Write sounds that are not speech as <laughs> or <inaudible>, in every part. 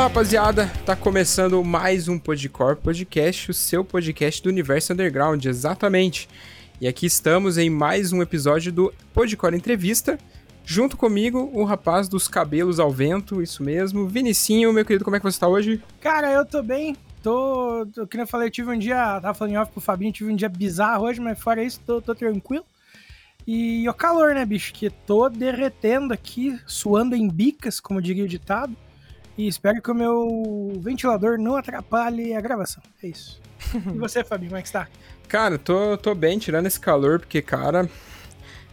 Fala rapaziada, tá começando mais um Podcore Podcast, o seu podcast do Universo Underground, exatamente. E aqui estamos em mais um episódio do Podcore Entrevista. Junto comigo, o rapaz dos cabelos ao vento, isso mesmo. Vinicinho, meu querido, como é que você tá hoje? Cara, eu tô bem. Tô. tô que eu falei, eu tive um dia. Tava falando em off pro Fabinho, tive um dia bizarro hoje, mas fora isso, tô, tô tranquilo. E o calor, né, bicho? Que tô derretendo aqui, suando em bicas, como diria o ditado. E espero que o meu ventilador não atrapalhe a gravação. É isso. <laughs> e você, Fabinho, como é que está? Cara, tô, tô bem, tirando esse calor, porque, cara.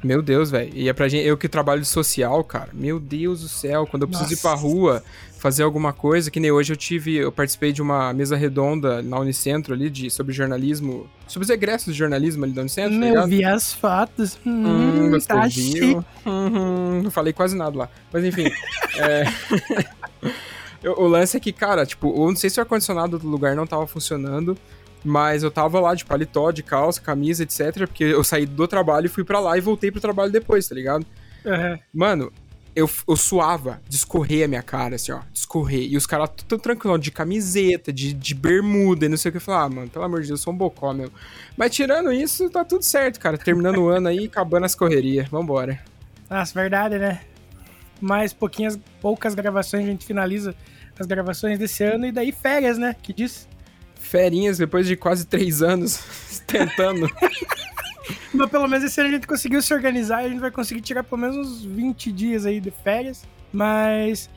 Meu Deus, velho. E é pra gente. Eu que trabalho de social, cara. Meu Deus do céu. Quando eu preciso Nossa. ir pra rua fazer alguma coisa, que nem hoje eu tive. Eu participei de uma mesa redonda na Unicentro ali de, sobre jornalismo. Sobre os egressos de jornalismo ali da Unicentro. Tá eu vi as fotos. Hum, hum tá viu? Hum, não falei quase nada lá. Mas enfim. <laughs> é. O lance é que, cara, tipo, eu não sei se o ar-condicionado do lugar não tava funcionando. Mas eu tava lá de paletó, de calça, camisa, etc. Porque eu saí do trabalho e fui para lá e voltei pro trabalho depois, tá ligado? Uhum. Mano, eu, eu suava de escorrer a minha cara, assim, ó. De escorrer. E os caras tão tranquilos, de camiseta, de, de bermuda e não sei o que. Eu falei, ah, mano, pelo amor de Deus, eu sou um bocó, meu. Mas tirando isso, tá tudo certo, cara. Terminando o <laughs> ano aí, acabando as correrias. Vambora. Nossa, verdade, né? Mais pouquinhas, poucas gravações a gente finaliza as gravações desse ano e daí férias, né? Que diz? ferinhas depois de quase três anos <laughs> tentando. <laughs> Mas pelo menos esse ano a gente conseguiu se organizar e a gente vai conseguir tirar pelo menos uns 20 dias aí de férias. Mas.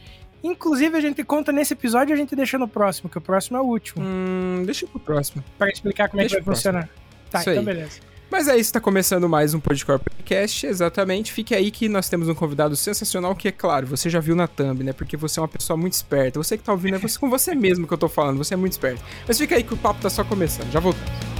Inclusive, a gente conta nesse episódio e a gente deixa no próximo, que o próximo é o último. Hum, deixa pro próximo. Para explicar como deixa é que vai funcionar. Tá, Isso então aí. beleza. Mas é isso, tá começando mais um Podcore Podcast, exatamente. Fique aí que nós temos um convidado sensacional que, é claro, você já viu na thumb, né? Porque você é uma pessoa muito esperta. Você que tá ouvindo, é você, com você mesmo que eu tô falando, você é muito esperto. Mas fica aí que o papo tá só começando, já voltamos.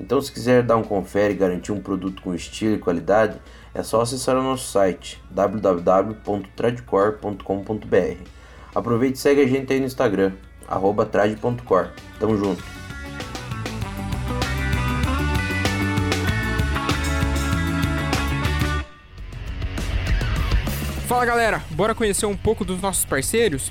Então, se quiser dar um confere e garantir um produto com estilo e qualidade, é só acessar o nosso site www.tradcore.com.br. Aproveite e segue a gente aí no Instagram, trad.core. Tamo junto! Fala galera, bora conhecer um pouco dos nossos parceiros?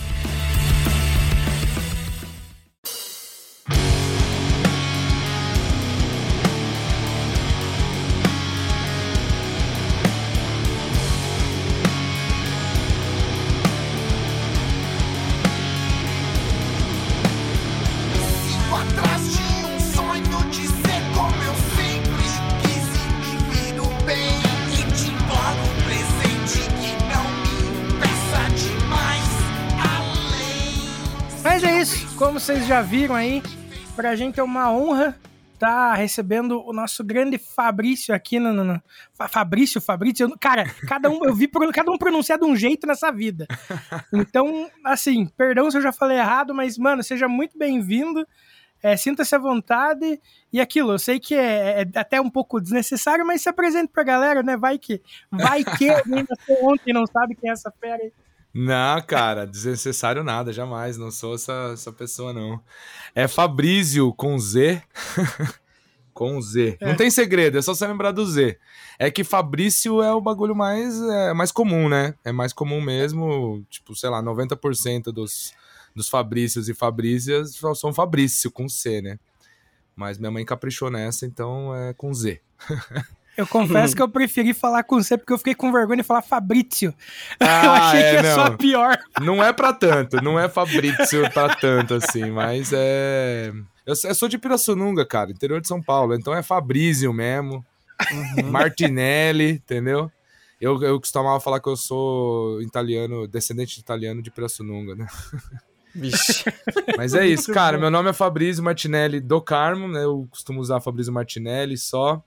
Já viram aí, pra gente é uma honra tá recebendo o nosso grande Fabrício aqui no, no- no- Fa- Fabrício, Fabrício, eu- cara, cada um eu vi cada um pronunciar de um jeito nessa vida. Então, assim, perdão se eu já falei errado, mas mano, seja muito bem-vindo. é, Sinta-se à vontade. E aquilo, eu sei que é, é até um pouco desnecessário, mas se apresente pra galera, né? Vai que. Vai que <laughs> ontem não sabe quem é essa fera aí. Não, cara, desnecessário nada, jamais. Não sou essa, essa pessoa, não. É Fabrício com Z. <laughs> com Z. Não tem segredo, é só você lembrar do Z. É que Fabrício é o bagulho mais, é, mais comum, né? É mais comum mesmo. Tipo, sei lá, 90% dos, dos Fabrícios e Fabrícias são Fabrício com C, né? Mas minha mãe caprichou nessa, então é com Z. <laughs> Eu confesso <laughs> que eu preferi falar com você porque eu fiquei com vergonha de falar Fabrício. <laughs> eu Ah, achei é, que ia não. só pior. Não é pra tanto, não é <laughs> Fabrício pra tanto assim, mas é. Eu, eu sou de Pirassununga, cara, interior de São Paulo, então é Fabrício mesmo, Martinelli, entendeu? Eu, eu costumava falar que eu sou italiano, descendente de italiano de Pirassununga, né? Vixe. Mas é isso, cara. Meu nome é Fabrício Martinelli do Carmo, né? Eu costumo usar Fabrício Martinelli só.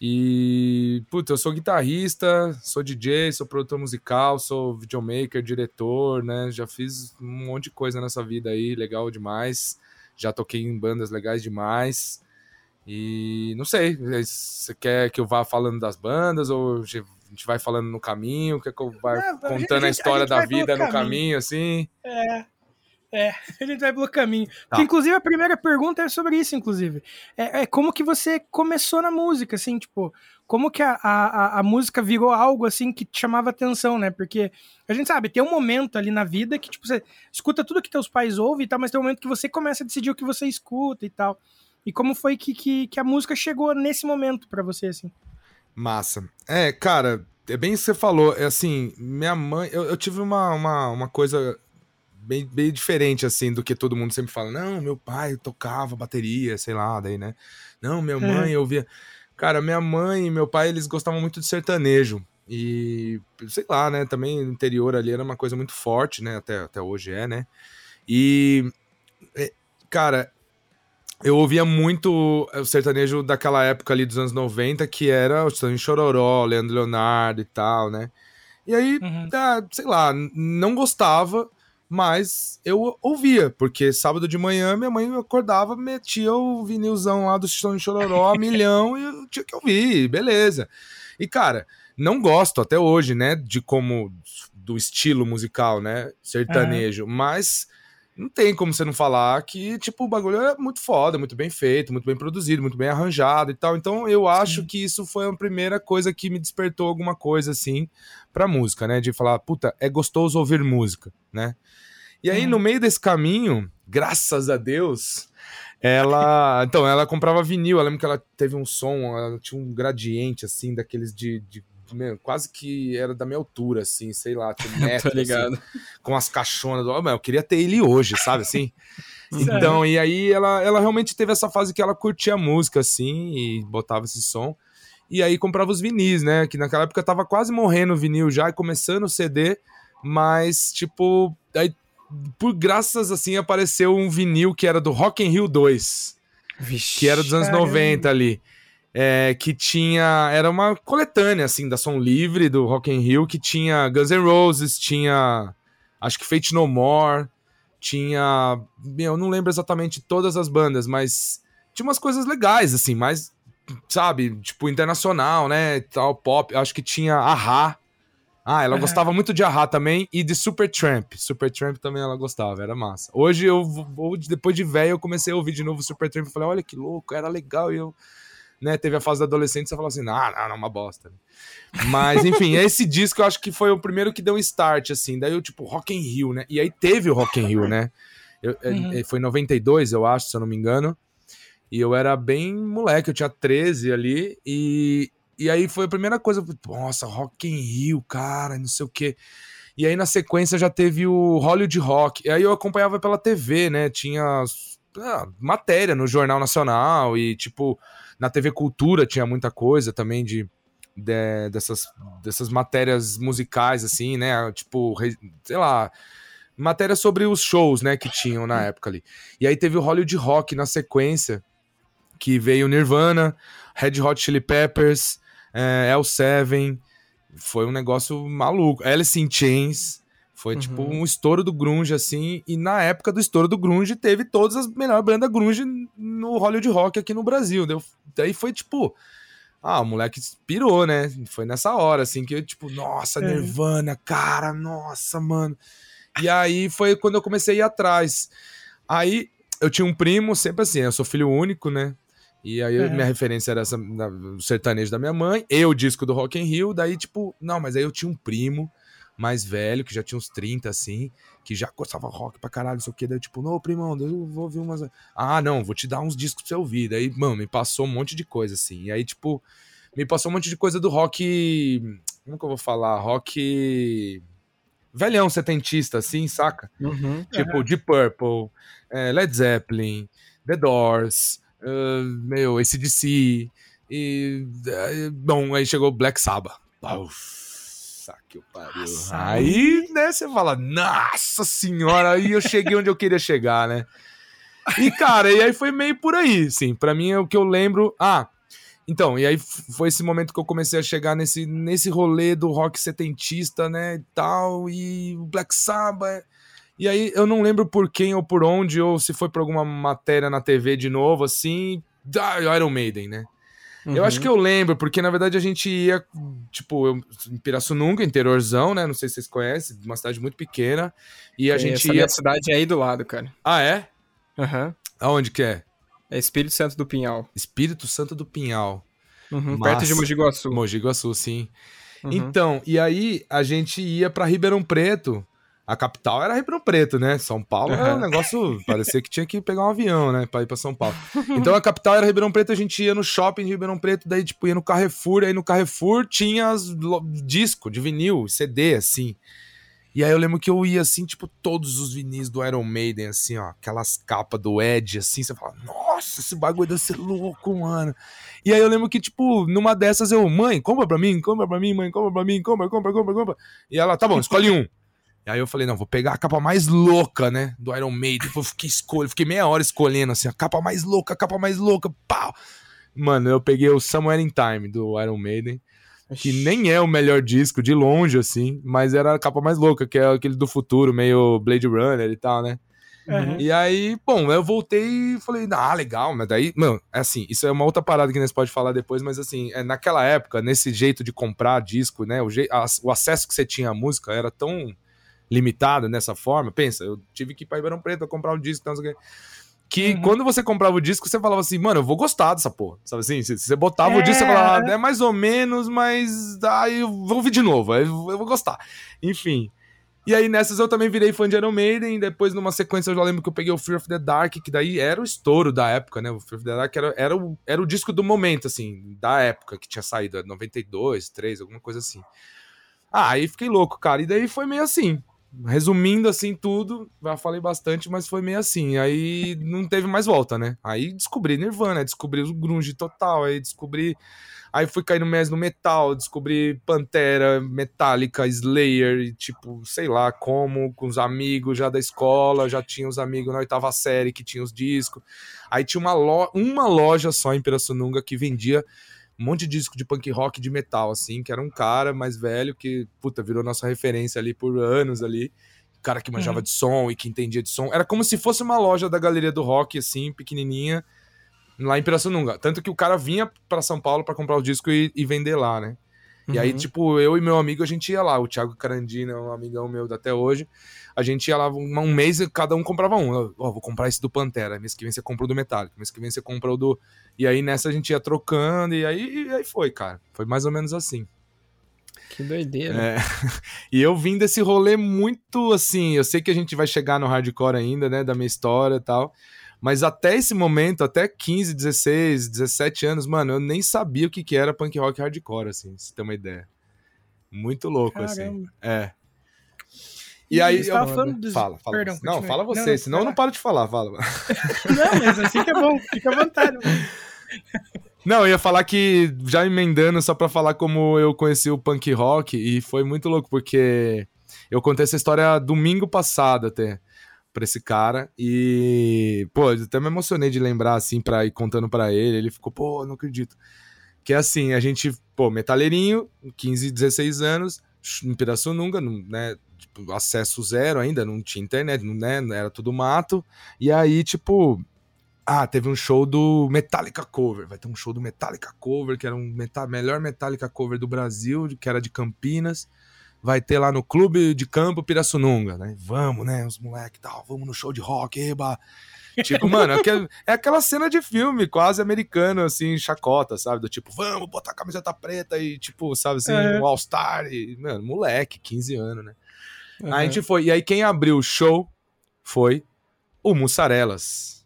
E, puta, eu sou guitarrista, sou DJ, sou produtor musical, sou videomaker, diretor, né? Já fiz um monte de coisa nessa vida aí, legal demais. Já toquei em bandas legais demais. E não sei, você quer que eu vá falando das bandas ou a gente vai falando no caminho? Quer que eu vá É, a contando gente- a, a história da vai pelo vida no caminho. caminho, assim? É, <laughs> a gente vai pelo caminho. Tá. Porque, inclusive, a primeira pergunta é sobre isso, inclusive. É, é como que você começou na música, assim, tipo, como que a, a, a- música virou algo, assim, que te chamava atenção, né? Porque a gente sabe, tem um momento ali na vida que, tipo, você escuta tudo que teus pais ouvem e tal, mas tem um momento que você começa a decidir o que você escuta e tal. E como foi que, que, que a música chegou nesse momento pra você, assim? Massa. É, cara, é bem isso que você falou. É assim, minha mãe. Eu, eu tive uma, uma, uma coisa bem, bem diferente, assim, do que todo mundo sempre fala. Não, meu pai tocava bateria, sei lá, daí, né? Não, minha mãe ouvia. Cara, minha mãe e meu pai, eles gostavam muito de sertanejo. E, sei lá, né? Também no interior ali era uma coisa muito forte, né? Até, até hoje é, né? E, é, cara, eu ouvia muito o sertanejo daquela época ali dos anos 90, que era o sertanejo Chororó, Leandro Leonardo e tal, né? E aí, Uhum. ah, sei lá, não gostava, mas eu ouvia, porque sábado de manhã minha mãe acordava, metia o vinilzão lá do sertanejo Chororó a milhão e eu tinha que ouvir, beleza. E cara, não gosto até hoje, né, de como do estilo musical, né, sertanejo, mas não tem como você não falar que, tipo, o bagulho é muito foda, muito bem feito, muito bem produzido, muito bem arranjado e tal. Então eu acho que isso foi a primeira coisa que me despertou alguma coisa, assim, pra música, né? De falar, puta, é gostoso ouvir música, né? E aí, Uhum. no meio desse caminho, graças a Deus, ela. Então, ela comprava vinil. Eu lembro que ela teve um som, ela tinha um gradiente, assim, daqueles de. de meu, quase que era da minha altura, assim, sei lá, tinha um <laughs> metro, Tô ligado. assim, com as caixonas. Do... Oh, eu queria ter ele hoje, sabe assim? <laughs> Então, e aí ela, ela realmente teve essa fase que ela curtia a música, assim, e botava esse som. E aí comprava os vinis, né? Que naquela época tava quase morrendo o vinil já e começando o CD, mas, tipo, aí, por graças assim, apareceu um vinil que era do Rock in Rio 2, Vixe. que era dos anos Caramba. 90 ali. É, que tinha. Era uma coletânea, assim, da Som Livre, do Rock in Rio, que tinha Guns N' Roses, tinha. Acho que Fate No More, tinha. Eu não lembro exatamente todas as bandas, mas tinha umas coisas legais, assim, mais. Sabe, tipo, internacional, né? Tal, pop. Acho que tinha Ahá. Ah, ela Aham. gostava muito de Ahá também e de Supertramp. Supertramp também ela gostava, era massa. Hoje eu, vou- depois de velho, eu comecei a ouvir de novo Supertramp e falei, olha que louco, era legal. E eu né, teve a fase da adolescente, você fala assim, não, não, não, uma bosta. Mas, enfim, <laughs> esse disco eu acho que foi o primeiro que deu um start, assim. Daí eu, tipo, Rock in Rio, né? E aí teve o Rock in Rio, né? Eu, é, Uhum. é, Foi em 92, eu acho, se eu não me engano. E eu era bem moleque, eu tinha 13 ali. E, e aí foi a primeira coisa, nossa, Rock in Rio, cara, não sei o quê. E aí na sequência já teve o Hollywood Rock. E aí eu acompanhava pela TV, né? Tinha ah, matéria no Jornal Nacional e, tipo, na TV Cultura tinha muita coisa também de, de- dessas, dessas matérias musicais, assim, né? Tipo, sei lá, matéria sobre os shows, né, que tinham na época ali. E aí teve o Hollywood Rock na sequência, que veio Nirvana, Red Hot Chili Peppers, é, L7, foi um negócio maluco. Alice in Chains, foi Uhum. tipo um estouro do grunge, assim, e na época do estouro do grunge teve todas as melhores bandas grunge no Hollywood Rock aqui no Brasil. Deu, daí foi tipo... Ah, o moleque pirou, né? Foi nessa hora, assim, que eu, tipo, nossa, É. Nirvana, cara, nossa, mano. E aí foi quando eu comecei a ir atrás. Aí eu tinha um primo, sempre assim, eu sou filho único, né? E aí eu- Uhum. minha referência era essa, na- o sertanejo da minha mãe, e o disco do Rock in Rio, daí tipo, não, mas aí eu tinha um primo mais velho, que já tinha uns 30, assim, que já gostava rock pra caralho, não sei o que, daí eu, tipo, não, primão, eu vou ouvir umas... Ah, não, vou te dar uns discos pra você ouvir. Daí, mano, me passou um monte de coisa, assim. E aí, tipo, me passou um monte de coisa do rock... Como que eu vou falar? Rock... Velhão setentista, assim, saca? Uhum. Tipo, Deep Purple, eh, Led Zeppelin, The Doors, eh, meu, ACDC, e... eh, bom, aí chegou Black Sabbath. Nossa, que pariu. Nossa, aí, né, você fala, nossa senhora, aí eu cheguei onde eu queria chegar, né? E, cara, e aí foi meio por aí, sim. Pra mim, é o que eu lembro... Ah, então, e aí foi esse momento que eu comecei a chegar nesse, nesse rolê do rock setentista, né, e tal, e o Black Sabbath... E aí eu não lembro por quem ou por onde, ou se foi por alguma matéria na TV de novo, assim, da Iron Maiden, né? Eu acho que eu lembro, porque na verdade a gente ia, tipo, eu, em Pirassununga, interiorzão, né? Não sei se vocês conhecem, uma cidade muito pequena. E a gente ia. minha cidade é aí do lado, cara. Ah, é? Aham. Aonde que é? É Espírito Santo do Pinhal. Espírito Santo do Pinhal. Uhum, Massa. perto de Mogi Guaçu. Mogi Guaçu, sim. Uhum. Então, e aí a gente ia pra Ribeirão Preto. A capital era Ribeirão Preto, né? São Paulo era um negócio. parecia que tinha que pegar um avião, né? Pra ir pra São Paulo. <laughs> Então a capital era Ribeirão Preto, a gente ia no shopping de Ribeirão Preto, daí, tipo, ia no Carrefour, aí no Carrefour tinha as disco de vinil, CD, assim. E aí eu lembro que eu ia, assim, tipo, todos os vinis do Iron Maiden, assim, ó, aquelas capas do Edge, assim, você fala, nossa, esse bagulho deve ser louco, mano. E aí eu lembro que, tipo, numa dessas eu, mãe, compra pra mim, compra pra mim, mãe, compra pra mim, compra, compra, compra, compra. E ela, tá bom, escolhe um. Aí eu falei, não, vou pegar a capa mais louca, né, do Iron Maiden. Eu fiquei escolhendo, fiquei meia hora escolhendo, assim, a capa mais louca, a capa mais louca, pau. Mano, eu peguei o Somewhere in Time do Iron Maiden, que nem é o melhor disco, de longe, assim, mas era a capa mais louca, que é aquele do futuro, meio Blade Runner e tal, né? Uhum. E aí, bom, eu voltei e falei, ah, legal, mas daí, mano, é assim, isso é uma outra parada que nós pode falar depois, mas assim, é, naquela época, nesse jeito de comprar disco, né, o, as- o acesso que você tinha à música era tão limitado nessa forma, pensa, eu tive que ir pra Ribeirão Preto pra comprar um disco, então, não sei o quê, que Uhum. quando você comprava o disco, você falava assim, mano, eu vou gostar dessa porra, sabe assim, se você botava o É. disco, você falava, ah, é mais ou menos, mas aí eu vou ouvir de novo, eu vou gostar, enfim... E aí nessas eu também virei fã de Iron Maiden, depois numa sequência eu já lembro que eu peguei o Fear of the Dark, que daí era o estouro da época, né? O Fear of the Dark era, era, o, era o disco do momento, assim, da época que tinha saído, 92, 3, alguma coisa assim. Ah, aí fiquei louco, cara, e daí foi meio assim. Resumindo assim tudo, já falei bastante, mas foi meio assim. Aí não teve mais volta, né? Aí descobri Nirvana, descobri o grunge total, aí descobri Aí fui caindo mais no metal, descobri Pantera, Metallica, Slayer, e tipo, sei lá como, com os amigos já da escola, já tinha os amigos na oitava série que tinha os discos. Aí tinha uma, lo uma loja só em Pirassununga que vendia um monte de disco de punk rock de metal, assim, que era um cara mais velho que, puta, virou nossa referência ali por anos ali. Cara que manjava Uhum. de som e que entendia de som. Era como se fosse uma loja da galeria do rock, assim, pequenininha, lá em Pirassununga. Tanto que o cara vinha pra São Paulo pra comprar o disco e, e vender lá, né? E aí, Uhum. tipo, eu e meu amigo, a gente ia lá. O Thiago Carandina, um amigão meu até hoje. A gente ia lá um, um mês e cada um comprava um. Ó, vou comprar esse do Pantera. Mês que vem você compra o do Metallica. Mês que vem você compra o do. E aí nessa a gente ia trocando. E aí, e aí foi, cara. Foi mais ou menos assim. Que doideira. É. <laughs> E eu vim desse rolê muito assim. Eu sei que a gente vai chegar no hardcore ainda, né? Da minha história e tal. Mas até esse momento, até 15, 16, 17 anos, mano, eu nem sabia o que, que era punk rock hardcore, assim, você ter uma ideia. Muito louco, assim. Caramba. É. E aí. Você eu- falando dos- Fala, fala. Perdão, não, continue. fala Não, você, não, senão eu não paro de falar. Fala. <laughs> Não, mas assim que é bom, fica à vontade. Não, eu ia falar que, já emendando, só pra falar como eu conheci o punk rock, e foi muito louco, porque eu contei essa história domingo passado até, pra esse cara, e, pô, eu até me emocionei de lembrar, assim, pra ir contando pra ele, ele ficou, pô, não acredito. Que é assim, a gente, pô, metaleirinho, 15, 16 anos, em Pirassununga, né, tipo, acesso zero ainda, não tinha internet, né, era tudo mato, e aí, tipo, ah, teve um show do Metallica Cover. Vai ter um show do Metallica Cover, que era um meta melhor Metallica Cover do Brasil, que era de Campinas. Vai ter lá no Clube de Campo Pirassununga, né? Vamos, né? Os moleques tal, vamos no show de rock, eba. Tipo, <laughs> mano, é aquel- aquela cena de filme quase americano, assim, chacota, sabe? Do tipo, vamos botar a camiseta preta e, tipo, sabe assim, É. um All-Star. E, mano, moleque, 15 anos, né? Aham. Aí a gente foi. E aí quem abriu o show foi o Mussarelas.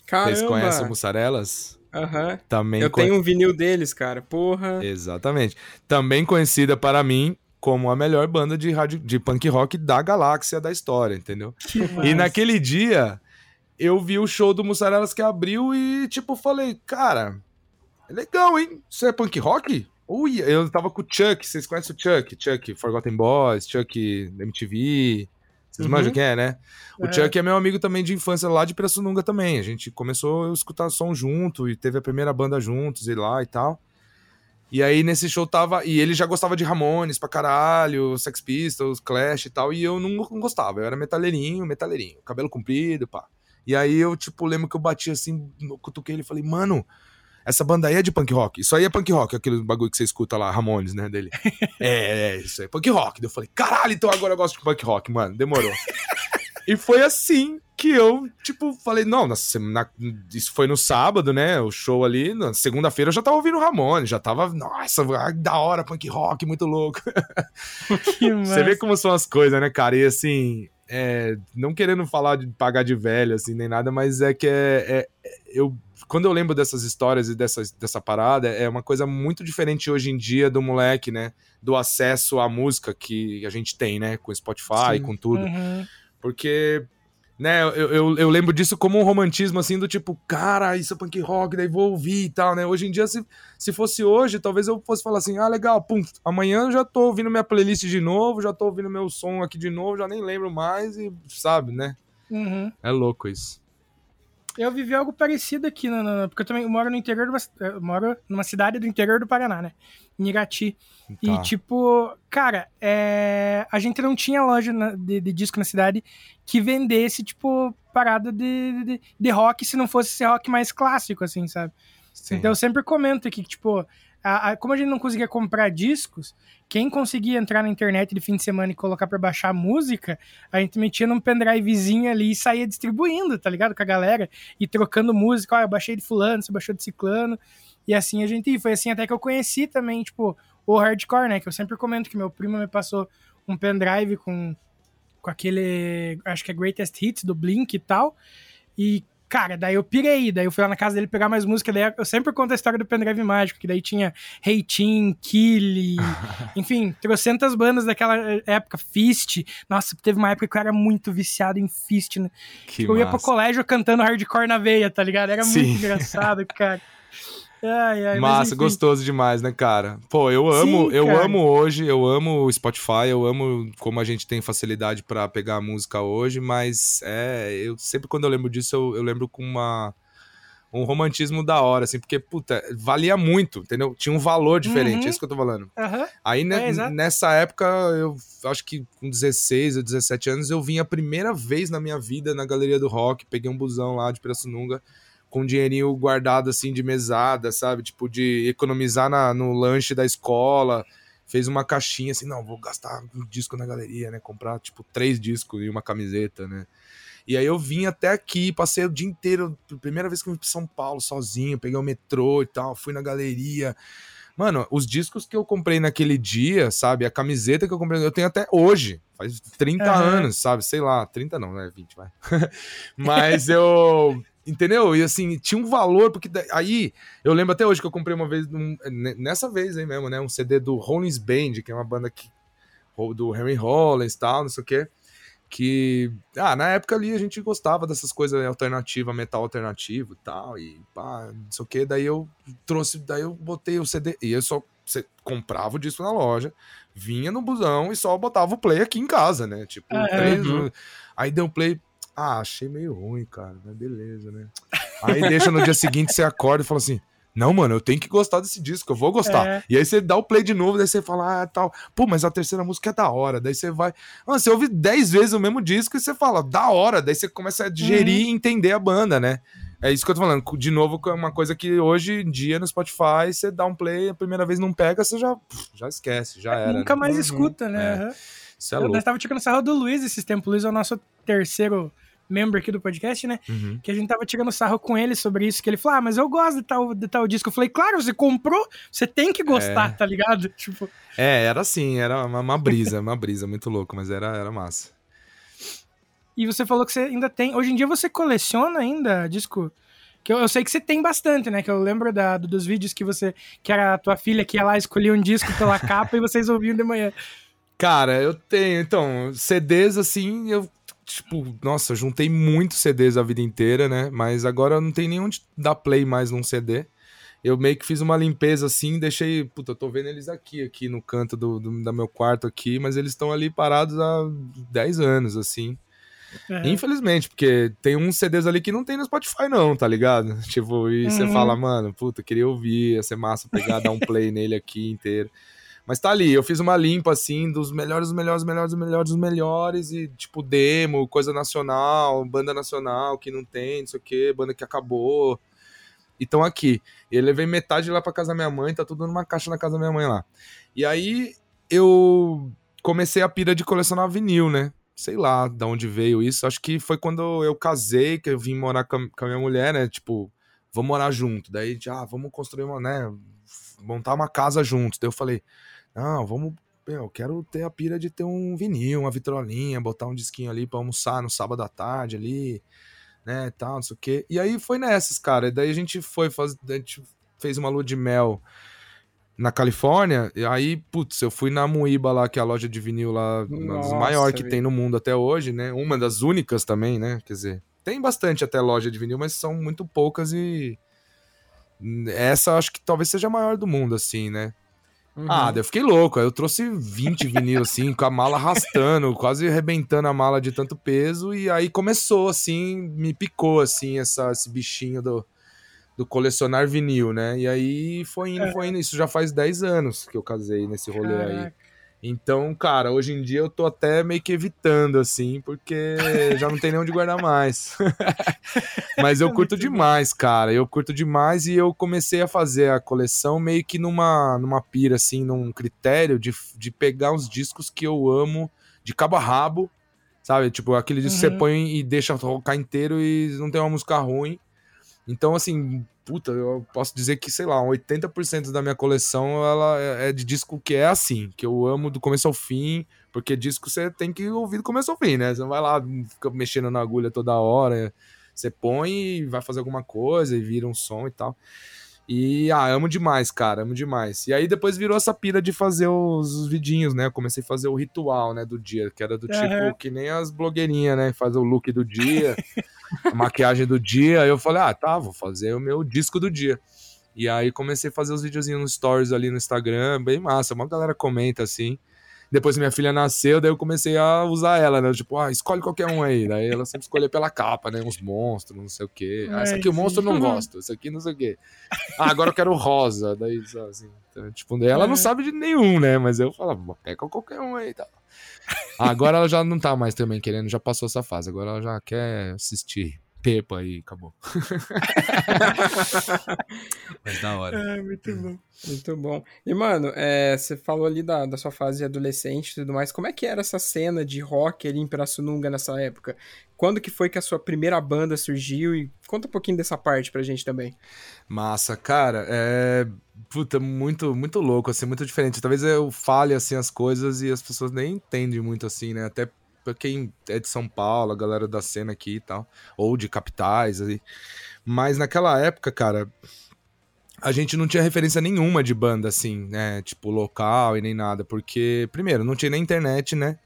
Vocês Caramba. conhecem o Mussarelas? Aham. Também Eu conhe- tenho um vinil deles, cara. Porra. Exatamente. Também conhecida para mim como a melhor banda de, rádio, de punk rock da galáxia da história, entendeu? Que E massa. naquele dia, eu vi o show do Mussarelas que abriu e, tipo, falei, cara, é legal, hein? Isso é punk rock? Ui, eu tava com o Chuck, vocês conhecem o Chuck? Chuck Forgotten Boys, Chuck MTV. Vocês Uhum. manjam quem é, né? O É. Chuck é meu amigo também de infância lá de Pirassununga também. A gente começou a escutar som junto e teve a primeira banda juntos e lá e tal. E aí nesse show tava. E ele já gostava de Ramones pra caralho, Sex Pistols, Clash e tal. E eu não, não gostava. Eu era metaleirinho, metaleirinho. Cabelo comprido, pá. E aí eu, tipo, lembro que eu bati assim, no cutuquei ele e falei, mano, essa banda aí é de punk rock. Isso aí é punk rock, aquele bagulho que você escuta lá, Ramones, né, dele. <laughs> é, é, isso aí é punk rock. Daí Eu falei, caralho, então agora eu gosto de punk rock, mano. Demorou. e foi assim que eu, tipo, falei, não, na, na- isso foi no sábado, né, o show ali, na segunda-feira eu já tava ouvindo Ramones, já tava, nossa, da hora, punk rock, muito louco. <laughs> <laughs> Você vê como são as coisas, né, cara? E assim, é, não querendo falar de pagar de velho, assim, nem nada, mas é que é, é- é- eu, quando eu lembro dessas histórias e dessas, dessa parada, é uma coisa muito diferente hoje em dia do moleque, né? Do acesso à música que a gente tem, né? Com Spotify, Sim. com tudo. Uhum. Porque, né, eu, eu, eu lembro disso como um romantismo, assim, do tipo, cara, isso é punk rock, daí vou ouvir e tal, né? Hoje em dia, se, se fosse hoje, talvez eu fosse falar assim, ah, legal, pum, amanhã eu já tô ouvindo minha playlist de novo, já tô ouvindo meu som aqui de novo, já nem lembro mais e, sabe, né? Uhum. É louco isso. Eu vivi algo parecido aqui, no, no- porque eu também moro no interior, de uma, eu moro numa cidade do interior do Paraná, né? Em Irati. Tá. E, tipo, cara, é, a gente não tinha loja na- de, de disco na cidade que vendesse, tipo, parada de, de, de rock se não fosse esse rock mais clássico, assim, sabe? Sim. Então eu sempre comento aqui que, tipo, a- a- como a gente não conseguia comprar discos, quem conseguia entrar na internet de fim de semana e colocar pra baixar música, a gente metia num pendrivezinho ali e saía distribuindo, tá ligado? Com a galera e trocando música. Ó, eu baixei de fulano, você baixou de ciclano. E assim a gente ia. Foi assim até que eu conheci também, tipo, o hardcore, né? Que eu sempre comento que meu primo me passou um pendrive com, com aquele, acho que é Greatest Hits do Blink e tal. E, cara, daí eu pirei. Daí eu fui lá na casa dele pegar mais música. Daí eu sempre conto a história do pendrive mágico, que daí tinha Hey Team, Killy, <laughs> enfim, trocentas bandas daquela época, Fist. Nossa, teve uma época que eu era muito viciado em Fist, né? Que eu ia pro colégio cantando hardcore na veia, tá ligado? Era Sim. muito engraçado, cara. <laughs> Ai, ai, mas Massa, enfim. gostoso demais, né, cara? Pô, eu amo, Sim, eu cara. amo hoje, eu amo o Spotify, eu amo como a gente tem facilidade pra pegar a música hoje, mas é, eu sempre quando eu lembro disso, eu, eu lembro com uma um romantismo da hora, assim, porque, puta, valia muito, entendeu? Tinha um valor diferente, Uhum. é isso que eu tô falando. Aham. Aí, né, É, nessa época, eu acho que com 16 ou 17 anos, eu vim a primeira vez na minha vida na Galeria do Rock, peguei um busão lá de Pirassununga, com um dinheirinho guardado, assim, de mesada, sabe? Tipo, de economizar na- no lanche da escola. fez uma caixinha assim, não, vou gastar um disco na galeria, né? Comprar, tipo, três discos e uma camiseta, né? E aí eu vim até aqui, passei o dia inteiro, primeira vez que eu vim pra São Paulo sozinho, peguei o metrô e tal, fui na galeria. Mano, os discos que eu comprei naquele dia, sabe? A camiseta que eu comprei, eu tenho até hoje. Faz 30 Aham. anos, sabe? Sei lá, 30 não, né? 20, vai. <laughs> Mas eu. Entendeu? E assim, tinha um valor, porque aí eu lembro até hoje que eu comprei uma vez, num- ne- nessa vez aí mesmo, né? Um CD do Rollins Band, que é uma banda que, do Henry Rollins e tal, não sei o quê. Que, ah, na época ali a gente gostava dessas coisas alternativas, metal alternativo e tal, e pá, não sei o quê. Daí eu trouxe, daí eu botei o CD, e eu só você comprava o disco na loja, vinha no busão e só botava o play aqui em casa, né? Tipo, Ah, é. três. Uhum. Aí deu play. Ah, achei meio ruim, cara. Mas beleza, né? Aí deixa no dia seguinte, você acorda e fala assim: Não, mano, eu tenho que gostar desse disco, eu vou gostar. É. E aí você dá o play de novo, daí você fala, ah, tal. Pô, mas a terceira música é da hora. Daí você vai. Mano, você ouve dez vezes o mesmo disco e você fala, da hora. Daí você começa a digerir e entender a banda, né? É isso que eu tô falando. De novo, é uma coisa que hoje em dia no Spotify, você dá um play, a primeira vez não pega, você já, já esquece, já era. Nunca mais Uhum. escuta, né? É. Isso é Eu- louco. Nós tava tirando sarro do Luiz esses tempos. O Luiz é o nosso terceiro membro aqui do podcast, né? Uhum. Que a gente tava tirando sarro com ele sobre isso, que ele falou, ah, mas eu gosto de tal, de tal disco. Eu falei, claro, você comprou, você tem que gostar, tá ligado? <laughs> Tipo, É, era assim, era uma, uma brisa, uma brisa muito louco, mas era, era massa. e você falou que você ainda tem. Hoje em dia você coleciona ainda disco. Que eu, eu sei que você tem bastante, né? Que eu lembro da, do- dos vídeos que você. Que era a tua filha que ia lá escolher um disco pela <laughs> capa e vocês ouviam de manhã. Cara, eu tenho, então, CDs assim, eu, tipo, nossa, juntei muitos CDs a vida inteira, né? Mas agora não tem nem onde dar play mais num CD. Eu meio que fiz uma limpeza assim, deixei. Puta, eu tô vendo eles aqui, aqui no canto do, do da meu quarto aqui, mas eles estão ali parados há 10 anos, assim. É. Infelizmente, porque tem uns CDs ali que não tem no Spotify, não, tá ligado? <laughs> Tipo, e você Uhum. fala, mano, puta, queria ouvir, ia ser massa pegar, dar um play nele aqui inteiro. Mas tá ali, eu fiz uma limpa, assim, dos melhores, melhores, melhores, melhores, melhores, e, tipo, demo, coisa nacional, banda nacional que não tem, não sei o quê, banda que acabou. E tão aqui. E eu levei metade lá pra casa da minha mãe, tá tudo numa caixa na casa da minha mãe lá. E aí eu comecei a pira de colecionar vinil, né? Sei lá de onde veio isso. Acho que foi quando eu casei, que eu vim morar com a, minha mulher, né? Tipo, vamos morar junto. Daí, ah, vamos construir uma, né? Montar uma casa juntos. Daí eu falei, não, vamos. Eu quero ter a pira de ter um vinil, uma vitrolinha, botar um disquinho ali pra almoçar no sábado à tarde ali, né? Tal, não sei o quê. E aí foi nessas, cara. E daí a gente foi fazer. A gente fez uma lua de mel na Califórnia, e aí, putz, eu fui na Muíba lá, que é a loja de vinil lá, uma das maiores que tem no mundo até hoje, né? Uma das únicas também, né? Quer dizer, tem bastante até loja de vinil, mas são muito poucas e essa acho que talvez seja a maior do mundo, assim, né? Uhum. Ah, daí eu fiquei louco. Aí eu trouxe 20 vinil, assim, com a mala arrastando, <laughs> quase arrebentando a mala de tanto peso. E aí começou, assim, me picou, assim, essa, esse bichinho do, do colecionar vinil, né? E aí foi indo, foi indo. Isso já faz 10 anos que eu casei nesse rolê aí. Então, cara, hoje em dia eu tô até meio que evitando, assim, porque já não tem nem onde guardar mais. <laughs> Mas eu <laughs> curto demais, cara. Eu curto demais e eu comecei a fazer a coleção meio que numa, numa pira, assim, num critério de, de pegar uns discos que eu amo de cabo a rabo, sabe? Tipo, aquele disco que você Uhum. põe e deixa tocar inteiro e não tem uma música ruim. Então, assim, puta, eu posso dizer que, sei lá, 80% da minha coleção ela é é de disco que é assim, que eu amo do começo ao fim, porque disco você tem que ouvir do começo ao fim, né? Você não vai lá, fica mexendo na agulha toda hora, você põe e vai fazer alguma coisa e vira um som e tal. E, ah, amo demais, cara, amo demais. E aí depois virou essa pira de fazer os, os vidinhos, né? Eu comecei a fazer o ritual, né, do dia, que era do tipo, Aham. que nem as blogueirinhas, né? Fazer o look do dia, <laughs> a maquiagem do dia. Aí eu falei, ah, tá, vou fazer o meu disco do dia. E aí comecei a fazer os videozinhos nos stories ali no Instagram, bem massa. Uma galera comenta assim. Depois minha filha nasceu, daí eu comecei a usar ela, né? Tipo, ah, escolhe qualquer um aí. Daí ela sempre escolhia pela capa, né? Uns monstros, não sei o quê. Ah, esse aqui o monstro não gosto, esse aqui não sei o quê. Ah, agora eu quero rosa. Daí, assim. Então, tipo, daí ela não É. sabe de nenhum, né? Mas eu falava, pega qualquer um aí e tal. Agora ela já não tá mais também querendo, já passou essa fase. Agora ela já quer assistir Pepa e acabou. <laughs> Mas da hora. É, muito bom. Muito bom. E, mano, é, você falou ali da, da sua fase adolescente e tudo mais. Como é que era essa cena de rock ali em Pirassununga nessa época? Quando que foi que a sua primeira banda surgiu? E conta um pouquinho dessa parte pra gente também. Massa, cara, é. Puta, muito, muito louco, assim, muito diferente. Talvez eu fale, assim, as coisas e as pessoas nem entendem muito, assim, né? Até pra quem é de São Paulo, a galera da cena aqui e tal, ou de capitais, aí. Mas naquela época, cara, a gente não tinha referência nenhuma de banda, assim, né? Tipo, local e nem nada. Porque, primeiro, não tinha nem internet, né?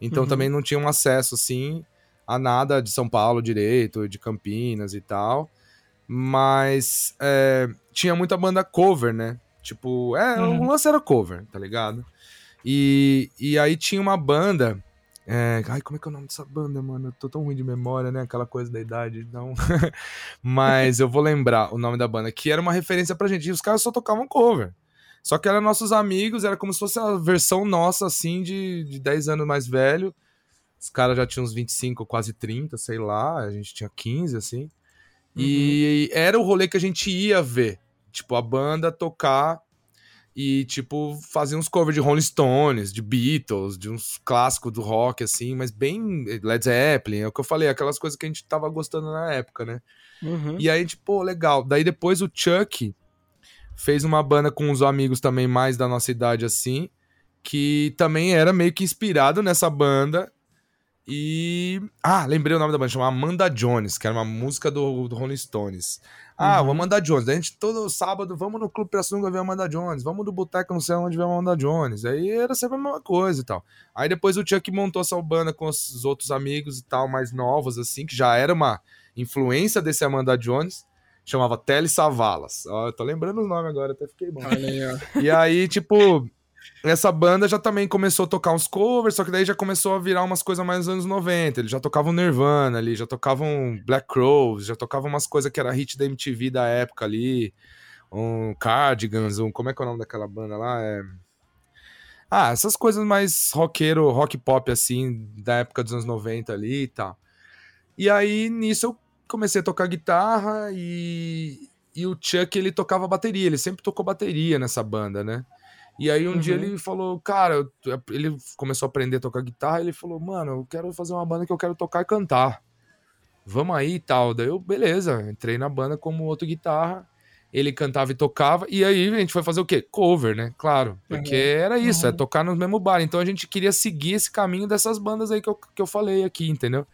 Então Uhum. também não tinha um acesso, assim, a nada de São Paulo direito, de Campinas e tal. Mas é, tinha muita banda cover, né? Tipo, é, Uhum. o lance era cover, tá ligado? E, e aí tinha uma banda. É, ai, como é que é o nome dessa banda, mano? Eu tô tão ruim de memória, né? Aquela coisa da idade, não. <laughs> Mas eu vou lembrar o nome da banda, que era uma referência pra gente. E os caras só tocavam cover. Só que eram nossos amigos, era como se fosse a versão nossa, assim, de, de 10 anos mais velho. Os caras já tinham uns 25, quase 30, sei lá. A gente tinha 15, assim. E era o rolê que a gente ia ver. Tipo, a banda tocar e, tipo, fazer uns covers de Rolling Stones, de Beatles, de uns clássicos do rock, assim, mas bem Led Zeppelin, é o que eu falei, aquelas coisas que a gente tava gostando na época, né? Uhum. E aí, tipo, legal. Daí depois o Chuck fez uma banda com uns amigos também mais da nossa idade, assim, que também era meio que inspirado nessa banda. E. Ah, lembrei o nome da banda, chama Amanda Jones, que era uma música do, do Rolling Stones. Ah, Uhum. o Amanda Jones. Daí a gente todo sábado, vamos no Clube Pirassununga ver Amanda Jones, vamos no Boteco, não sei onde ver a Amanda Jones. Aí era sempre a mesma coisa e tal. Aí depois o Chuck montou essa banda com os outros amigos e tal, mais novos, assim, que já era uma influência desse Amanda Jones. Chamava Tele Savalas. Ó, eu tô lembrando o nome agora, até fiquei bom. Olha aí, ó. E aí, tipo, essa banda já também começou a tocar uns covers, só que daí já começou a virar umas coisas mais anos 90. Eles já tocavam Nirvana ali, já tocavam Black Crowes, já tocavam umas coisas que era hit da MTV da época ali. Um Cardigans, um. Como é que é o nome daquela banda lá? É. Ah, essas coisas mais roqueiro, rock pop assim, da época dos anos 90 ali e tal. E aí, nisso, eu comecei a tocar guitarra e, e o Chuck, ele tocava bateria, ele sempre tocou bateria nessa banda, né? E aí um dia Uhum. ele falou, cara, ele começou a aprender a tocar guitarra, ele falou, mano, eu quero fazer uma banda que eu quero tocar e cantar. Vamos aí e tal. Daí eu, beleza, entrei na banda como outro guitarra, ele cantava e tocava, e aí a gente foi fazer o quê? Cover, né? Claro, porque era isso, é Uhum. tocar no mesmo bar. Então a gente queria seguir esse caminho dessas bandas aí que eu, que eu falei aqui, entendeu?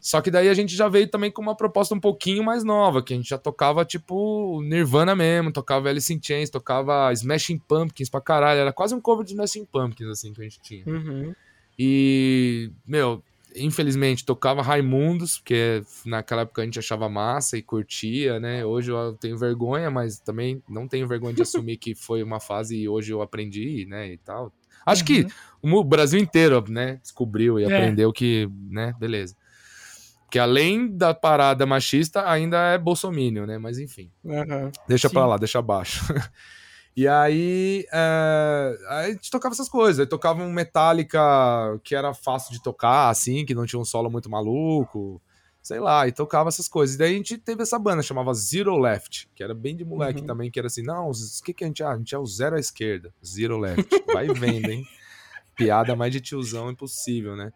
Só que daí a gente já veio também com uma proposta um pouquinho mais nova, que a gente já tocava tipo Nirvana mesmo, tocava Alice in Chains, tocava Smashing Pumpkins pra caralho, era quase um cover de Smashing Pumpkins assim que a gente tinha. Uhum. E, meu, infelizmente tocava Raimundos, porque naquela época a gente achava massa e curtia, né? Hoje eu tenho vergonha, mas também não tenho vergonha de assumir que foi uma fase e hoje eu aprendi, né, e tal. Acho que o Brasil inteiro, né, descobriu e É. aprendeu que, né, beleza. Que além da parada machista, ainda é bolsomínio, né? Mas enfim. Aham. Deixa Sim. pra lá, deixa abaixo. <laughs> e aí, é, aí a gente tocava essas coisas. Aí tocava um Metallica que era fácil de tocar, assim, que não tinha um solo muito maluco. Sei lá, e tocava essas coisas. E daí a gente teve essa banda, chamava Zero Left, que era bem de moleque Uhum. também, que era assim, não, o que, que a gente é? A gente é o zero à esquerda. Zero Left. Vai vendo, hein? <laughs> Piada mais de tiozão impossível, né?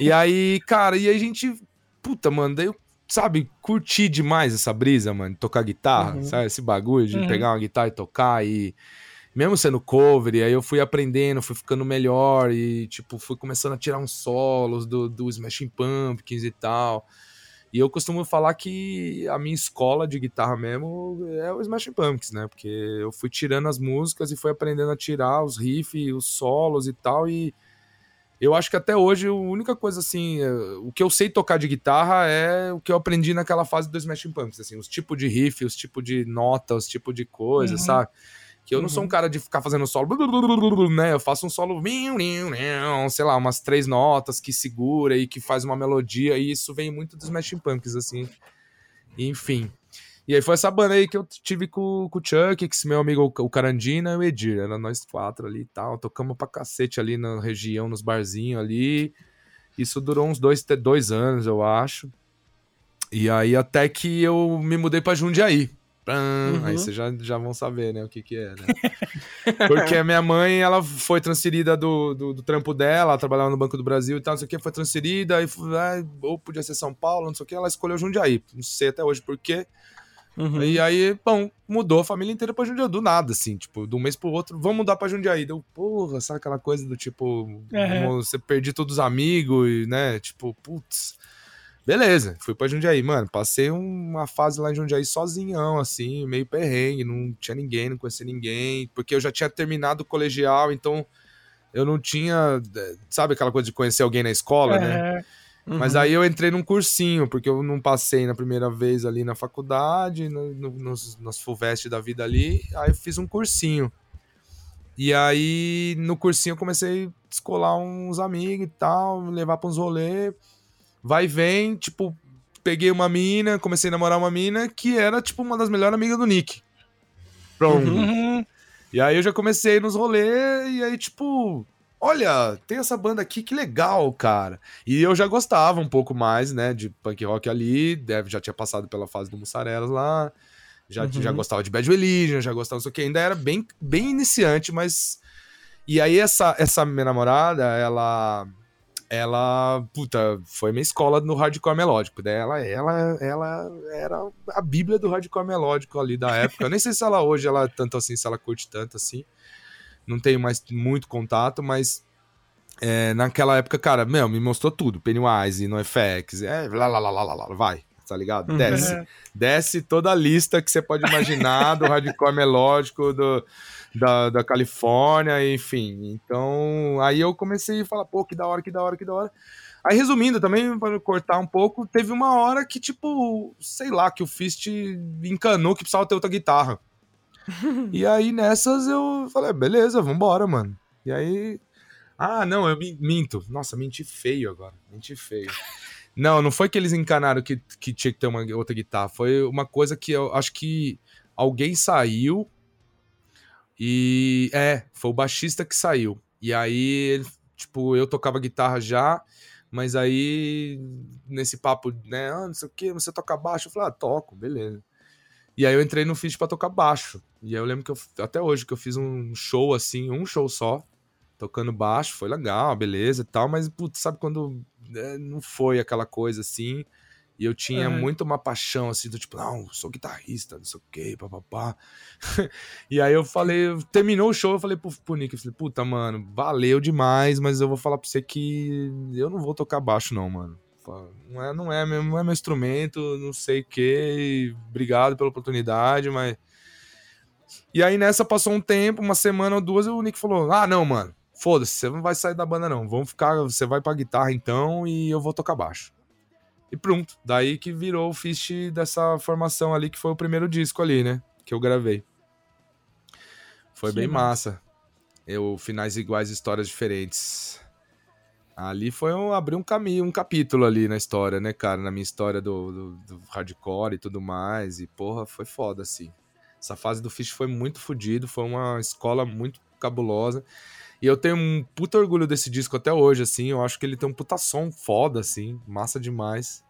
E aí, cara, e aí a gente. Puta, mano, daí eu, sabe, curti demais essa brisa, mano, de tocar guitarra, Uhum. sabe? Esse bagulho de Uhum. pegar uma guitarra e tocar e. Mesmo sendo cover, aí eu fui aprendendo, fui ficando melhor e, tipo, fui começando a tirar uns solos do, do Smashing Pumpkins e tal. E eu costumo falar que a minha escola de guitarra mesmo é o Smashing Pumpkins, né? Porque eu fui tirando as músicas e fui aprendendo a tirar os riffs, os solos e tal. E eu acho que até hoje a única coisa assim, eh, o que eu sei tocar de guitarra é o que eu aprendi naquela fase do Smashing Pumpkins, assim, os tipos de riff, os tipos de nota, os tipos de coisa, Uhum. sabe? Que eu não sou Uhum. um cara de ficar fazendo solo, né? Eu faço um solo, sei lá, umas três notas que segura e que faz uma melodia, e isso vem muito dos Smashing Pumpkins, assim. Enfim. E aí foi essa banda aí que eu tive com, com o Chuck, que esse meu amigo, o Carandina e o Edir. Era nós quatro ali e tal. Tocamos pra cacete ali na região, nos barzinhos ali. Isso durou uns dois, dois anos, eu acho. E aí até que eu me mudei pra Jundiaí. Pã, Aí Uhum. vocês já, já vão saber, né, o que que é, né? <laughs> Porque a minha mãe, ela foi transferida do, do, do trampo dela, ela trabalhava no Banco do Brasil e tal, não sei o que, foi transferida, e ah, ou podia ser São Paulo, não sei o que, ela escolheu Jundiaí. Não sei até hoje por quê. Uhum. E aí, bom, mudou a família inteira pra Jundiaí, do nada, assim, tipo, de um mês pro outro, vamos mudar pra Jundiaí. Deu, porra, sabe aquela coisa do tipo, você perdi todos os amigos e, né, tipo, putz. Beleza, fui pra Jundiaí, mano, passei uma fase lá em Jundiaí sozinhão, assim, meio perrengue, não tinha ninguém, não conhecia ninguém, porque eu já tinha terminado o colegial, então eu não tinha, eh, sabe aquela coisa de conhecer alguém na escola, né? É, Mas aí eu entrei num cursinho, porque eu não passei na primeira vez ali na faculdade, no, no, nos, nas FUVEST da vida ali, aí eu fiz um cursinho. E aí, no cursinho, eu comecei a descolar uns amigos e tal, levar pra uns rolês. Vai e vem, tipo, peguei uma mina, comecei a namorar uma mina que era, tipo, uma das melhores amigas do Nick. Pronto. uhum. E aí eu já comecei nos rolês, e aí, tipo, olha, tem essa banda aqui, que legal, cara. E eu já gostava um pouco mais, né, de punk rock ali, deve, já tinha passado pela fase do Mussarelas lá, já, Uhum. já gostava de Bad Religion, já gostava, não sei o que, ainda era bem, bem iniciante, mas... E aí essa, essa minha namorada, ela... Ela, puta, foi minha escola no hardcore melódico. Daí ela, ela, ela era a bíblia do hardcore melódico ali da época. Eu nem sei se ela hoje, ela é tanto assim, se ela curte tanto assim. Não tenho mais muito contato, mas é, naquela época, cara, meu, me mostrou tudo. Pennywise, NoFX, é, lá, lá, lá, lá, lá, lá, vai, tá ligado? Uhum. Desce. Desce toda a lista que você pode imaginar do hardcore <laughs> melódico do, da, da Califórnia, enfim. Então, aí eu comecei a falar, pô, que da hora, que da hora, que da hora. Aí, resumindo também, para cortar um pouco, teve uma hora que, tipo, sei lá, que o Fist encanou que precisava ter outra guitarra. E aí, nessas, eu falei, beleza, vambora, mano. E aí. Ah, não, eu min- minto. Nossa, menti feio agora. Menti feio. Não, não foi que eles encanaram que, que tinha que ter uma outra guitarra. Foi uma coisa que eu acho que alguém saiu e. É, foi o baixista que saiu. E aí, tipo, eu tocava guitarra já, mas aí, nesse papo, né? Ah, não sei o que, você toca baixo? Eu falei, ah, toco, beleza. E aí eu entrei no Fist pra tocar baixo. E aí eu lembro que eu, até hoje que eu fiz um show assim, um show só, tocando baixo, foi legal, beleza e tal, mas putz, sabe quando né, não foi aquela coisa assim? E eu tinha Aham. muito uma paixão assim, do tipo, não, sou guitarrista, não sei o quê, papapá. <laughs> e aí eu falei, terminou o show, eu falei pro, pro Nick, eu falei, puta, mano, valeu demais, mas eu vou falar pra você que eu não vou tocar baixo não, mano. Não é, não é, meu, não é meu instrumento, não sei o que. Obrigado pela oportunidade, mas. E aí nessa passou um tempo, uma semana ou duas, e o Nick falou: Ah, não, mano, foda-se, você não vai sair da banda, não. Vamos ficar, você vai pra guitarra então e eu vou tocar baixo. E pronto. Daí que virou o Fist dessa formação ali, que foi o primeiro disco ali, né? Que eu gravei. Foi Que bem massa. Eu, finais iguais, histórias diferentes. Ali foi um, abrir um caminho, um capítulo ali na história, né, cara? Na minha história do, do, do hardcore e tudo mais. E, porra, foi foda, assim. Essa fase do Fish foi muito fodido, foi uma escola muito cabulosa. E eu tenho um puta orgulho desse disco até hoje, assim. Eu acho que ele tem um puta som foda, assim. Massa demais.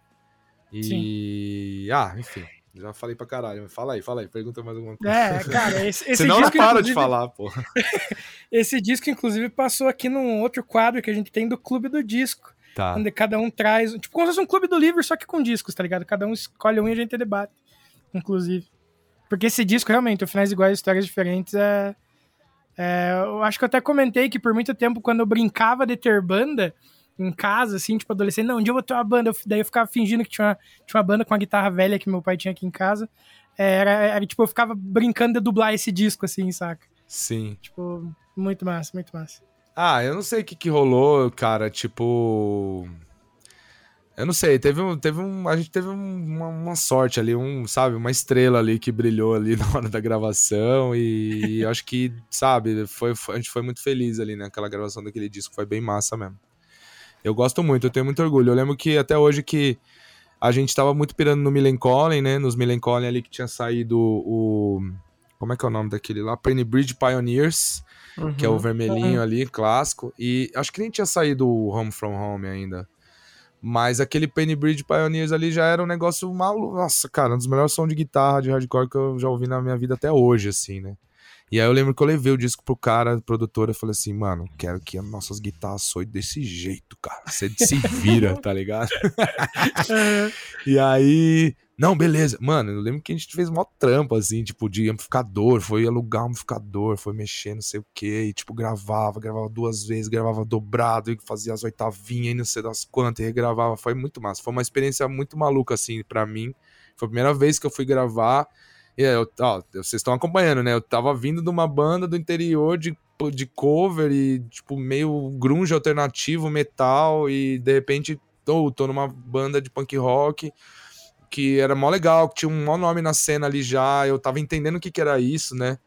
E. Ah, enfim. Já falei pra caralho. mas Fala aí, fala aí. Pergunta mais alguma coisa. É, cara, esse, <laughs> esse Senão eu não disco, paro de inclusive- falar, porra. <laughs> Esse disco, inclusive, passou aqui num outro quadro que a gente tem do Clube do Disco. Tá. Onde cada um traz. Tipo, como se fosse um clube do livro, só que com discos, tá ligado? Cada um escolhe um e a gente debate. Inclusive. Porque esse disco, realmente, o Finais Iguais, Histórias Diferentes, é. é, eu acho que eu até comentei que por muito tempo, quando eu brincava de ter banda em casa, assim, tipo, adolescente, não, um dia eu vou ter uma banda. Eu- daí eu ficava fingindo que tinha uma, tinha uma banda com a guitarra velha que meu pai tinha aqui em casa. É, Era, era, tipo, eu ficava brincando de dublar esse disco, assim, saca? Sim. Tipo, muito massa, muito massa. Ah, eu não sei o que que rolou, cara, tipo... Eu não sei, teve um, teve um, a gente teve um- uma, uma sorte ali, um, sabe, uma estrela ali que brilhou ali <laughs> na hora da gravação e eu acho que, sabe, foi, foi- a gente foi muito feliz ali naquela gravação daquele disco, foi bem massa mesmo. Eu gosto muito, eu tenho muito orgulho. Eu lembro que até hoje que a gente tava muito pirando no Millencolin, né, nos Millencolin ali que tinha saído o... Como é que é o nome daquele lá? Penny Bridge Pioneers que é o vermelhinho ali, clássico. E acho que nem tinha saído o Home From Home ainda. Mas aquele Penny Bridge Pioneers ali já era um negócio maluco. Nossa, cara, um dos melhores sons de guitarra de hardcore que eu já ouvi na minha vida até hoje, assim, né? E aí eu lembro que eu levei o disco pro cara, produtor, eu falei assim, mano, quero que as nossas guitarras soem desse jeito, cara. Você se vira, tá ligado? <laughs> e aí, não, beleza. Mano, eu lembro que a gente fez mó trampo, assim, tipo, de amplificador, foi alugar um amplificador, foi mexer, não sei o quê, e tipo, gravava, gravava duas vezes, gravava dobrado, e fazia as oitavinhas e não sei das quantas, e regravava, foi muito massa. Foi uma experiência muito maluca, assim, pra mim. Foi a primeira vez que eu fui gravar, e eu, ó, vocês estão acompanhando, né? Eu tava vindo de uma banda do interior de, de cover e, tipo, meio grunge alternativo, metal, e de repente tô, tô numa banda de punk rock que era mó legal, que tinha um mó nome na cena ali já, eu tava entendendo o que que era isso, né?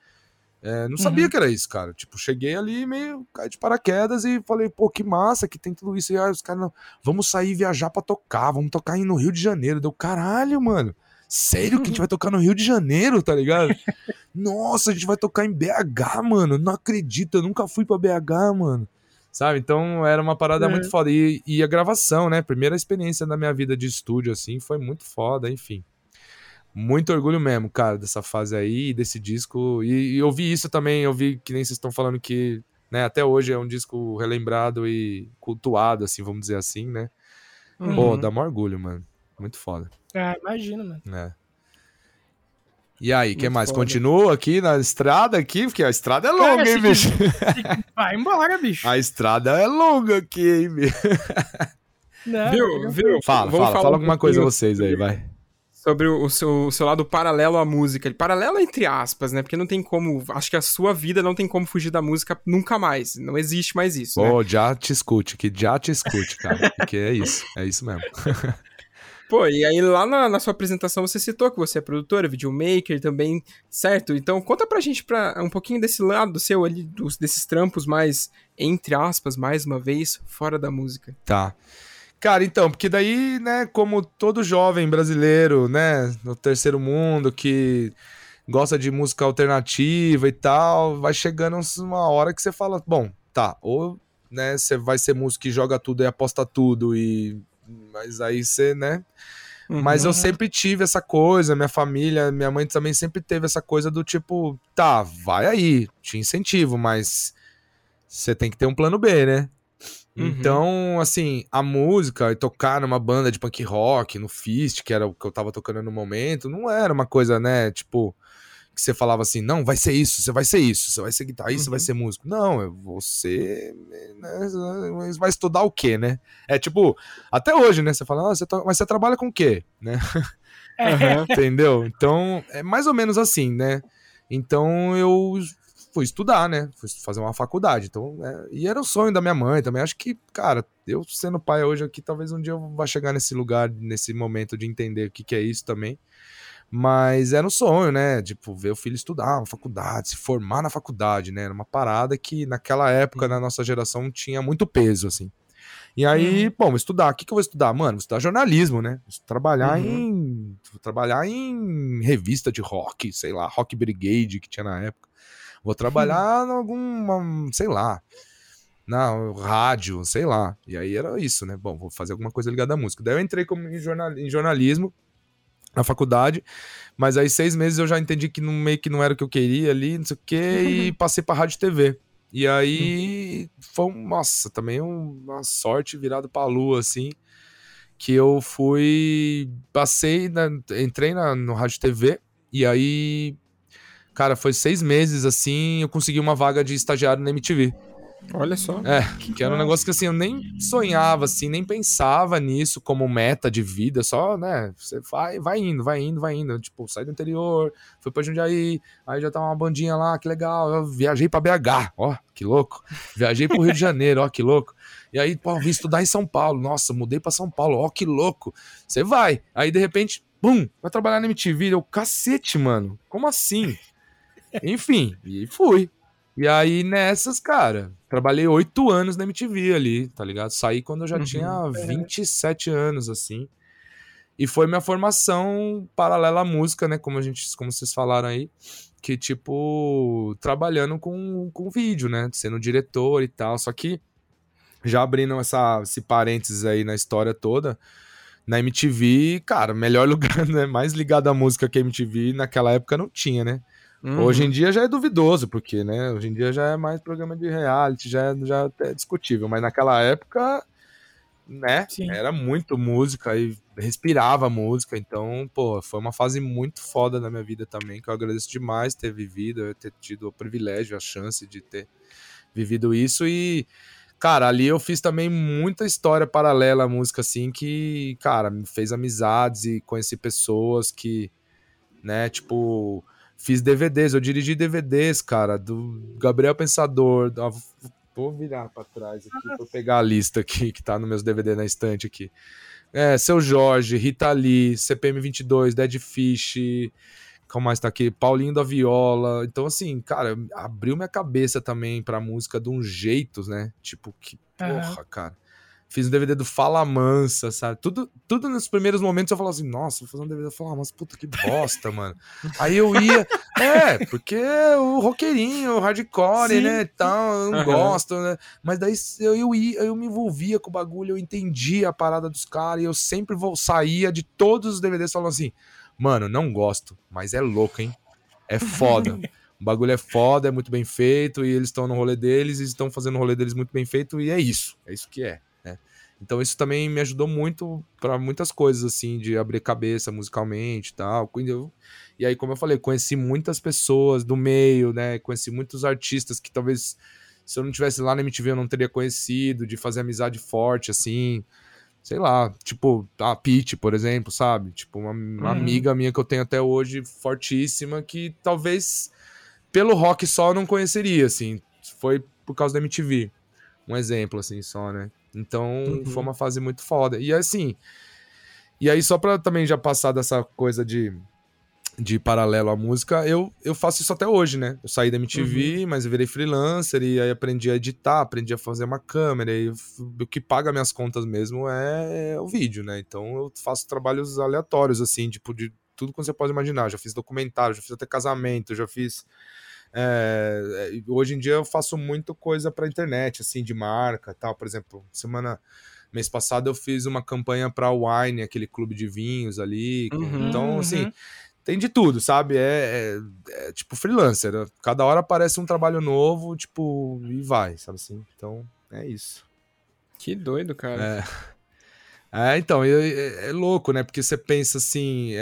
É, não sabia Uhum. que era isso, cara. Tipo, cheguei ali meio caí de paraquedas e falei, pô, que massa que tem tudo isso. E aí os caras, não, vamos sair viajar pra tocar, vamos tocar aí no Rio de Janeiro. Deu caralho, mano. Sério que a gente vai tocar no Rio de Janeiro, tá ligado? <laughs> Nossa, a gente vai tocar em BH, mano. Não acredito, eu nunca fui pra BH, mano. Sabe? Então era uma parada É. muito foda. E, e a gravação, né? Primeira experiência da minha vida de estúdio, assim, foi muito foda, enfim. Muito orgulho mesmo, cara, dessa fase aí, desse disco. E, e eu vi isso também, eu vi que nem vocês estão falando que, né, até hoje é um disco relembrado e cultuado, assim, vamos dizer assim, né? Pô, Uhum. dá mó orgulho, mano. Muito foda, Ah, imagina, mano. né? E aí, o que mais? foda. Continua aqui na estrada aqui? Porque a estrada é Cara, longa, hein, se bicho? <laughs> Vai embora, bicho. A estrada é longa aqui, hein, bicho? Não, Viu, viu? Fala, Vamos fala, falar fala um alguma coisa pouquinho vocês aí, vai. Sobre o seu, o seu lado paralelo à música. Paralelo entre aspas, né? Porque não tem como. Acho que a sua vida não tem como fugir da música nunca mais. Não existe mais isso, né? Pô, já te escute, que já te escute, cara. Porque é isso, é isso mesmo. <laughs> Pô, e aí lá na, na sua apresentação você citou que você é produtora, videomaker também, certo? Então conta pra gente pra, um pouquinho desse lado seu ali, dos, desses trampos mais, entre aspas, mais uma vez, fora da música. Tá. Cara, então, porque daí, né, como todo jovem brasileiro, né, no terceiro mundo, que gosta de música alternativa e tal, vai chegando uma hora que você fala, bom, tá, ou, né, você vai ser músico que joga tudo e aposta tudo e... Mas aí você, né... Mas eu sempre tive essa coisa, minha família, minha mãe também sempre teve essa coisa do tipo, tá, vai aí, te incentivo, mas você tem que ter um plano B, né? Uhum. Então, assim, a música e tocar numa banda de punk rock, no Fist, que era o que eu tava tocando no momento, não era uma coisa, né, tipo, que você falava assim, não, vai ser isso, você vai ser isso, você vai ser guitarrista, você vai ser músico. Não, é você né, vai estudar o quê, né? É tipo, até hoje, né, você fala, ah, você to- mas você trabalha com o quê, né? Aham. Entendeu? Então, é mais ou menos assim, né? Então eu fui estudar, né? Fui fazer uma faculdade. Então, é, e era o sonho da minha mãe também. Acho que, cara, eu sendo pai hoje aqui, talvez um dia eu vá chegar nesse lugar, nesse momento de entender o que, que é isso também. Mas era um sonho, né? Tipo, ver o filho estudar uma faculdade, se formar na faculdade, né? Era uma parada que naquela época, na nossa geração, tinha muito peso, assim. E aí, bom, vou estudar. O que, que eu vou estudar? Mano, vou estudar jornalismo, né? Vou trabalhar Uhum. em. Vou trabalhar em revista de rock, sei lá, Rock Brigade que tinha na época. Vou trabalhar em alguma, sei lá, na rádio, sei lá. E aí era isso, né? Bom, vou fazer alguma coisa ligada à música. Daí eu entrei como em jornalismo na faculdade, mas aí seis meses eu já entendi que não, meio que não era o que eu queria ali, não sei o quê, e passei pra rádio e TV. E aí foi, um- nossa, também uma sorte virada pra lua, assim, que eu fui, passei, na- entrei na, no rádio e TV, e aí, cara, foi seis meses, assim, eu consegui uma vaga de estagiário na MTV. Olha só. É, que era um negócio que assim, eu nem sonhava, assim, nem pensava nisso como meta de vida, só, né, você vai, vai indo, vai indo, vai indo, tipo, sai do interior, fui pra Jundiaí, aí já tava uma bandinha lá, que legal, eu viajei pra BH, ó, que louco, viajei pro Rio de Janeiro, ó, que louco, e aí, pô, vim estudar em São Paulo, nossa, mudei pra São Paulo, ó, que louco, você vai, aí de repente, bum, vai trabalhar na MTV, eu, cacete, mano, como assim? Enfim, e fui. E aí, nessas, cara, trabalhei oito anos na MTV ali, tá ligado? Saí quando eu já Uhum. tinha 27 anos, assim. E foi minha formação paralela à música, né? Como, a gente, como vocês falaram aí. Que, tipo, trabalhando com, com vídeo, né? Sendo diretor e tal. Só que já abrindo essa, esse parênteses aí na história toda, na MTV, cara, melhor <laughs> lugar, né? Mais ligado à música que a MTV naquela época não tinha, né? Uhum. Hoje em dia já é duvidoso, porque, né? Hoje em dia já é mais programa de reality, já, é- já é discutível. Mas naquela época, né? Sim. Era muito música e respirava música. Então, pô, foi uma fase muito foda na minha vida também, que eu agradeço demais ter vivido, ter tido o privilégio, a chance de ter vivido isso. E, cara, ali eu fiz também muita história paralela à música, assim, que, cara, me fez amizades e conheci pessoas que, né, tipo Fiz DVDs, eu dirigi DVDs, cara, do Gabriel Pensador. da- Vou virar pra trás aqui pra eu pegar a lista aqui que tá nos meus DVD na estante aqui. É, Seu Jorge, Rita Lee, CPM 22, Dead Fish, qual mais tá aqui? Paulinho da Viola. Então, assim, cara, abriu minha cabeça também pra música de um jeito, né? Tipo, que porra, cara. Fiz um DVD do Fala Mansa, sabe? Tudo, tudo nos primeiros momentos eu falava assim, nossa, vou fazer um DVD do Fala Mansa, puta que bosta, mano. <laughs> Aí eu ia, é, porque o roqueirinho, o hardcore, Sim. né, tal, eu não Aham. gosto, né? Mas daí eu, eu ia, eu me envolvia com o bagulho, eu entendia a parada dos caras e eu sempre vou, saía de todos os DVDs falando assim, mano, não gosto, mas é louco, hein? É foda. O bagulho é foda, é muito bem feito, e eles estão no rolê deles, e estão fazendo o rolê deles muito bem feito, e é isso. É isso que é. Então isso também me ajudou muito pra muitas coisas, assim, de abrir cabeça musicalmente e tal. E aí, como eu falei, conheci muitas pessoas do meio, né? Conheci muitos artistas que talvez se eu não tivesse lá na MTV eu não teria conhecido, de fazer amizade forte, assim. Sei lá, tipo, a Pete, por exemplo, sabe? Tipo, uma, uma Uhum. amiga minha que eu tenho até hoje, fortíssima, que talvez pelo rock só eu não conheceria, assim. Foi por causa da MTV. Um exemplo, assim, só, né? Então, Uhum. foi uma fase muito foda. E assim. E aí, só pra também já passar dessa coisa de, de paralelo à música, eu, eu faço isso até hoje, né? Eu saí da MTV, mas eu virei freelancer e aí aprendi a editar, aprendi a fazer uma câmera. E o que paga minhas contas mesmo é, é o vídeo, né? Então eu faço trabalhos aleatórios, assim, tipo, de tudo que você pode imaginar. Já fiz documentário, já fiz até casamento, já fiz. É, é, hoje em dia eu faço muito coisa pra internet, assim, de marca tal. Por exemplo, semana. Mês passado eu fiz uma campanha pra Wine, aquele clube de vinhos ali. Uhum. Então, assim, Uhum. tem de tudo, sabe? É, é- é tipo freelancer. Cada hora aparece um trabalho novo, tipo, e vai, sabe assim? Então, é isso. Que doido, cara. É, é então, é, é louco, né? Porque você pensa assim.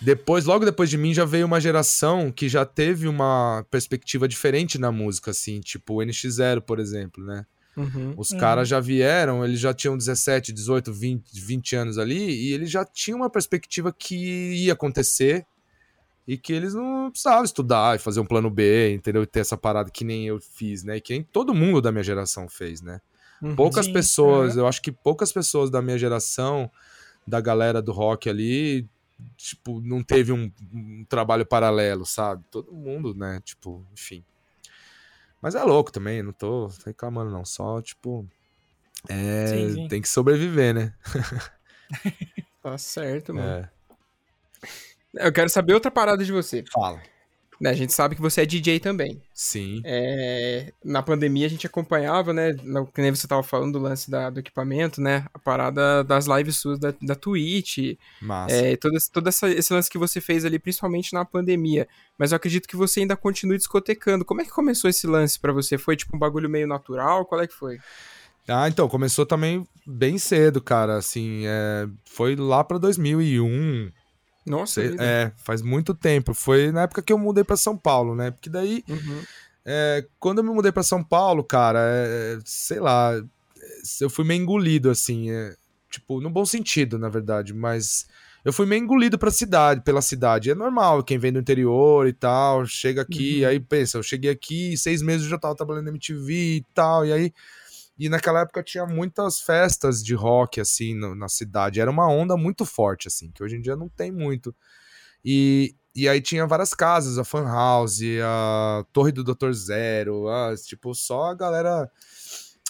É, depois, logo depois de mim, já veio uma geração que já teve uma perspectiva diferente na música, assim, tipo o NX0, por exemplo, né? Uhum. Os Uhum. caras já vieram, eles já tinham 17, 18, 20, 20 anos ali, e eles já tinham uma perspectiva que ia acontecer e que eles não precisavam estudar e fazer um plano B, entendeu? E ter essa parada que nem eu fiz, né? E que nem todo mundo da minha geração fez, né? Uhum. Poucas Sim, pessoas, eu acho que poucas pessoas da minha geração, da galera do rock ali, tipo, não teve um, um trabalho paralelo, sabe? Todo mundo, né? Tipo, enfim. Mas é louco também, não tô reclamando, não. Só, tipo. É, Sim, sim. tem que sobreviver, né? <laughs> Tá certo, mano. É. Eu quero saber outra parada de você. Fala. Né, a gente sabe que você é DJ também. Sim. É, na pandemia a gente acompanhava, né? no- Que nem você tava falando do lance da- do equipamento, né? A parada das lives suas da, da Twitch. Massa. É, todo, esse- todo essa- esse lance que você fez ali, principalmente na pandemia. Mas eu acredito que você ainda continue discotecando. Como é que começou esse lance pra você? Foi tipo um bagulho meio natural? Qual é que foi? Ah, então, começou também bem cedo, cara. Assim, é, foi lá pra 2001. Nossa, sei- vida. é, faz muito tempo. Foi na época que eu mudei pra São Paulo, né? Porque daí Uhum. É, quando eu me mudei pra São Paulo, cara, é, sei lá, eu fui meio engolido, assim, é, tipo, no bom sentido, na verdade, mas eu fui meio engolido pra cidade, pela cidade. É normal, quem vem do interior e tal, chega aqui, Uhum. aí pensa, eu cheguei aqui, seis meses eu já tava trabalhando na MTV e tal, e aí. E naquela época tinha muitas festas de rock, assim, no- na cidade. Era uma onda muito forte, assim, que hoje em dia não tem muito. E, e aí tinha várias casas, a Fan House, a Torre do Dr. Zero, a, tipo, só a galera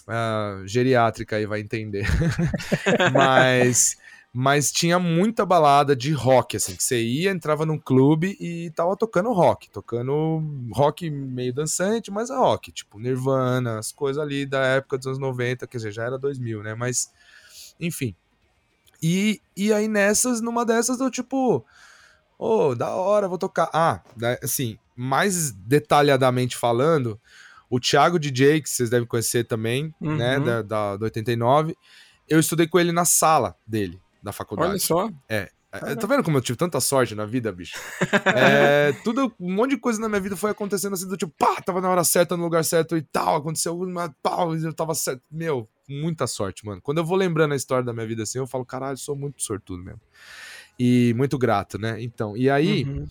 ah, geriátrica aí vai entender. <laughs> Mas Mas tinha muita balada de rock, assim, que você ia, entrava num clube e tava tocando rock, tocando rock meio dançante, mas é rock, tipo Nirvana, as coisas ali da época dos anos 90, quer dizer, já era 2000, né? Mas, enfim. E, e aí nessas, numa dessas, eu tipo, ô, da hora, vou tocar. Ah, assim, mais detalhadamente falando, o Thiago DJ, que vocês devem conhecer também, né, Uhum. da, da, do 89, eu estudei com ele na sala dele, da faculdade. Olha só. É, Tá vendo como eu tive tanta sorte na vida, bicho? <laughs> É, tudo, um monte de coisa na minha vida foi acontecendo assim, do tipo, pá, tava na hora certa, no lugar certo e tal, aconteceu uma pau, eu tava certo. Meu, muita sorte, mano. Quando eu vou lembrando a história da minha vida assim, eu falo, caralho, sou muito sortudo mesmo. E muito grato, né? Então, e aí, Uhum.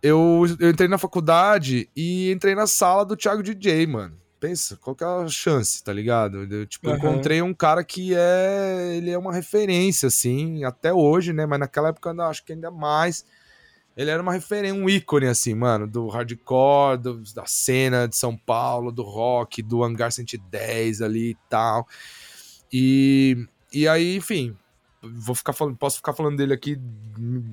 eu, eu entrei na faculdade e entrei na sala do Thiago DJ, mano. Pensa, qual que é a chance, tá ligado? Eu, tipo, eu Aham. encontrei um cara que é. Ele é uma referência, assim, até hoje, né? Mas naquela época eu acho que ainda mais. Ele era uma referência, um ícone, assim, mano, do hardcore, do- da cena de São Paulo, do rock, do Hangar 110 ali e tal. E, e aí, enfim, vou ficar falando, posso ficar falando dele aqui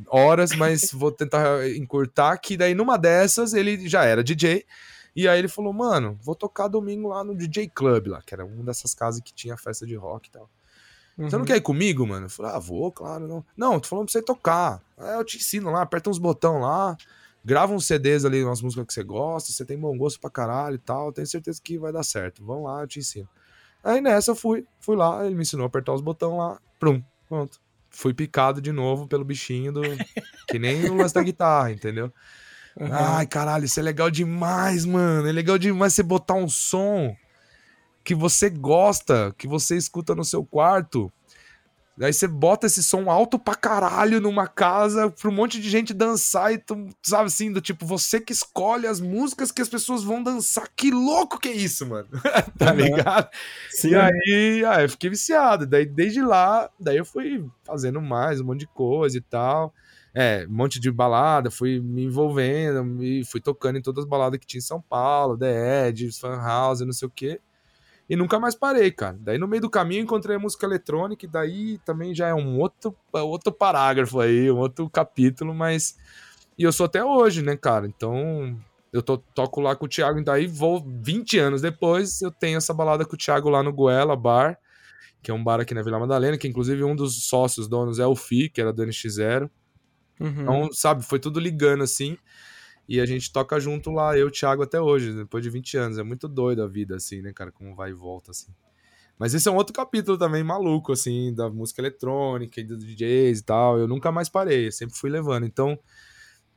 horas, mas vou tentar <laughs> encurtar, que daí numa dessas ele já era DJ, e aí ele falou, mano, vou tocar domingo lá no DJ Club lá, que era uma dessas casas que tinha festa de rock e tal. Você não Uhum. quer ir comigo, mano? Eu falei, ah, vou, claro, não. Não, tô falando pra você tocar. Aí eu te ensino lá, aperta uns botão lá, grava uns CDs ali, umas músicas que você gosta, você tem bom gosto pra caralho e tal, tenho certeza que vai dar certo. Vamos lá, eu te ensino. Aí nessa eu fui, fui lá, ele me ensinou a apertar os botões lá, prum, pronto. Fui picado de novo pelo bichinho do. que nem o lance da guitarra, entendeu? Uhum. Ai, caralho, isso é legal demais, mano. É legal demais você botar um som que você gosta, que você escuta no seu quarto. Aí você bota esse som alto pra caralho numa casa pra um monte de gente dançar e tu, sabe assim, do tipo, você que escolhe as músicas que as pessoas vão dançar. Que louco que é isso, mano. <laughs> tá ligado? Sim. E aí, ah, eu fiquei viciado. Daí, desde lá, daí eu fui fazendo mais um monte de coisa e tal. É, um monte de balada, fui me envolvendo, fui tocando em todas as baladas que tinha em São Paulo, The Edge, Fan House, não sei o quê. E nunca mais parei, cara. Daí no meio do caminho encontrei a música eletrônica, e daí também já é um outro, outro parágrafo aí, um outro capítulo, mas. E eu sou até hoje, né, cara? Então, eu to- toco lá com o Thiago, e daí vou 20 anos depois, eu tenho essa balada com o Thiago lá no Goela Bar, que é um bar aqui na Vila Madalena, que inclusive um dos sócios donos é o Fi, que era do NX0. Uhum. Então, sabe, foi tudo ligando assim. E a gente toca junto lá, eu e o Thiago até hoje, depois de 20 anos. É muito doido a vida, assim, né, cara? Como vai e volta, assim. Mas esse é um outro capítulo também maluco, assim, da música eletrônica e dos DJs e tal. Eu nunca mais parei, eu sempre fui levando. Então,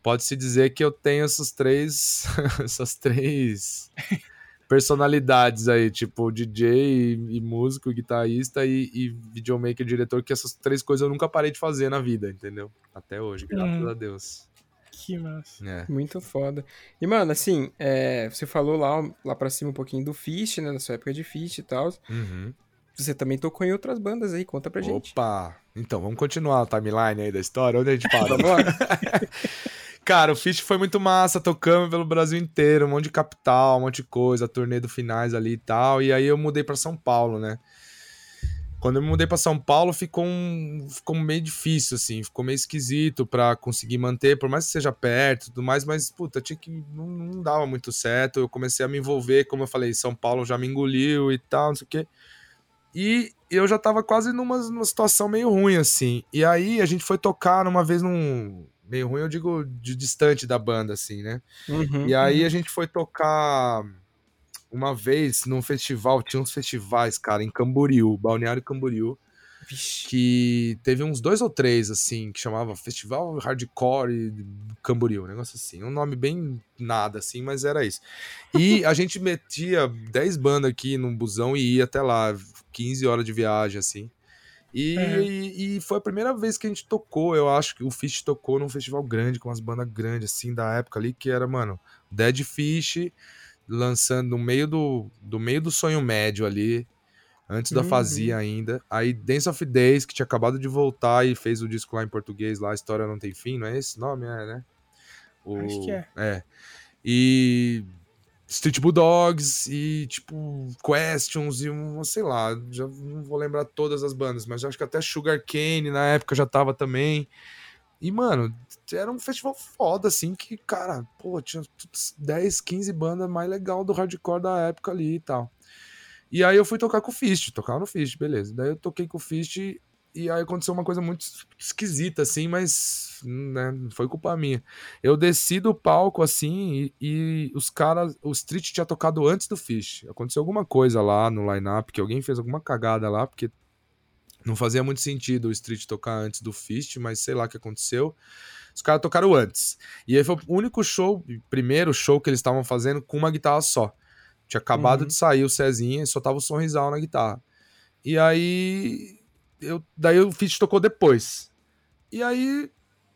pode-se dizer que eu tenho essas três. <laughs> essas três personalidades aí, tipo DJ e, e músico, guitarrista e, e videomaker, diretor, que essas três coisas eu nunca parei de fazer na vida, entendeu? Até hoje, graças Hum. a Deus. Que massa. É. Muito foda. E, mano, assim, é, você falou lá, lá pra cima um pouquinho do Fist, né? Da sua época de Fist e tal. Uhum. Você também tocou em outras bandas aí, conta pra gente. Opa! Então, vamos continuar a timeline aí da história. Onde a gente <laughs> para? <laughs> Cara, o Fish foi muito massa, tocamos pelo Brasil inteiro, um monte de capital, um monte de coisa, turnê do finais ali e tal. E aí eu mudei pra São Paulo, né? Quando eu me mudei pra São Paulo, ficou, um, ficou meio difícil, assim, ficou meio esquisito pra conseguir manter, por mais que seja perto e tudo mais, mas, puta, tinha que. Não, não dava muito certo. Eu comecei a me envolver, como eu falei, São Paulo já me engoliu e tal, não sei o quê. E eu já tava quase numa, numa situação meio ruim, assim. E aí a gente foi tocar numa vez num. Meio ruim, eu digo de distante da banda, assim, né? Uhum. E aí a gente foi tocar uma vez num festival, tinha uns festivais, cara, em Camboriú, Balneário Camboriú, Vixe. que teve uns dois ou três, assim, que chamava Festival Hardcore Camboriú, um negócio assim, um nome bem nada, assim, mas era isso. E <laughs> a gente metia 10 bandas aqui num busão e ia até lá, 15 horas de viagem, assim. E, Uhum. e, e foi a primeira vez que a gente tocou, eu acho que o Fish tocou num festival grande, com umas bandas grandes, assim, da época ali, que era, mano, Dead Fish, lançando no meio do, do meio do sonho médio ali, antes da Uhum. fazia ainda. Aí Dance of Days, que tinha acabado de voltar e fez o disco lá em português, lá, História Não Tem Fim, não é esse nome? É, né? O- Acho que é. É. E Street Bulldogs e, tipo, Questions e um, sei lá, já não vou lembrar todas as bandas, mas acho que até Sugar Cane na época já tava também. E, mano, era um festival foda, assim, que, cara, pô, tinha 10, 15 bandas mais legal do hardcore da época ali e tal. E aí eu fui tocar com o Fist, tocar no Fist, beleza. Daí eu toquei com o Fist e aí aconteceu uma coisa muito esquisita, assim, mas né, não foi culpa minha. Eu desci do palco, assim, e, e os caras, o Street tinha tocado antes do Fish. Aconteceu alguma coisa lá no line-up, que alguém fez alguma cagada lá, porque não fazia muito sentido o Street tocar antes do Fist, mas sei lá o que aconteceu. Os caras tocaram antes. E aí foi o único show, primeiro show que eles estavam fazendo com uma guitarra só. Tinha acabado Uhum. de sair o Cezinha e só tava o Sorrisal na guitarra. E aí eu, daí o Fitch tocou depois. E aí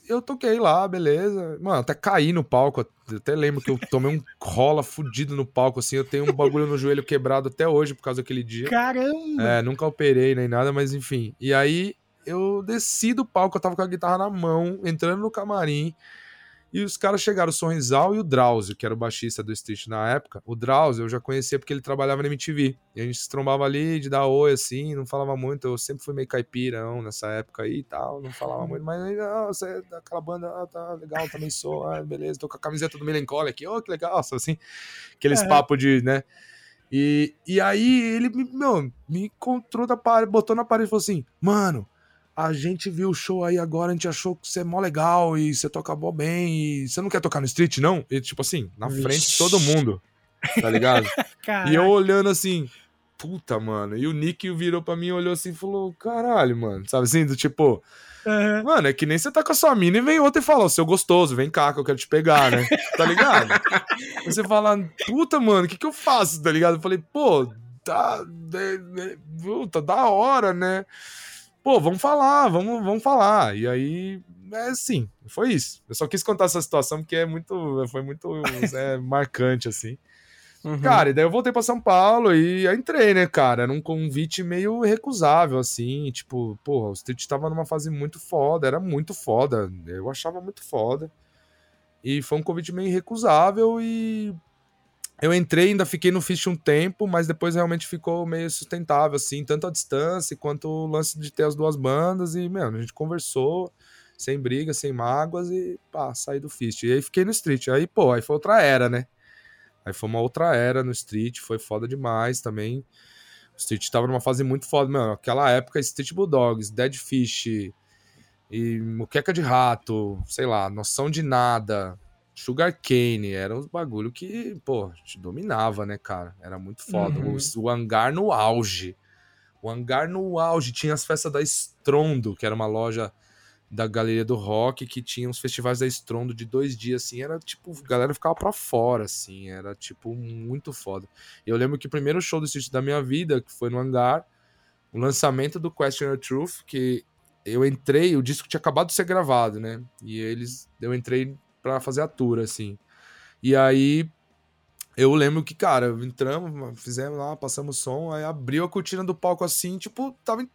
eu toquei lá, beleza. Mano, até caí no palco. eu Até lembro que eu <laughs> tomei um rola fudido no palco, assim. Eu tenho um bagulho no joelho quebrado até hoje por causa daquele dia. Caramba! É, nunca operei nem nada, mas enfim. E aí eu desci do palco, eu tava com a guitarra na mão, entrando no camarim. E os caras chegaram, o Sorrisal e o Drauzio, que era o baixista do Street na época. O Drauzio eu já conhecia porque ele trabalhava na MTV. E a gente se trombava ali de dar oi, assim, não falava muito. Eu sempre fui meio caipirão nessa época aí e tal, não falava muito. Mas aí, ah, você é daquela banda, ah, tá legal, também sou, ah, beleza, tô com a camiseta do Melancholy aqui, oh, que legal, assim. Aqueles É. papos de, né? E, e aí ele me, meu, me encontrou da parede, botou na parede e falou assim: Mano, a gente viu o show aí agora, a gente achou que você é mó legal e você toca mó bem e você não quer tocar no street, não? E tipo assim, na frente de todo mundo, tá ligado? <laughs> E eu olhando assim, puta, mano. E o Nick virou pra mim, olhou assim e falou: Caralho, mano, sabe assim? Do tipo, Aham. Mano, é que nem você tá com a sua mina e vem outra e fala, seu gostoso, vem cá que eu quero te pegar, né? Tá ligado? Você fala, puta, mano, o que que eu faço, tá ligado? Eu falei, pô, tá, puta, da hora, né? Pô, vamos falar, vamos, vamos falar. E aí, é assim, foi isso. Eu só quis contar essa situação porque é muito, foi muito é, <laughs> marcante, assim. Uhum. Cara, e daí eu voltei pra São Paulo e entrei, né, cara? Era um convite meio recusável, assim. Tipo, porra, o Street tava numa fase muito foda, era muito foda. Eu achava muito foda. E foi um convite meio irrecusável e. Eu entrei, ainda fiquei no Fish um tempo, mas depois realmente ficou meio sustentável, assim, tanto a distância quanto o lance de ter as duas bandas. E, mano, a gente conversou, sem briga, sem mágoas, e pá, saí do Fist. E aí fiquei no Street. Aí, pô, aí foi outra era, né? Aí foi uma outra era no Street, foi foda demais também. O Street tava numa fase muito foda, mano. Aquela época, Street Bulldogs, Dead Fish e Muqueca de Rato, sei lá, Noção de Nada, Sugar Cane, eram os bagulho que, pô, te dominava, né, cara? Era muito foda. Uhum. O, o hangar no auge. O hangar no auge. Tinha as festas da Estrondo, que era uma loja da Galeria do Rock, que tinha uns festivais da Estrondo de dois dias, assim, era tipo, a galera ficava pra fora, assim, era tipo muito foda. Eu lembro que o primeiro show do Street da minha vida, que foi no Hangar, o lançamento do Question Your Truth, que eu entrei, o disco tinha acabado de ser gravado, né? E eles, eu entrei pra fazer a tour, assim. E aí, eu lembro que, cara, entramos, fizemos lá, passamos som, aí abriu a cortina do palco assim, tipo, tava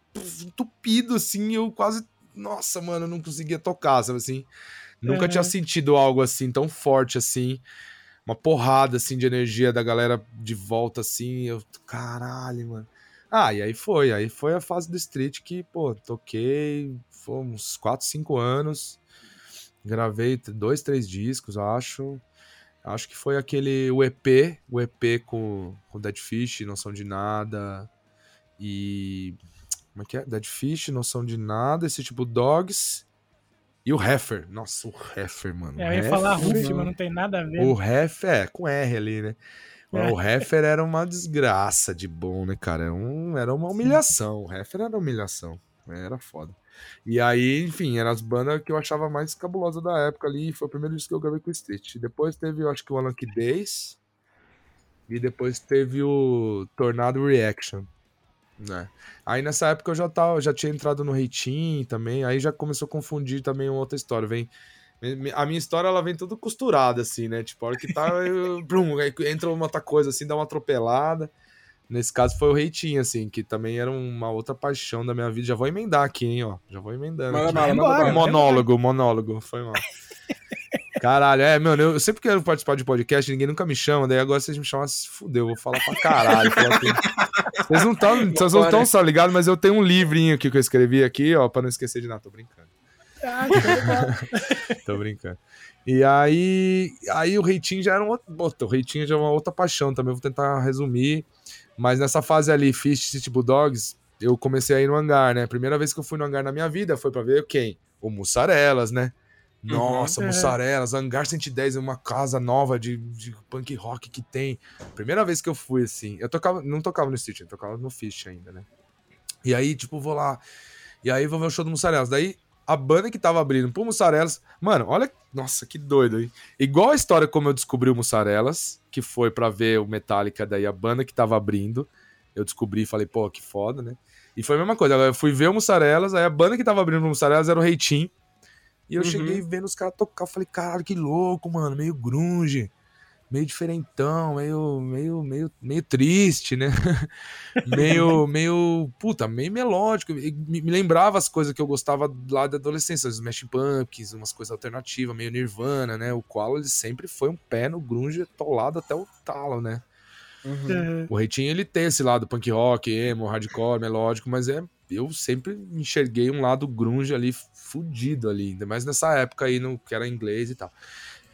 entupido, assim, eu quase nossa, mano, eu não conseguia tocar, sabe assim? Nunca Uhum. tinha sentido algo assim tão forte assim. Uma porrada assim de energia da galera de volta assim. Eu, caralho, mano. Ah, e aí foi, aí foi a fase do street que, pô, toquei, foi uns 4, 5 anos. Gravei dois, três discos, acho. Acho que foi aquele o EP, o EP com, com Dead Fish, Noção de Nada e como é que é? Dead Fish, Noção de Nada, esse tipo Dogs e o Heifer. Nossa, o Heifer, mano. É, eu ia falar Heifer, Ruff, mas não tem nada a ver. O Heifer, é, com R ali, né? É. O Heifer era uma desgraça de bom, né, cara? Era, um, era uma humilhação. O Heifer era humilhação. Era foda. E aí, enfim, eram as bandas que eu achava mais cabulosa da época ali. Foi o primeiro disco que eu gravei com o Street. Depois teve, eu acho que o Alan Days. E depois teve o Tornado Reaction. Né? Aí nessa época eu já, tava, já tinha entrado no Reitinho também. Aí já começou a confundir também uma outra história. Vem, a minha história ela vem toda costurada, assim, né? Tipo, a hora que tá, eu, <laughs> brum, entra uma outra coisa assim, dá uma atropelada. Nesse caso foi o Reitinho, assim, que também era uma outra paixão da minha vida. Já vou emendar aqui, hein, ó. Já vou emendando. Manda manda vai monólogo, monólogo, foi mal. <laughs> Caralho, é, mano, eu sempre quero participar de podcast, ninguém nunca me chama, daí agora vocês me chamam, se fudeu, eu vou falar pra caralho. assim. Vocês não estão vocês não tão só ligados, mas eu tenho um livrinho aqui que eu escrevi aqui, ó, pra não esquecer de nada, tô brincando. Ah. <laughs> Tô brincando. E aí, aí o Reitinho já era um outro. O Reitinho já é uma outra paixão também. Vou tentar resumir. Mas nessa fase ali, Fish City Bulldogs, eu comecei a ir no hangar, né? Primeira vez que eu fui no hangar na minha vida foi pra ver quem? O Mussarelas, né? Nossa, Uhum. Mussarelas, Hangar 110 é uma casa nova de, de punk rock que tem. Primeira vez que eu fui, assim. Eu tocava, não tocava no Street, eu tocava no Fish ainda, né? E aí, tipo, vou lá. E aí vou ver o show do Mussarelas. Daí, a banda que tava abrindo pro Mussarelas. Mano, olha. Nossa, que doido, hein? Igual a história como eu descobri o Mussarelas, que foi pra ver o Metallica, daí a banda que tava abrindo. Eu descobri e falei, pô, que foda, né? E foi a mesma coisa. Eu fui ver o Mussarelas, aí a banda que tava abrindo pro Mussarelas era o Reitinho. E eu Uhum. cheguei vendo os caras tocar. Falei, caralho, que louco, mano. Meio grunge. Meio diferentão, meio, meio, meio, meio triste, né? <laughs> meio, meio, puta, meio melódico. Me, me lembrava as coisas que eu gostava lá da adolescência, os Smashing Pumpkins, umas coisas alternativas, meio Nirvana, né? O qual ele sempre foi um pé no grunge atolado até o talo, né? Uhum. O Reitinho, ele tem esse lado punk rock, emo, hardcore, melódico, mas é eu sempre enxerguei um lado grunge ali fudido ali, ainda mais nessa época aí no que era inglês e tal.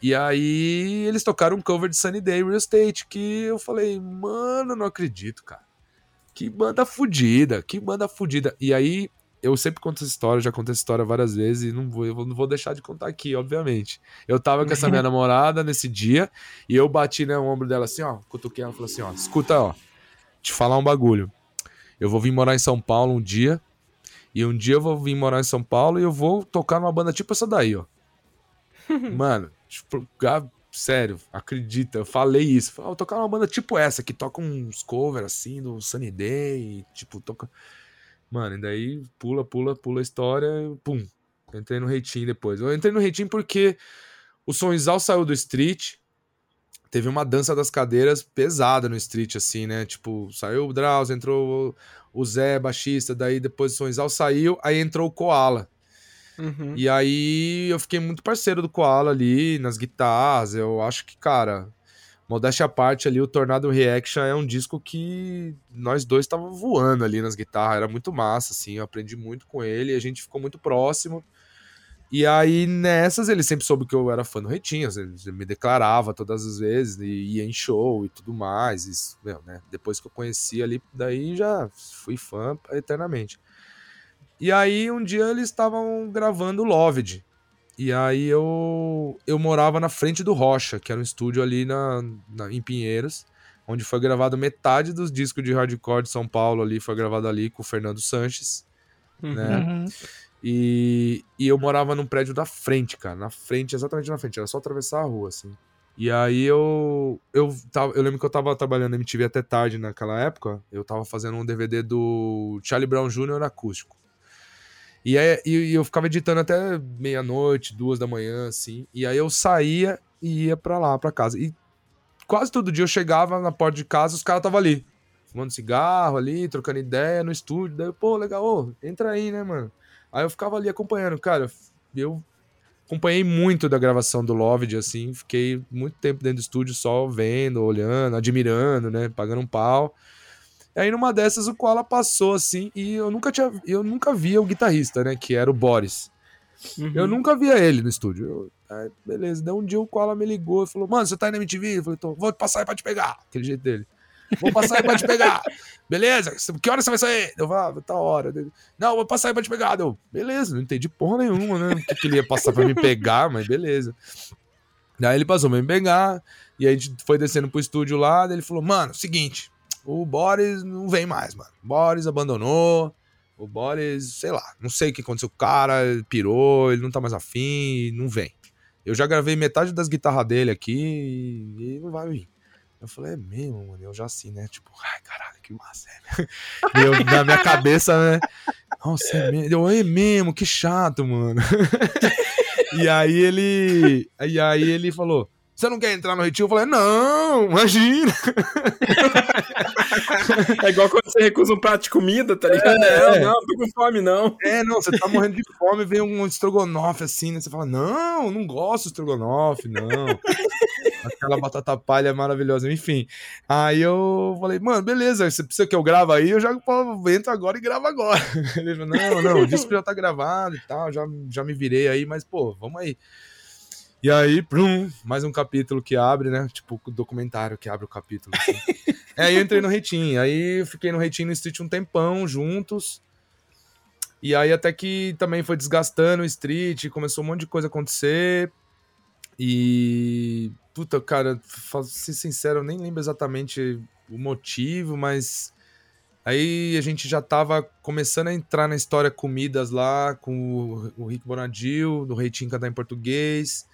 E aí eles tocaram um cover de Sunny Day Real Estate que eu falei, mano, não acredito, cara. Que banda fudida, que banda fudida. E aí eu sempre conto essa história, já contei essa história várias vezes e não vou, eu não vou deixar de contar aqui, obviamente. Eu tava com essa minha <laughs> namorada nesse dia e eu bati no ombro dela assim, ó, cutuquei ela e falei assim, ó, escuta, ó, te falar um bagulho. Eu vou vir morar em São Paulo um dia e um dia eu vou vir morar em São Paulo e eu vou tocar numa banda tipo essa daí, ó. <laughs> Mano, tipo, sério, acredita, eu falei isso. Falei, ah, eu tocar numa banda tipo essa, que toca uns covers assim, do Sunny Day, tipo, toca. Mano, e daí pula, pula, pula a história, pum. Entrei no Reitinho depois. Eu entrei no Reitinho porque o Sonzal saiu do Street, teve uma dança das cadeiras pesada no Street, assim, né? Tipo, saiu o Drauzio, entrou o Zé, baixista, daí depois o Sonzal saiu, aí entrou o Koala. Uhum. E aí eu fiquei muito parceiro do Koala ali, nas guitarras. Eu acho que, cara, modéstia à parte ali, o Tornado Reaction é um disco que nós dois estávamos voando ali nas guitarras. Era muito massa, assim. Eu aprendi muito com ele, a gente ficou muito próximo. E aí, nessas, ele sempre soube que eu era fã do Retinhas, ele me declarava todas as vezes, e ia em show e tudo mais. Isso, meu, né? Depois que eu conheci ali, daí já fui fã eternamente. E aí, um dia eles estavam gravando Loved. E aí eu, eu morava na frente do Rocha, que era um estúdio ali na, na- em Pinheiros, onde foi gravado metade dos discos de hardcore de São Paulo ali, foi gravado ali com o Fernando Sanches, né? Uhum. E, e eu morava num prédio da frente, cara. Na frente, exatamente na frente. Era só atravessar a rua, assim. E aí eu. Eu, tava, eu lembro que eu tava trabalhando na MTV até tarde naquela época. Eu tava fazendo um DVD do Charlie Brown Jr. acústico. E, aí, e, eu ficava editando até meia-noite, duas da manhã, assim. E aí eu saía e ia pra lá, pra casa. E quase todo dia eu chegava na porta de casa os caras estavam ali. Fumando cigarro ali, trocando ideia no estúdio. Daí, pô, legal, ô, entra aí, né, mano? Aí eu ficava ali acompanhando, cara. Eu acompanhei muito da gravação do Loved, assim. Fiquei muito tempo dentro do estúdio só vendo, olhando, admirando, né? Pagando um pau. E aí numa dessas o Koala passou assim e eu nunca tinha, eu nunca via o guitarrista, né, que era o Boris. Uhum. Eu nunca via ele no estúdio. Eu, ah, beleza. Daí um dia o Koala me ligou e falou: "Mano, você tá aí na MTV?" Eu falei: "Tô, vou passar aí pra te pegar". Aquele jeito dele. Vou passar aí pra te pegar. <laughs> Beleza? Que hora você vai sair? Eu falei, ah, tá hora. Não, vou passar aí pra te pegar. Eu, beleza, não entendi porra nenhuma, né? O que, que ele ia passar pra me pegar, mas beleza. Daí ele passou pra me pegar, e aí a gente foi descendo pro estúdio lá, daí ele falou, mano, seguinte, o Boris não vem mais, mano. O Boris abandonou, o Boris, sei lá, não sei o que aconteceu com o cara, ele pirou, ele não tá mais afim, não vem. Eu já gravei metade das guitarras dele aqui e e não vai vir. Eu falei, é mesmo, mano, eu já assim, né? Tipo, ai, caralho, que massa, né? <laughs> Eu, na minha cabeça, né? Nossa, é mesmo. Eu, é mesmo, que chato, mano. <laughs> e aí ele. E aí ele falou: Você não quer entrar no retiro? Eu falei, não, imagina. <laughs> <laughs> É igual quando você recusa um prato de comida, tá ligado? É. Não, não, tô com fome, não. É, não, você tá morrendo de fome, vem um estrogonofe assim, né? Você fala, não, não gosto de estrogonofe, não. Aquela batata palha maravilhosa, enfim. Aí eu falei, mano, beleza, você precisa que eu grave aí, eu já pô, entro agora e gravo agora. <laughs> Ele falou, não, não, o disco já tá gravado e tal, já, já me virei aí, mas, pô, vamos aí. E aí, prum, mais um capítulo que abre, né? Tipo, o documentário que abre o capítulo. Assim. é, <laughs> aí eu entrei no Reitinho. Aí eu fiquei no Reitinho no Street um tempão, juntos. E aí até que também foi desgastando o Street, começou um monte de coisa a acontecer. E. Puta, cara, pra ser sincero, eu nem lembro exatamente o motivo, mas. Aí a gente já tava começando a entrar na história comidas lá, com o, o Rick Bonadil, do Reitinho cantar em português.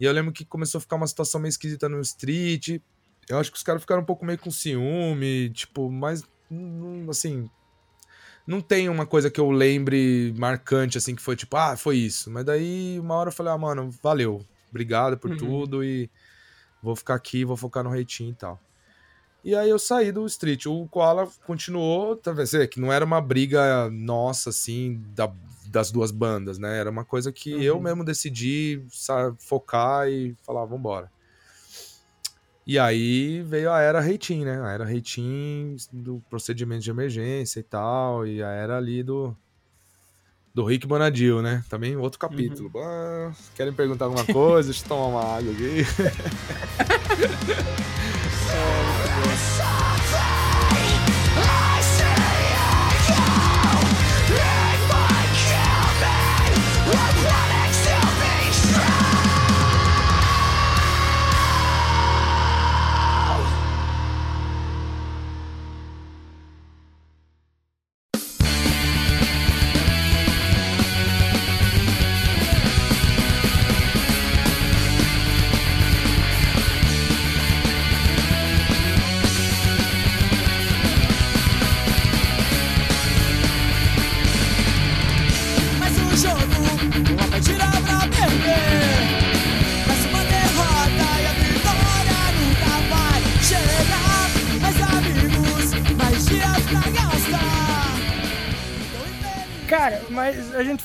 E eu lembro que começou a ficar uma situação meio esquisita no street. Eu acho que os caras ficaram um pouco meio com ciúme, tipo, mas hum, assim, não tem uma coisa que eu lembre marcante, assim, que foi tipo, ah, foi isso. Mas daí, uma hora eu falei, ah, mano, valeu, obrigado por Uhum. tudo e vou ficar aqui, vou focar no reitinho e tal. E aí eu saí do Street. O Koala continuou, tá vendo? Que não era uma briga nossa, assim, da- das duas bandas, né? Era uma coisa que eu Uhum. mesmo decidi sa- focar e falar, vambora. E aí veio a era Reitim, né? A era Reitim do procedimento de emergência e tal, e a era ali do do Rick Bonadil, né? Também outro capítulo. Ah, querem perguntar alguma coisa? Deixa eu tomar uma água aqui. <laughs>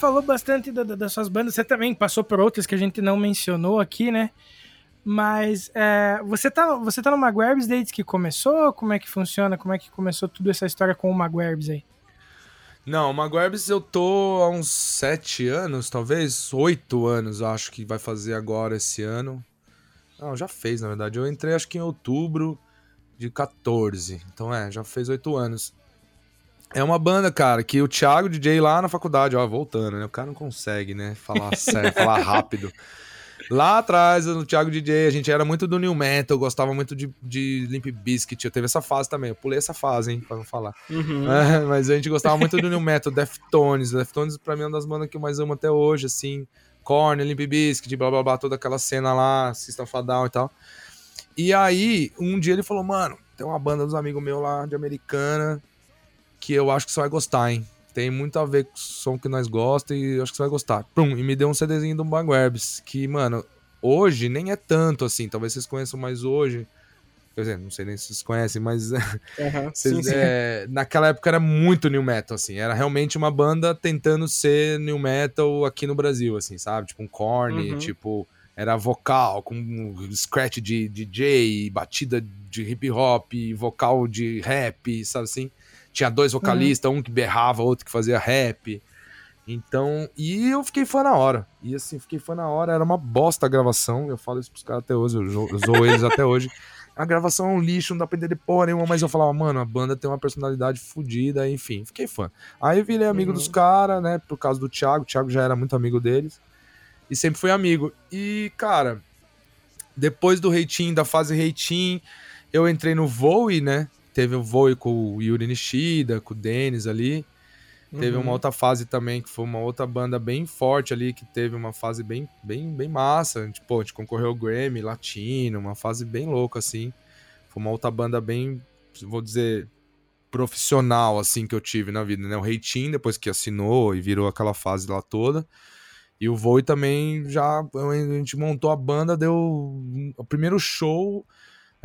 falou bastante da- da- das suas bandas. Você também passou por outras que a gente não mencionou aqui, né? Mas é, você, tá, você tá no Maguirebs desde que começou? Como é que funciona? Como é que começou toda essa história com o Maguirebs aí? Não, Maguirebs eu tô há uns sete anos, talvez oito anos, acho que vai fazer agora esse ano. Não, já fez, na verdade. Eu entrei acho que em outubro de 14. Então é, já fez oito anos. É uma banda, cara, que o Thiago DJ lá na faculdade, ó, voltando, né? O cara não consegue, né? Falar <laughs> sério, falar rápido. Lá atrás, no Thiago DJ, a gente era muito do New Metal, gostava muito de, de Limp Bizkit. Eu teve essa fase também. Eu pulei essa fase, hein, pra não falar. Uhum. <laughs> É, mas a gente gostava muito do New Metal, Deftones. Deftones pra mim é uma das bandas que eu mais amo até hoje, assim. Korn, Limp Bizkit, blá blá blá, toda aquela cena lá, System Down e tal. E aí, um dia ele falou, mano, tem uma banda dos amigos meus lá de Americana que eu acho que você vai gostar, hein? Tem muito a ver com o som que nós gostamos e eu acho que você vai gostar. Pum, e me deu um CDzinho do Maguirebs, que, mano, hoje nem é tanto assim, talvez vocês conheçam mais hoje. Quer dizer, não sei nem se vocês conhecem, mas <laughs> Aham, Cês- sim, sim. é, naquela época era muito new metal, assim. Era realmente uma banda tentando ser new metal aqui no Brasil, assim, sabe? Tipo um Korn, Uhum. tipo... Era vocal com um scratch de DJ, batida de hip hop, vocal de rap, sabe assim? Tinha dois vocalistas, um que berrava, outro que fazia rap. Então, e eu fiquei fã na hora. E assim, fiquei fã na hora. Era uma bosta a gravação. Eu falo isso pros caras até hoje, eu eu zoo eles até hoje. A gravação é um lixo, não dá pra entender porra nenhuma, mas eu falava, mano, a banda tem uma personalidade fodida, enfim, fiquei fã. Aí eu virei amigo Uhum. dos caras, né, por causa do Thiago, o Thiago já era muito amigo deles, e sempre fui amigo. E, cara, depois do Reitin, da fase Reitin, eu entrei no Voe, né, teve o Voe com o Yuri Nishida, com o Denis ali, Teve Uhum. uma outra fase também, que foi uma outra banda bem forte ali, que teve uma fase bem, bem, bem massa. A gente, pô, a gente concorreu ao Grammy Latino, uma fase bem louca, assim. Foi uma outra banda bem, vou dizer, profissional, assim, que eu tive na vida, né? O Reitinho, depois que assinou e virou aquela fase lá toda. E o Voe também já, a gente montou a banda, deu o primeiro show...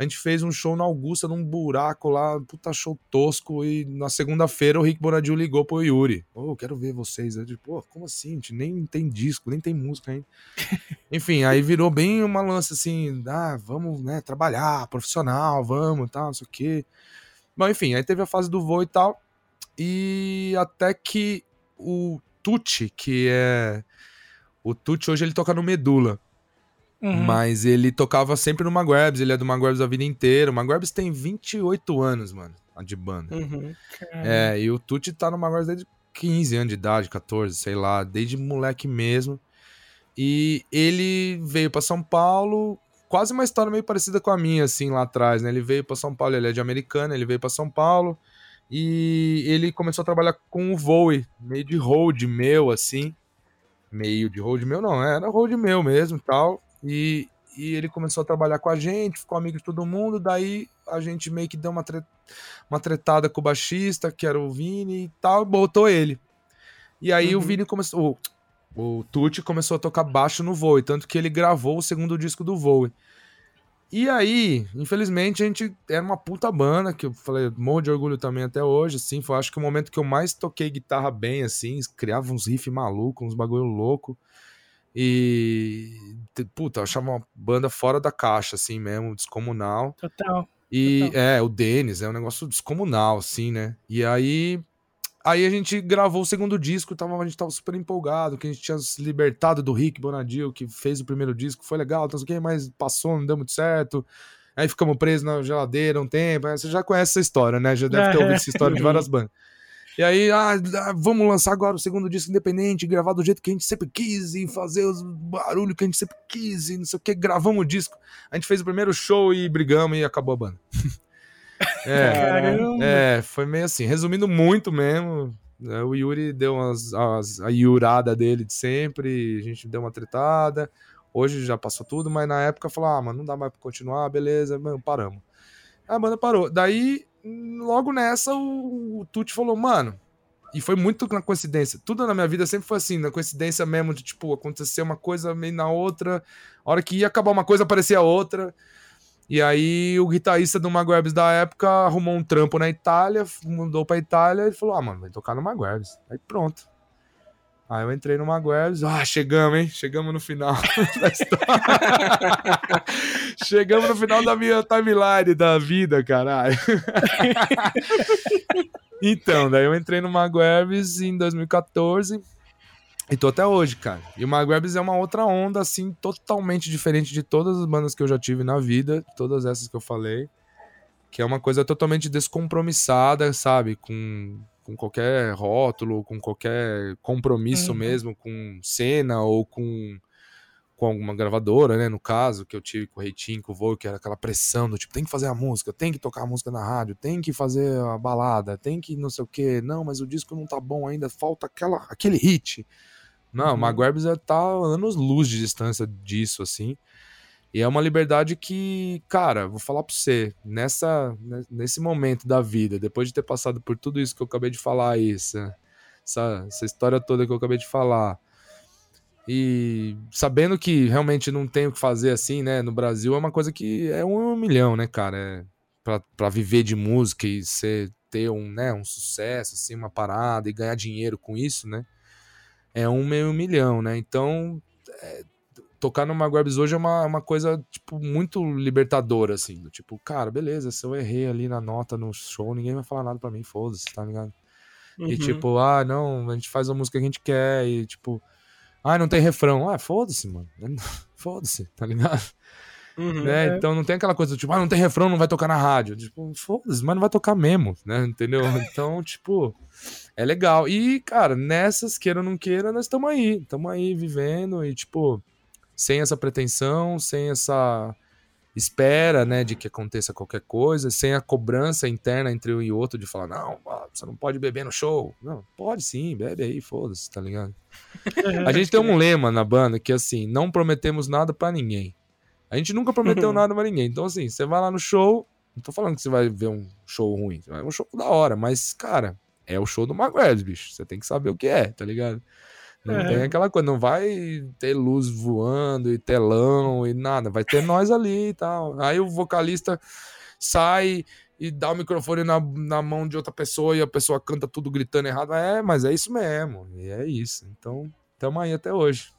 A gente fez um show na Augusta, num buraco lá, puta show tosco. E na segunda-feira o Rick Bonadil ligou pro Yuri. Ô, quero ver vocês. Eu disse, pô, como assim? A gente nem tem disco, nem tem música ainda. <laughs> Enfim, aí virou bem uma lança assim, ah, vamos, né, trabalhar, profissional, vamos, tal, não sei o quê. Bom, enfim, aí teve a fase do voo e tal. E até que o Tucci, que é. O Tucci hoje ele toca no Medula. Uhum. Mas ele tocava sempre no Magwebs, ele é do Magwebs a vida inteira. O Magwebs tem 28 anos, mano, de banda. Uhum. É, e o Tucci tá no Magwebs desde 15 anos de idade, 14, sei lá, desde moleque mesmo. E ele veio pra São Paulo, quase uma história meio parecida com a minha, assim, lá atrás, né? Ele veio pra São Paulo, ele é de Americana, ele veio pra São Paulo e ele começou a trabalhar com o Voe, meio de hold meu, assim. Meio de hold meu, não, era hold meu mesmo e tal. E, e ele começou a trabalhar com a gente, ficou amigo de todo mundo, daí a gente meio que deu uma, tre- uma tretada com o baixista, que era o Vini e tal, e botou ele. E aí o Uhum. Vini começou. O, o Tucci começou a tocar baixo no Voe, tanto que ele gravou o segundo disco do Voe. E aí, infelizmente, a gente era uma puta banda, que eu falei, morro de orgulho também até hoje, assim, foi acho que o momento que eu mais toquei guitarra bem, assim, criava uns riffs malucos, uns bagulho louco. E, puta, eu achava uma banda fora da caixa, assim mesmo, descomunal. Total. E Total. é, o Denis é um negócio descomunal, assim, né? E aí, aí a gente gravou o segundo disco, tava, a gente tava super empolgado, que a gente tinha se libertado do Rick Bonadil, que fez o primeiro disco, foi legal, não sei o quê, mas passou, não deu muito certo. Aí ficamos presos na geladeira um tempo. Você já conhece essa história, né? Já deve ter ouvido essa história de <laughs> várias bandas. E aí, ah, ah, vamos lançar agora o segundo disco independente, gravar do jeito que a gente sempre quis e fazer os barulhos que a gente sempre quis e não sei o que. Gravamos o disco. A gente fez o primeiro show e brigamos e acabou a banda. <laughs> é, Caramba. é, foi meio assim. Resumindo muito mesmo, né, o Yuri deu umas, as, a iurada dele de sempre, a gente deu uma tretada. Hoje já passou tudo, mas na época falou: ah, mano, não dá mais pra continuar, beleza, mano, paramos. A banda parou. Daí, logo nessa, o, o Tuti falou, mano. E foi muito na coincidência. Tudo na minha vida sempre foi assim, na coincidência mesmo, de tipo, acontecer uma coisa meio na outra. A hora que ia acabar uma coisa, aparecia outra. E aí o guitarrista do Magwebs da época arrumou um trampo na Itália, mudou pra Itália e falou: Ah, mano, vai tocar no Magwebs. Aí pronto. Aí eu entrei no Magwebs. Ah, chegamos, hein? Chegamos no final <laughs> da história. chegamos no final da minha timeline da vida, caralho. <laughs> então, daí eu entrei no Magwebs em 2014. E tô até hoje, cara. E o Magwebs é uma outra onda, assim, totalmente diferente de todas as bandas que eu já tive na vida, todas essas que eu falei. Que é uma coisa totalmente descompromissada, sabe? Com, com qualquer rótulo, com qualquer compromisso Uhum. mesmo, com cena ou com, com alguma gravadora, né? No caso, que eu tive com o Reitinho, com o Voo, que era aquela pressão do tipo, tem que fazer a música, tem que tocar a música na rádio, tem que fazer a balada, tem que não sei o quê. Não, mas o disco não tá bom ainda, falta aquela, aquele hit. Não, o Magwebs já tá anos luz de distância disso, assim. E é uma liberdade que, cara, vou falar pra você, nessa, ne- nesse momento da vida, depois de ter passado por tudo isso que eu acabei de falar, isso, essa, essa história toda que eu acabei de falar, e sabendo que realmente não tem o que fazer assim, né, no Brasil, é uma coisa que é um milhão, né, cara, é pra viver de música e ser, ter um, né, um sucesso, assim, uma parada e ganhar dinheiro com isso, né, é um meio milhão, né, então tocar no Magwebs hoje é uma, uma coisa, tipo, muito libertadora, assim. do Tipo, cara, beleza, se eu errei ali na nota no show, ninguém vai falar nada pra mim, foda-se, tá ligado? E Uhum. tipo, ah, não, a gente faz a música que a gente quer, e tipo, ah, não tem refrão. Ah, foda-se, mano. <laughs> Foda-se, tá ligado? Uhum. Né? Então não tem aquela coisa, tipo, ah, não tem refrão, não vai tocar na rádio. Tipo, foda-se, mas não vai tocar mesmo, né? Entendeu? <laughs> Então, tipo, é legal. E, cara, nessas, queira ou não queira, nós estamos aí. Estamos aí vivendo e, tipo, sem essa pretensão, sem essa espera, né, de que aconteça qualquer coisa, sem a cobrança interna entre um e outro de falar, não, você não pode beber no show. Não, pode sim, bebe aí, foda-se, tá ligado? A gente tem um lema na banda que é assim, não prometemos nada pra ninguém. A gente nunca prometeu nada pra ninguém. Então, assim, você vai lá no show. Não tô falando que você vai ver um show ruim. É um show da hora, mas, cara, é o show do Maguires, bicho. Você tem que saber o que é, tá ligado? Não Uhum. tem aquela coisa, não vai ter luz voando e telão e nada, vai ter nós ali e tal. Aí o vocalista sai e dá o microfone na, na mão de outra pessoa e a pessoa canta tudo gritando errado. É, mas é isso mesmo, e é isso. Então, tamo aí até hoje.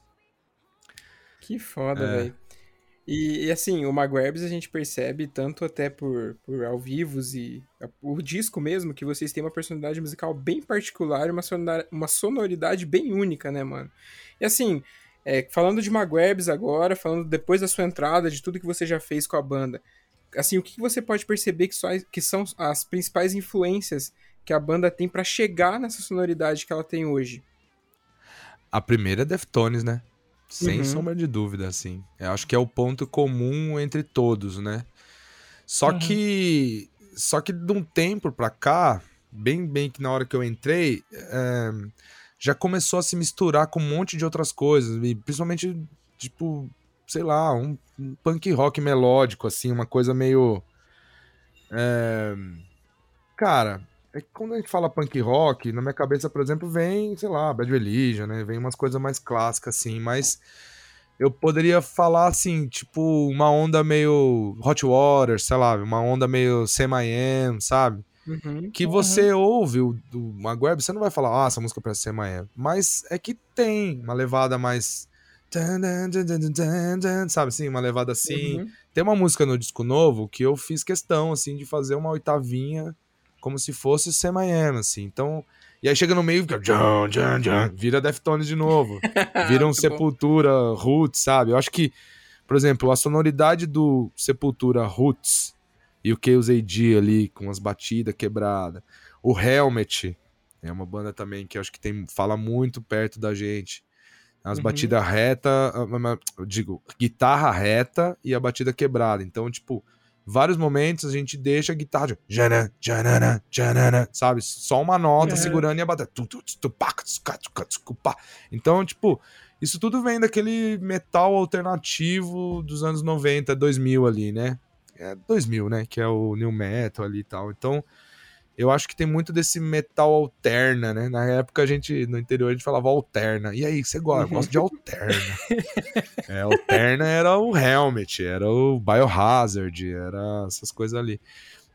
Que foda, É. velho. E, e, assim, o Magwebs a gente percebe tanto até por, por ao vivos e o disco mesmo, que vocês têm uma personalidade musical bem particular uma sonora- uma sonoridade bem única, né, mano? E assim, é, falando de Magwebs agora, falando depois da sua entrada, de tudo que você já fez com a banda, assim, o que você pode perceber que, só- que são as principais influências que a banda tem pra chegar nessa sonoridade que ela tem hoje? A primeira é Deftones, né? Sem Uhum. sombra de dúvida, assim. Eu acho que é o ponto comum entre todos, né? Só Uhum. que. Só que de um tempo pra cá, bem, bem que na hora que eu entrei, é, já começou a se misturar com um monte de outras coisas. E principalmente, tipo, sei lá, um, um punk rock melódico, assim, uma coisa meio. é, cara, é que quando a gente fala punk rock, na minha cabeça, por exemplo, vem, sei lá, Bad Religion, né? Vem umas coisas mais clássicas, assim, mas eu poderia falar, assim, tipo, uma onda meio Hot Water, sei lá, uma onda meio Semi-Am, sabe? Uhum. Que você ouve o do Maguire, você não vai falar, ah, essa música parece Semi-Am, mas é que tem uma levada mais... Sabe assim, uma levada assim. Uhum. Tem uma música no disco novo que eu fiz questão, assim, de fazer uma oitavinha como se fosse Semi-Am, assim. Então, e aí chega no meio, fica... John, John, John, vira Deftones de novo. <laughs> Vira um Muito bom. Sepultura Roots, sabe? Eu acho que, por exemplo, a sonoridade do Sepultura Roots e o Chaos AD ali, com as batidas quebradas. O Helmet é uma banda também que eu acho que tem, fala muito perto da gente. As Uhum. batidas reta, ah, ah, ah, eu digo, guitarra reta e a batida quebrada. Então, tipo, vários momentos a gente deixa a guitarra, janã, janana, janana, sabe? Só uma nota segurando e a pá. Então, tipo, isso tudo vem daquele metal alternativo dos anos 90, 2000 ali, né? É 2000, né? Que é o new metal ali e tal. Então, eu acho que tem muito desse metal alterna, né? Na época a gente, no interior, a gente falava alterna. E aí, você gosta? Eu gosto de alterna. <laughs> é, alterna era o Helmet, era o Biohazard, era essas coisas ali.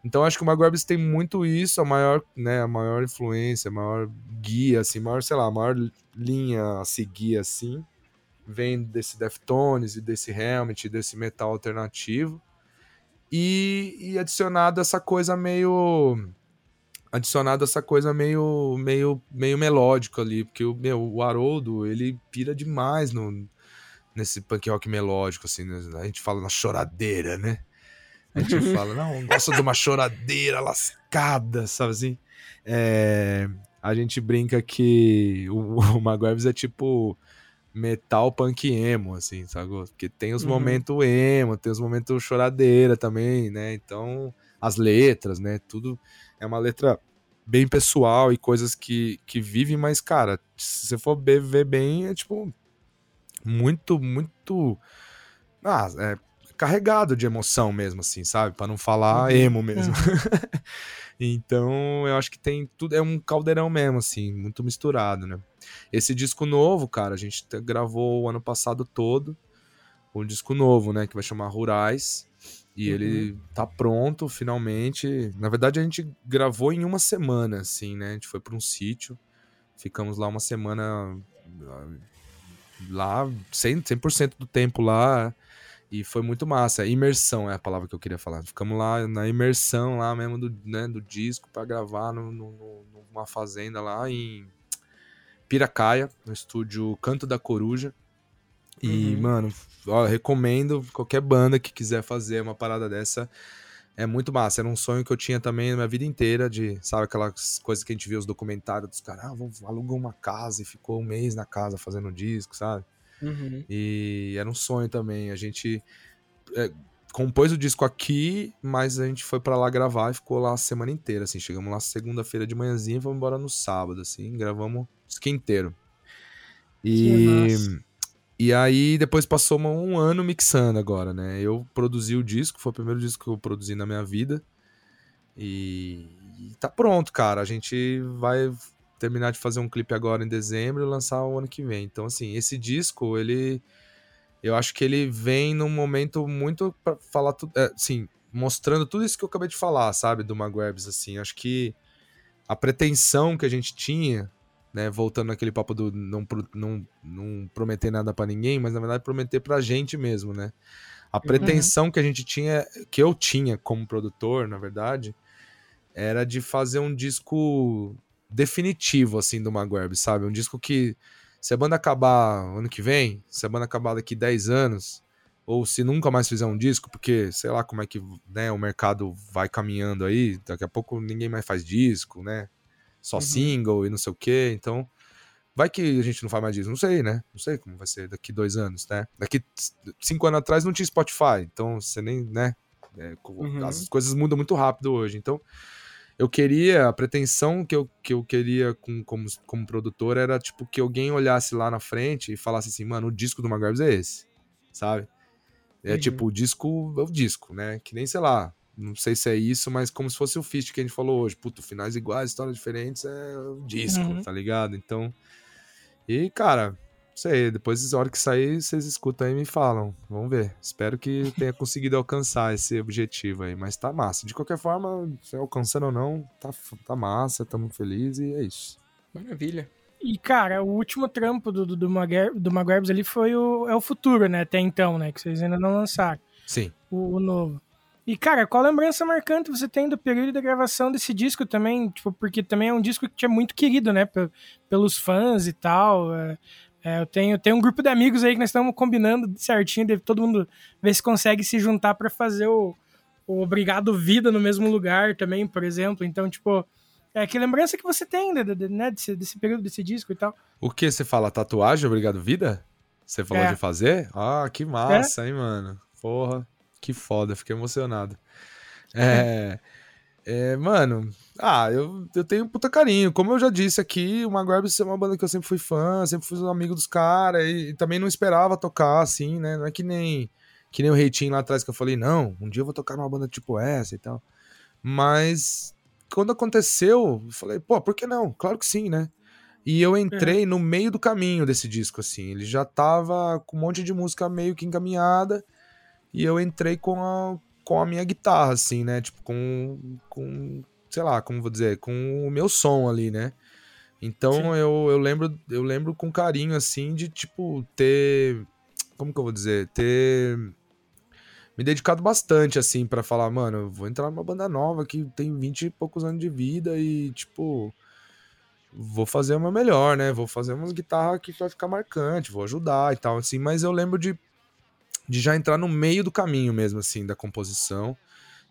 Então acho que o Magwebs tem muito isso, a maior, né, a maior influência, a maior guia, assim, maior, sei lá, a maior linha a seguir, assim, vem desse Deftones e desse Helmet, desse metal alternativo. E, e adicionado essa coisa meio adicionado essa coisa meio meio meio melódico ali, porque o meu, o Haroldo, ele pira demais no nesse punk rock melódico assim, né? a gente fala na choradeira, né? A gente <laughs> fala, não, gosta de uma choradeira lascada, sabe assim? É, a gente brinca que o, o Maguires é tipo metal punk emo, assim, sabe? Porque tem os Uhum. momentos emo, tem os momentos choradeira também, né? Então, as letras, né? Tudo é uma letra bem pessoal e coisas que, que vivem, mas, cara, se você for ver bem, é tipo muito, muito. Ah, é carregado de emoção mesmo, assim, sabe? Pra não falar Uhum. emo mesmo. <laughs> então, eu acho que tem tudo. É um caldeirão mesmo, assim, muito misturado, né? Esse disco novo, cara, a gente te- gravou o ano passado todo. Um disco novo, né? Que vai chamar Rurais. E Uhum. ele tá pronto, finalmente. Na verdade, a gente gravou em uma semana, assim, né? A gente foi pra um sítio. Ficamos lá uma semana. ah, Lá, 100%, 100 do tempo lá. E foi muito massa. Imersão é a palavra que eu queria falar. Ficamos lá na imersão lá mesmo do, né, do disco pra gravar no- no- numa fazenda lá em Piracaia, no estúdio Canto da Coruja. E, Uhum. mano, ó, recomendo qualquer banda que quiser fazer uma parada dessa. É muito massa. Era um sonho que eu tinha também na minha vida inteira, de, sabe, aquelas coisas que a gente vê os documentários dos caras, ah, vamos alugar uma casa e ficou um mês na casa fazendo disco, sabe? Uhum. E era um sonho também. A gente é, compôs o disco aqui, mas a gente foi pra lá gravar e ficou lá a semana inteira, assim. Chegamos lá segunda-feira de manhãzinha e fomos embora no sábado, assim. Gravamos o disco inteiro. E. e aí depois passou um ano mixando agora, né? Eu produzi o disco, foi o primeiro disco que eu produzi na minha vida. E, e tá pronto, cara. A gente vai terminar de fazer um clipe agora em dezembro e lançar o ano que vem. Então, assim, esse disco, ele. Eu acho que ele vem num momento muito pra falar tudo. É, assim, mostrando tudo isso que eu acabei de falar, sabe? Do Magwebs, assim. Acho que a pretensão que a gente tinha, né? Voltando naquele papo do não, não, não prometer nada pra ninguém, mas na verdade prometer pra gente mesmo, né? A pretensão que a gente tinha, que eu tinha como produtor, na verdade, era de fazer um disco definitivo, assim, do Magweb, sabe? Um disco que, se a banda acabar ano que vem, se a banda acabar daqui 10 anos, ou se nunca mais fizer um disco, porque sei lá como é que né, o mercado vai caminhando aí, daqui a pouco ninguém mais faz disco, né? Só single e não sei o quê, então vai que a gente não faz mais disco, não sei, né? Não sei como vai ser daqui dois anos, né? Daqui cinco anos atrás não tinha Spotify, então você nem, né? É, Uhum. As coisas mudam muito rápido hoje, então eu queria, a pretensão que eu, que eu queria com, como, como produtor era, tipo, que alguém olhasse lá na frente e falasse assim, mano, o disco do Magarbs é esse, sabe? É Uhum. tipo, o disco é o disco, né? Que nem, sei lá, não sei se é isso, mas como se fosse o Fist que a gente falou hoje. Puto, finais iguais, histórias diferentes, é o disco, Uhum. tá ligado? Então, e, cara, não sei, depois, na hora que sair, vocês escutam aí e me falam. Vamos ver. Espero que <laughs> tenha conseguido alcançar esse objetivo aí, mas tá massa. De qualquer forma, se alcançando ou não, tá, tá massa, tamo feliz e é isso. Maravilha. E, cara, o último trampo do, do, do, Maguire- do Maguirebs ali foi o, é o futuro, né? Até então, né? Que vocês ainda não lançaram Sim. o, o novo. E, cara, qual lembrança marcante você tem do período da gravação desse disco também? Tipo, porque também é um disco que é muito querido, né? pe- Pelos fãs e tal. É, é, eu tenho, tenho um grupo de amigos aí que nós estamos combinando certinho, de todo mundo ver se consegue se juntar pra fazer o, o Obrigado Vida no mesmo lugar também, por exemplo. Então, tipo, é que lembrança que você tem né, desse, desse período desse disco e tal. O que você fala? Tatuagem? Obrigado, vida? Você falou É. de fazer? Ah, que massa, hein, mano? Porra, que foda, fiquei emocionado. É. é, mano, ah, eu, eu tenho um puta carinho. Como eu já disse aqui, o Magrebs é uma banda que eu sempre fui fã, sempre fui um amigo dos caras e, e também não esperava tocar assim, né? Não é que nem, que nem o Reitinho lá atrás que eu falei, não, um dia eu vou tocar numa banda tipo essa e tal. Mas quando aconteceu, eu falei, pô, por que não? Claro que sim, né? E eu entrei no meio do caminho desse disco, assim. Ele já tava com um monte de música meio que encaminhada. E eu entrei com a, com a minha guitarra, assim, né? Tipo, com, com. Sei lá, como vou dizer, com o meu som ali, né? Então eu, eu lembro eu lembro com carinho, assim, de, tipo, ter. Como que eu vou dizer? Ter me dedicado bastante, assim, pra falar, mano, eu vou entrar numa banda nova que tem 20 e poucos anos de vida e, tipo, vou fazer o meu melhor, né? Vou fazer umas guitarras que vai ficar marcante, vou ajudar e tal, assim, mas eu lembro de, de já entrar no meio do caminho mesmo, assim, da composição.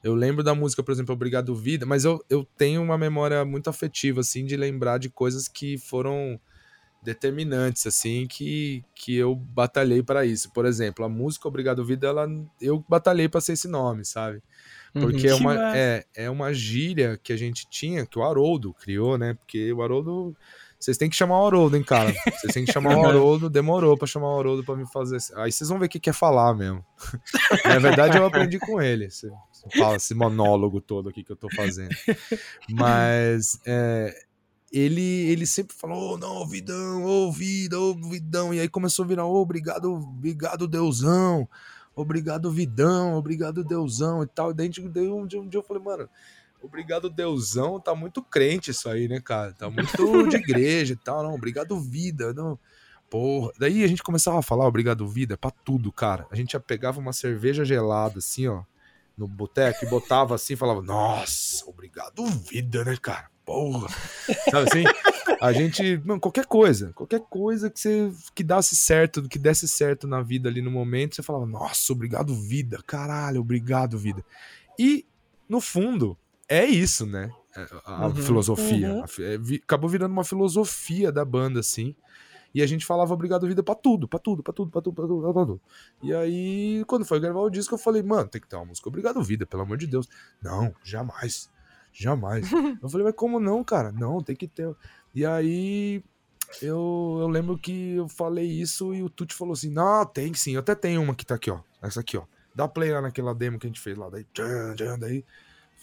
Eu lembro da música, por exemplo, Obrigado Vida, mas eu, eu tenho uma memória muito afetiva, assim, de lembrar de coisas que foram determinantes, assim, que, que eu batalhei para isso. Por exemplo, a música Obrigado Vida, ela, eu batalhei para ser esse nome, sabe? Porque é, Que uma, é, é uma gíria que a gente tinha, que o Haroldo criou, né? Porque o Haroldo. Vocês têm que chamar o Haroldo, hein, cara? Vocês têm que chamar o <laughs> Haroldo. Demorou pra chamar o Haroldo pra me fazer. Aí vocês vão ver o que quer falar mesmo. <laughs> Na verdade, eu aprendi com ele. Esse, fala esse monólogo todo aqui que eu tô fazendo. Mas é, ele, ele sempre falou: "Ô, não, vidão, ô, vida, ô, vidão. E aí começou a virar: ô, obrigado, obrigado, Deusão. Obrigado, vidão. Obrigado, Deusão e tal. E daí um dia, um dia eu falei: mano. Obrigado, Deusão, tá muito crente isso aí, né, cara? Tá muito <laughs> de igreja e tal, não. Obrigado, vida, não. Porra. Daí a gente começava a falar obrigado, vida, pra tudo, cara. A gente já pegava uma cerveja gelada, assim, ó, no boteco e botava assim e falava, nossa, obrigado, vida, né, cara? Porra. Sabe assim? A gente, mano, qualquer coisa, qualquer coisa que você que desse certo, que desse certo na vida ali no momento, você falava, nossa, obrigado, vida, caralho, obrigado, vida. E, no fundo, é isso, né? É, A Uhum. filosofia. Uhum. É, acabou virando uma filosofia da banda, assim. E a gente falava obrigado, vida, pra tudo, pra tudo, pra tudo, pra tudo, pra tudo, pra tudo. E aí, quando foi gravar o disco, eu falei, mano, tem que ter uma música obrigado, vida, pelo amor de Deus. Não, jamais. Jamais. <laughs> eu falei, mas como não, cara? Não, tem que ter. E aí, eu, eu lembro que eu falei isso e o Tuti falou assim: não, tem sim, eu até tenho uma que tá aqui, ó. Essa aqui, ó. Dá play lá naquela demo que a gente fez lá. Daí, tchan, tchan, daí.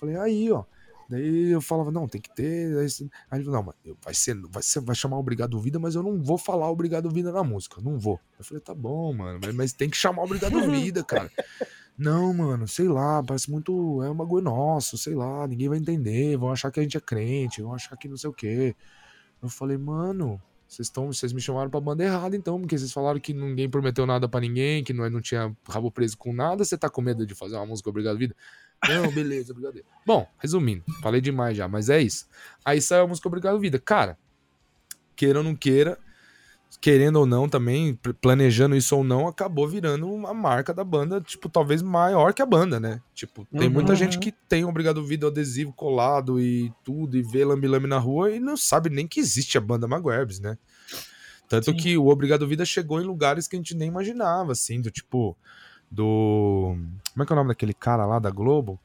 Eu Falei, aí, ó. Daí eu falava, não, tem que ter. Aí ele falou, não, mas vai ser, vai ser, vai chamar Obrigado Vida, mas eu não vou falar Obrigado Vida na música, não vou. Eu falei, tá bom, mano, mas, mas tem que chamar Obrigado <laughs> Vida, cara. Não, mano, sei lá, parece muito. É um bagulho nosso, sei lá, ninguém vai entender, vão achar que a gente é crente, vão achar que não sei o quê. Eu falei, mano, vocês estão, vocês me chamaram pra banda errada então, porque vocês falaram que ninguém prometeu nada pra ninguém, que nós não tinha rabo preso com nada, você tá com medo de fazer uma música Obrigado Vida? Não, beleza, obrigado. Bom, resumindo, falei demais já, mas é isso. Aí saiu a música Obrigado Vida. Cara, queira ou não queira, querendo ou não também, pl- planejando isso ou não, acabou virando uma marca da banda, tipo, talvez maior que a banda, né? Tipo, tem muita Uhum. gente que tem Obrigado Vida adesivo colado e tudo, e vê Lambi Lambi na rua e não sabe nem que existe a banda Maguerbes, né? Tanto Sim. que o Obrigado Vida chegou em lugares que a gente nem imaginava, assim, do tipo, do... Como é que é o nome daquele cara lá da Globo?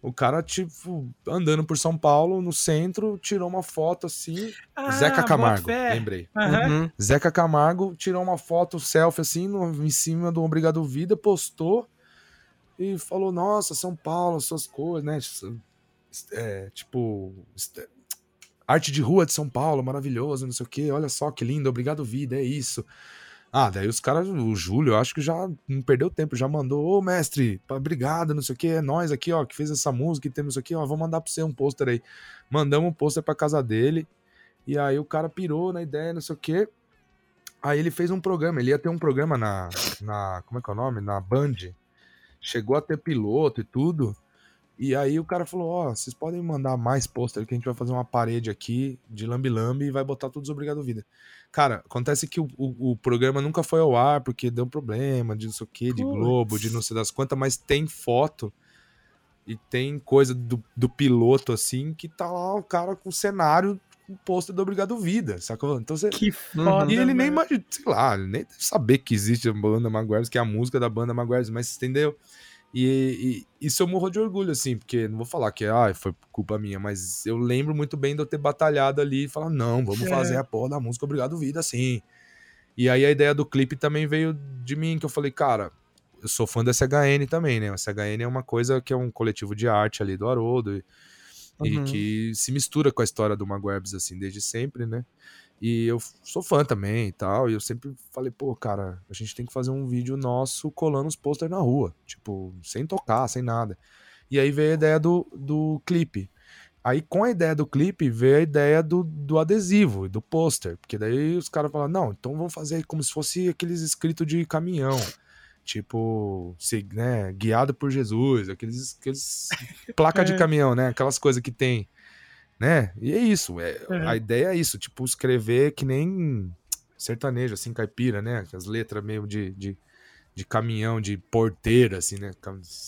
O cara, tipo, andando por São Paulo, no centro, tirou uma foto assim. Ah, Zeca Camargo, lembrei. Aham. Uhum. Zeca Camargo tirou uma foto selfie assim, no- em cima do Obrigado Vida, postou e falou: Nossa, São Paulo, suas coisas, né? É, tipo, arte de rua de São Paulo, maravilhoso, não sei o quê. Olha só que lindo, obrigado, vida, é isso. Ah, daí os caras, o Júlio, eu acho que já não perdeu tempo, já mandou, ô mestre, obrigado, não sei o que, é nós aqui, ó, que fez essa música e temos aqui, ó, vou mandar pra você um pôster aí. Mandamos um pôster pra casa dele, e aí o cara pirou na ideia, não sei o que. Aí ele fez um programa, ele ia ter um programa na, na como é que é o nome? Na Band. Chegou a ter piloto e tudo. E aí o cara falou, ó, vocês podem mandar mais pôster que a gente vai fazer uma parede aqui de lambi-lambi e vai botar todos obrigado vida. Cara, acontece que o, o, o programa nunca foi ao ar porque deu problema de não sei o que, de Puts. Globo, de não sei das quantas, mas tem foto e tem coisa do, do piloto assim que tá lá o cara com o cenário com o pôster do Obrigado Vida, sacou? Então você. Que foda. E ele nem mano. imagina, sei lá, ele nem deve saber que existe a banda Maguires, que é a música da banda Maguires, mas entendeu? E, e isso eu morro de orgulho, assim, porque não vou falar que ah, foi culpa minha, mas eu lembro muito bem de eu ter batalhado ali e falar, não, vamos É. fazer a porra da música Obrigado Vida, assim. E aí a ideia do clipe também veio de mim, que eu falei, cara, eu sou fã da SHN também, né? O SHN é uma coisa que é um coletivo de arte ali do Haroldo, e, e Uhum. que se mistura com a história do Maguebs, assim, desde sempre, né? E eu sou fã também e tal. E eu sempre falei, pô, cara, a gente tem que fazer um vídeo nosso colando os posters na rua. Tipo, sem tocar, sem nada. E aí veio a ideia do, do clipe. Aí, com a ideia do clipe, veio a ideia do, do adesivo, do pôster. Porque daí os caras falaram, não, então vamos fazer como se fosse aqueles escritos de caminhão. Tipo, se, né, guiado por Jesus, aqueles, aqueles <laughs> placa de É. caminhão, né? Aquelas coisas que tem, né? E é isso, é, Uhum. a ideia é isso, tipo, escrever que nem sertanejo, assim, caipira, né? As letras meio de, de, de caminhão, de porteira, assim, né?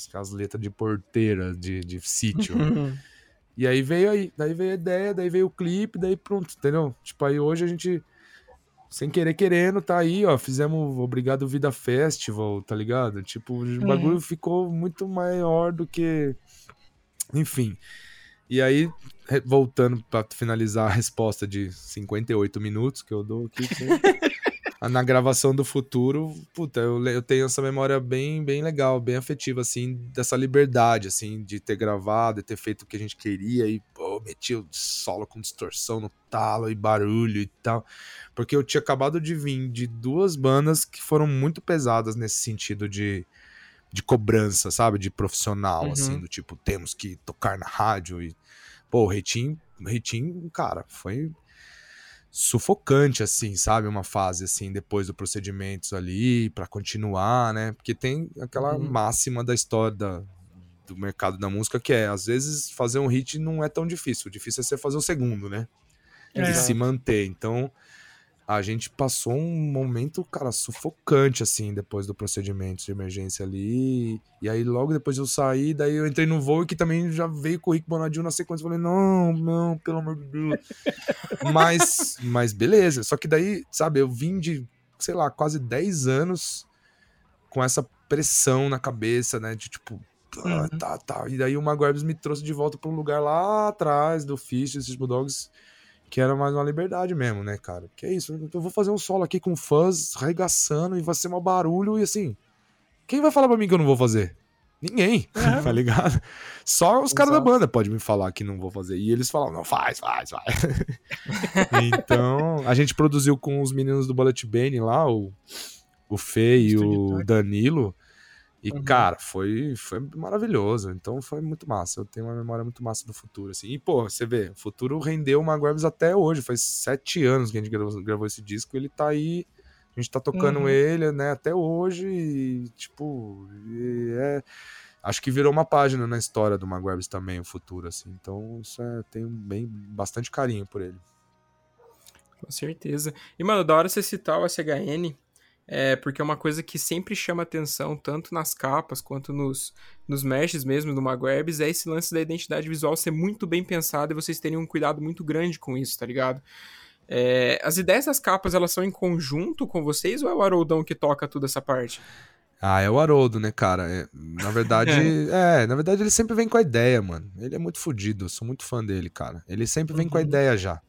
Aquelas letras de porteira, de, de sítio. <laughs> E aí veio aí, daí veio a ideia, daí veio o clipe, daí pronto, entendeu? Tipo, aí hoje a gente, sem querer querendo, tá aí, ó, fizemos Obrigado Vida Festival, tá ligado? Tipo, o bagulho ficou muito maior do que... Enfim. E aí, voltando pra finalizar a resposta de 58 minutos que eu dou aqui, <laughs> na gravação do futuro, puta, eu, eu tenho essa memória bem, bem legal, bem afetiva, assim, dessa liberdade, assim, de ter gravado e ter feito o que a gente queria e, pô, meti o solo com distorção no talo e barulho e tal. Porque eu tinha acabado de vir de duas bandas que foram muito pesadas nesse sentido de, de cobrança, sabe? De profissional, Uhum. assim, do tipo, temos que tocar na rádio e, pô, o o Reitinho, cara, foi sufocante, assim, sabe? Uma fase, assim, depois do procedimentos ali, pra continuar, né? Porque tem aquela Uhum. máxima da história da, do mercado da música que é, às vezes, fazer um hit não é tão difícil. O difícil é você fazer o segundo, né? É. E se manter. Então, a gente passou um momento, cara, sufocante, assim, depois do procedimento de emergência ali. E aí, logo depois eu saí, daí eu entrei no voo que também já veio com o Rick Bonadinho na sequência. Falei, não, não, pelo amor de Deus. <laughs> mas, mas beleza. Só que daí, sabe, eu vim de, sei lá, quase 10 anos com essa pressão na cabeça, né? De tipo, ah, Uhum. tá, tá. E daí o Maguires me trouxe de volta pra um lugar lá atrás do Fish, esses Bulldogs, que era mais uma liberdade mesmo, né, cara? Que é isso, eu vou fazer um solo aqui com fãs arregaçando e vai ser um barulho e assim. Quem vai falar pra mim que eu não vou fazer? Ninguém, tá ligado? Só os caras da banda podem me falar que não vou fazer. E eles falam, não, faz, faz, faz. <laughs> então, a gente produziu com os meninos do Bullet Bane lá, o, o Fê e o Danilo. E, Uhum. cara, foi, foi maravilhoso. Então foi muito massa. Eu tenho uma memória muito massa do futuro, assim. E, pô, você vê, o futuro rendeu uma Grabs até hoje. Faz sete anos que a gente gravou, gravou esse disco. Ele tá aí. A gente tá tocando Uhum. ele, né, até hoje. E, tipo, e é. Acho que virou uma página na história do Maguires também, o futuro, assim. Então, isso é, tenho bem, bastante carinho por ele. Com certeza. E, mano, da hora você citar o SHN, é, porque é uma coisa que sempre chama atenção, tanto nas capas quanto nos, nos meshes mesmo do Magwebs, é esse lance da identidade visual ser muito bem pensado e vocês terem um cuidado muito grande com isso, tá ligado? É, as ideias das capas, elas são em conjunto com vocês ou é o Haroldão que toca toda essa parte? Ah, é o Haroldo, né, cara? É, na verdade, <laughs> é, na verdade ele sempre vem com a ideia, mano. Ele é muito fodido, eu sou muito fã dele, cara. Ele sempre vem com a Uhum. ideia já.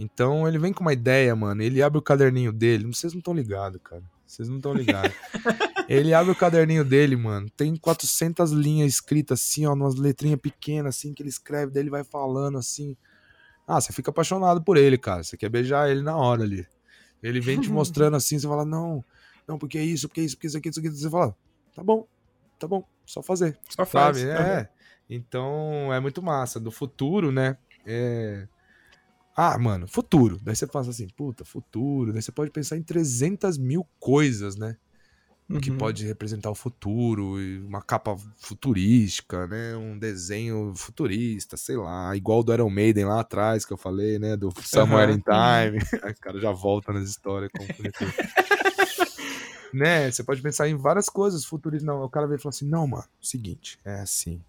Então, ele vem com uma ideia, mano. Ele abre o caderninho dele. Vocês não estão ligados, cara. Vocês não estão ligados. <laughs> ele abre o caderninho dele, mano. Tem 400 linhas escritas assim, ó, umas letrinhas pequenas, assim, que ele escreve. Daí ele vai falando assim. Ah, você fica apaixonado por ele, cara. Você quer beijar ele na hora ali. Ele vem te <laughs> mostrando assim, você fala, não, não, porque é isso, porque é isso, porque isso aqui, isso aqui. Você fala, tá bom, tá bom, só fazer. Só faz. Sabe? É. Então é muito massa. Do futuro, né? É. Ah, mano, futuro. Daí você pensa assim, puta, futuro. Daí você pode pensar em 300 mil coisas, né? Que Uhum. pode representar o futuro, uma capa futurística, né? Um desenho futurista, sei lá, igual do Iron Maiden lá atrás que eu falei, né? Do Somewhere in Time. <laughs> Aí o cara já volta nas histórias como <laughs> né? Você pode pensar em várias coisas futuristas. Não, o cara vem e fala assim: não, mano, seguinte, é assim.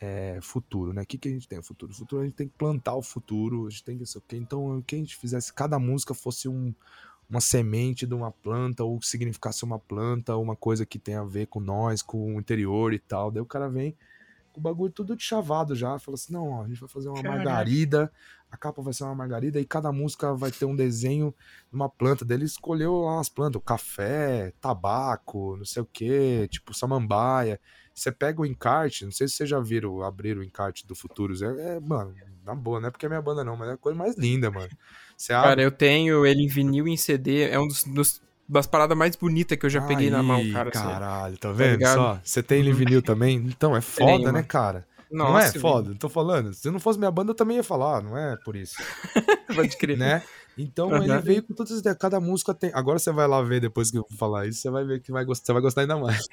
É futuro, né? O que, que a gente tem? Futuro. Futuro a gente tem que plantar o futuro, a gente tem que. sei o quê. Então, que a gente fizesse, cada música fosse um, uma semente de uma planta, ou significasse uma planta, uma coisa que tem a ver com nós, com o interior e tal. Daí o cara vem com o bagulho tudo de chavado já, fala assim: não, ó, a gente vai fazer uma Caraca. margarida, a capa vai ser uma margarida, e cada música vai ter um desenho de uma planta. Daí ele escolheu lá umas plantas, o café, tabaco, não sei o que, tipo samambaia. Você pega o encarte, não sei se vocês já viram, abriram o encarte do Futuros. É, é, mano, na boa, não é porque é minha banda, não, mas é a coisa mais linda, mano. Você <laughs> abre. Cara, eu tenho ele em vinil e em CD, é um dos, dos- das paradas mais bonitas que eu já peguei na mão, cara. assim. Caralho, tá vendo ligado? só? Você tem ele em vinil também? Então, é <laughs> foda, Tenho, né, cara? Nossa, não é foda? Tô falando. Se não fosse minha banda, eu também ia falar, não é por isso, <laughs> Pode crer. né? Então Uhum. ele veio com todas as ideias. Cada música tem. Agora você vai lá ver depois que eu falar isso, você vai ver que vai gostar, você vai gostar ainda mais.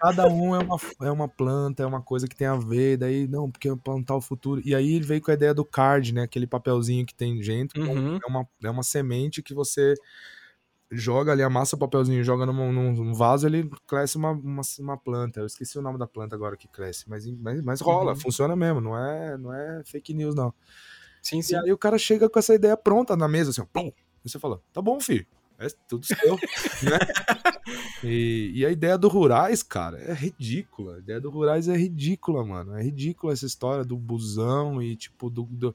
Cada um é uma, é uma planta, é uma coisa que tem a ver. Daí, não, porque plantar o futuro. E aí ele veio com a ideia do card, né? Aquele papelzinho que tem dentro. Uhum. É, uma, é uma semente que você joga ali, amassa o papelzinho, joga num, num- num vaso, ele cresce uma, uma, uma planta. Eu esqueci o nome da planta agora que cresce, mas, mas, mas rola, Uhum. funciona mesmo, não é, não é fake news, não. Sim, E sim. aí o cara chega com essa ideia pronta na mesa, assim, pum, e você fala, tá bom, filho, é tudo seu, <laughs> né? E, e a ideia do Rurais, cara, é ridícula. A ideia do Rurais é ridícula, mano. É ridícula essa história do busão e, tipo, do, do-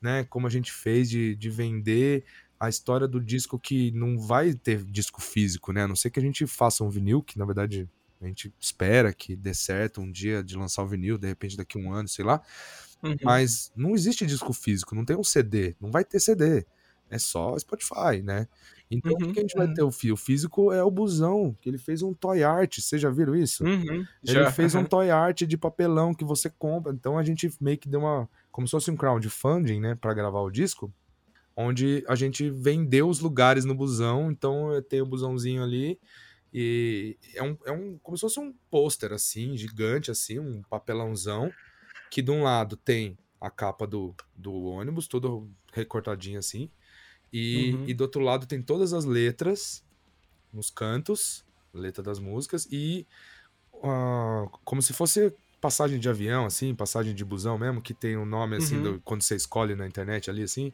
né, como a gente fez de, de vender a história do disco que não vai ter disco físico, né? A não ser que a gente faça um vinil, que na verdade a gente espera que dê certo um dia de lançar o vinil, de repente daqui a um ano, sei lá. Uhum. Mas não existe disco físico, não tem um CD, não vai ter CD. É só Spotify, né? Então o que Uhum, a gente vai uhum. ter? O fio físico é o busão, que ele fez um toy art. Vocês já viram isso? Uhum. Ele Já. fez um toy art de papelão que você compra. Então a gente meio que deu uma. Como se fosse um crowdfunding, né? Pra gravar o disco. Onde a gente vendeu os lugares no busão. Então eu tenho o busãozinho ali. E é um, é um. Como se fosse um pôster, assim, gigante, assim, um papelãozão. Que de um lado tem a capa do, do ônibus, todo recortadinho assim. E, Uhum. e do outro lado tem todas as letras nos cantos, letra das músicas, e ah, como se fosse passagem de avião, assim, passagem de busão mesmo, que tem o nome, assim, Uhum. do- quando você escolhe na internet ali, assim.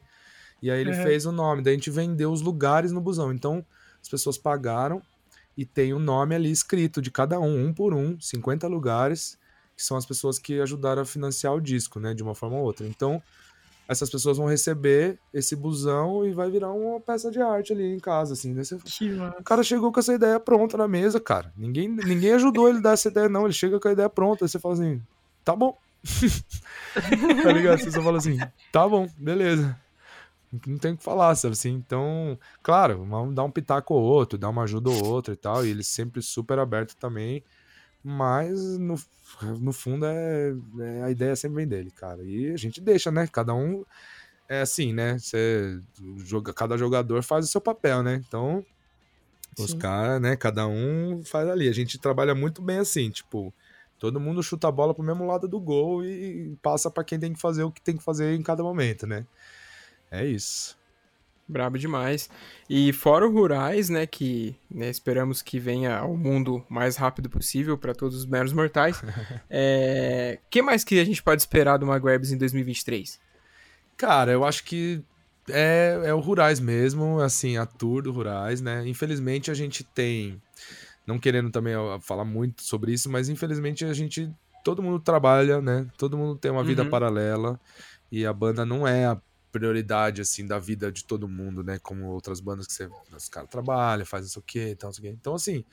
E aí ele Uhum. fez o nome, daí a gente vendeu os lugares no busão. Então, as pessoas pagaram e tem o nome ali escrito de cada um, um por um, 50 lugares, que são as pessoas que ajudaram a financiar o disco, né, de uma forma ou outra. Então, essas pessoas vão receber esse busão e vai virar uma peça de arte ali em casa, assim. Daí você-. O cara chegou com essa ideia pronta na mesa, cara. Ninguém, ninguém ajudou ele a dar essa ideia, não. Ele chega com a ideia pronta. Aí você fala assim, tá bom. <laughs> tá ligado? Você só fala assim, tá bom, beleza. Não tem o que falar, sabe assim? Então, claro, vamos dar um pitaco ou outro, dar uma ajuda ou outra e tal. E ele sempre super aberto também. Mas no, no fundo é, é- a ideia sempre vem dele, cara. E a gente deixa, né? Cada um é assim, né? Você joga, cada jogador faz o seu papel, né? Então, os caras, né? Cada um faz ali. A gente trabalha muito bem assim, tipo, todo mundo chuta a bola pro mesmo lado do gol e passa pra quem tem que fazer o que tem que fazer em cada momento, né? É isso. Brabo demais. E fora o Rurais, né, que né, esperamos que venha ao mundo o mais rápido possível para todos os meros mortais. <laughs> é... que mais que a gente pode esperar do Maguebs em 2023? Cara, eu acho que é, é o Rurais mesmo, assim, a tour do Rurais, né? Infelizmente a gente tem, não querendo também falar muito sobre isso, mas infelizmente a gente, todo mundo trabalha, né? Todo mundo tem uma vida Uhum. paralela e a banda não é a prioridade, assim, da vida de todo mundo, né? Como outras bandas que você, os caras trabalham, fazem isso aqui e tal, isso aqui. Então, assim,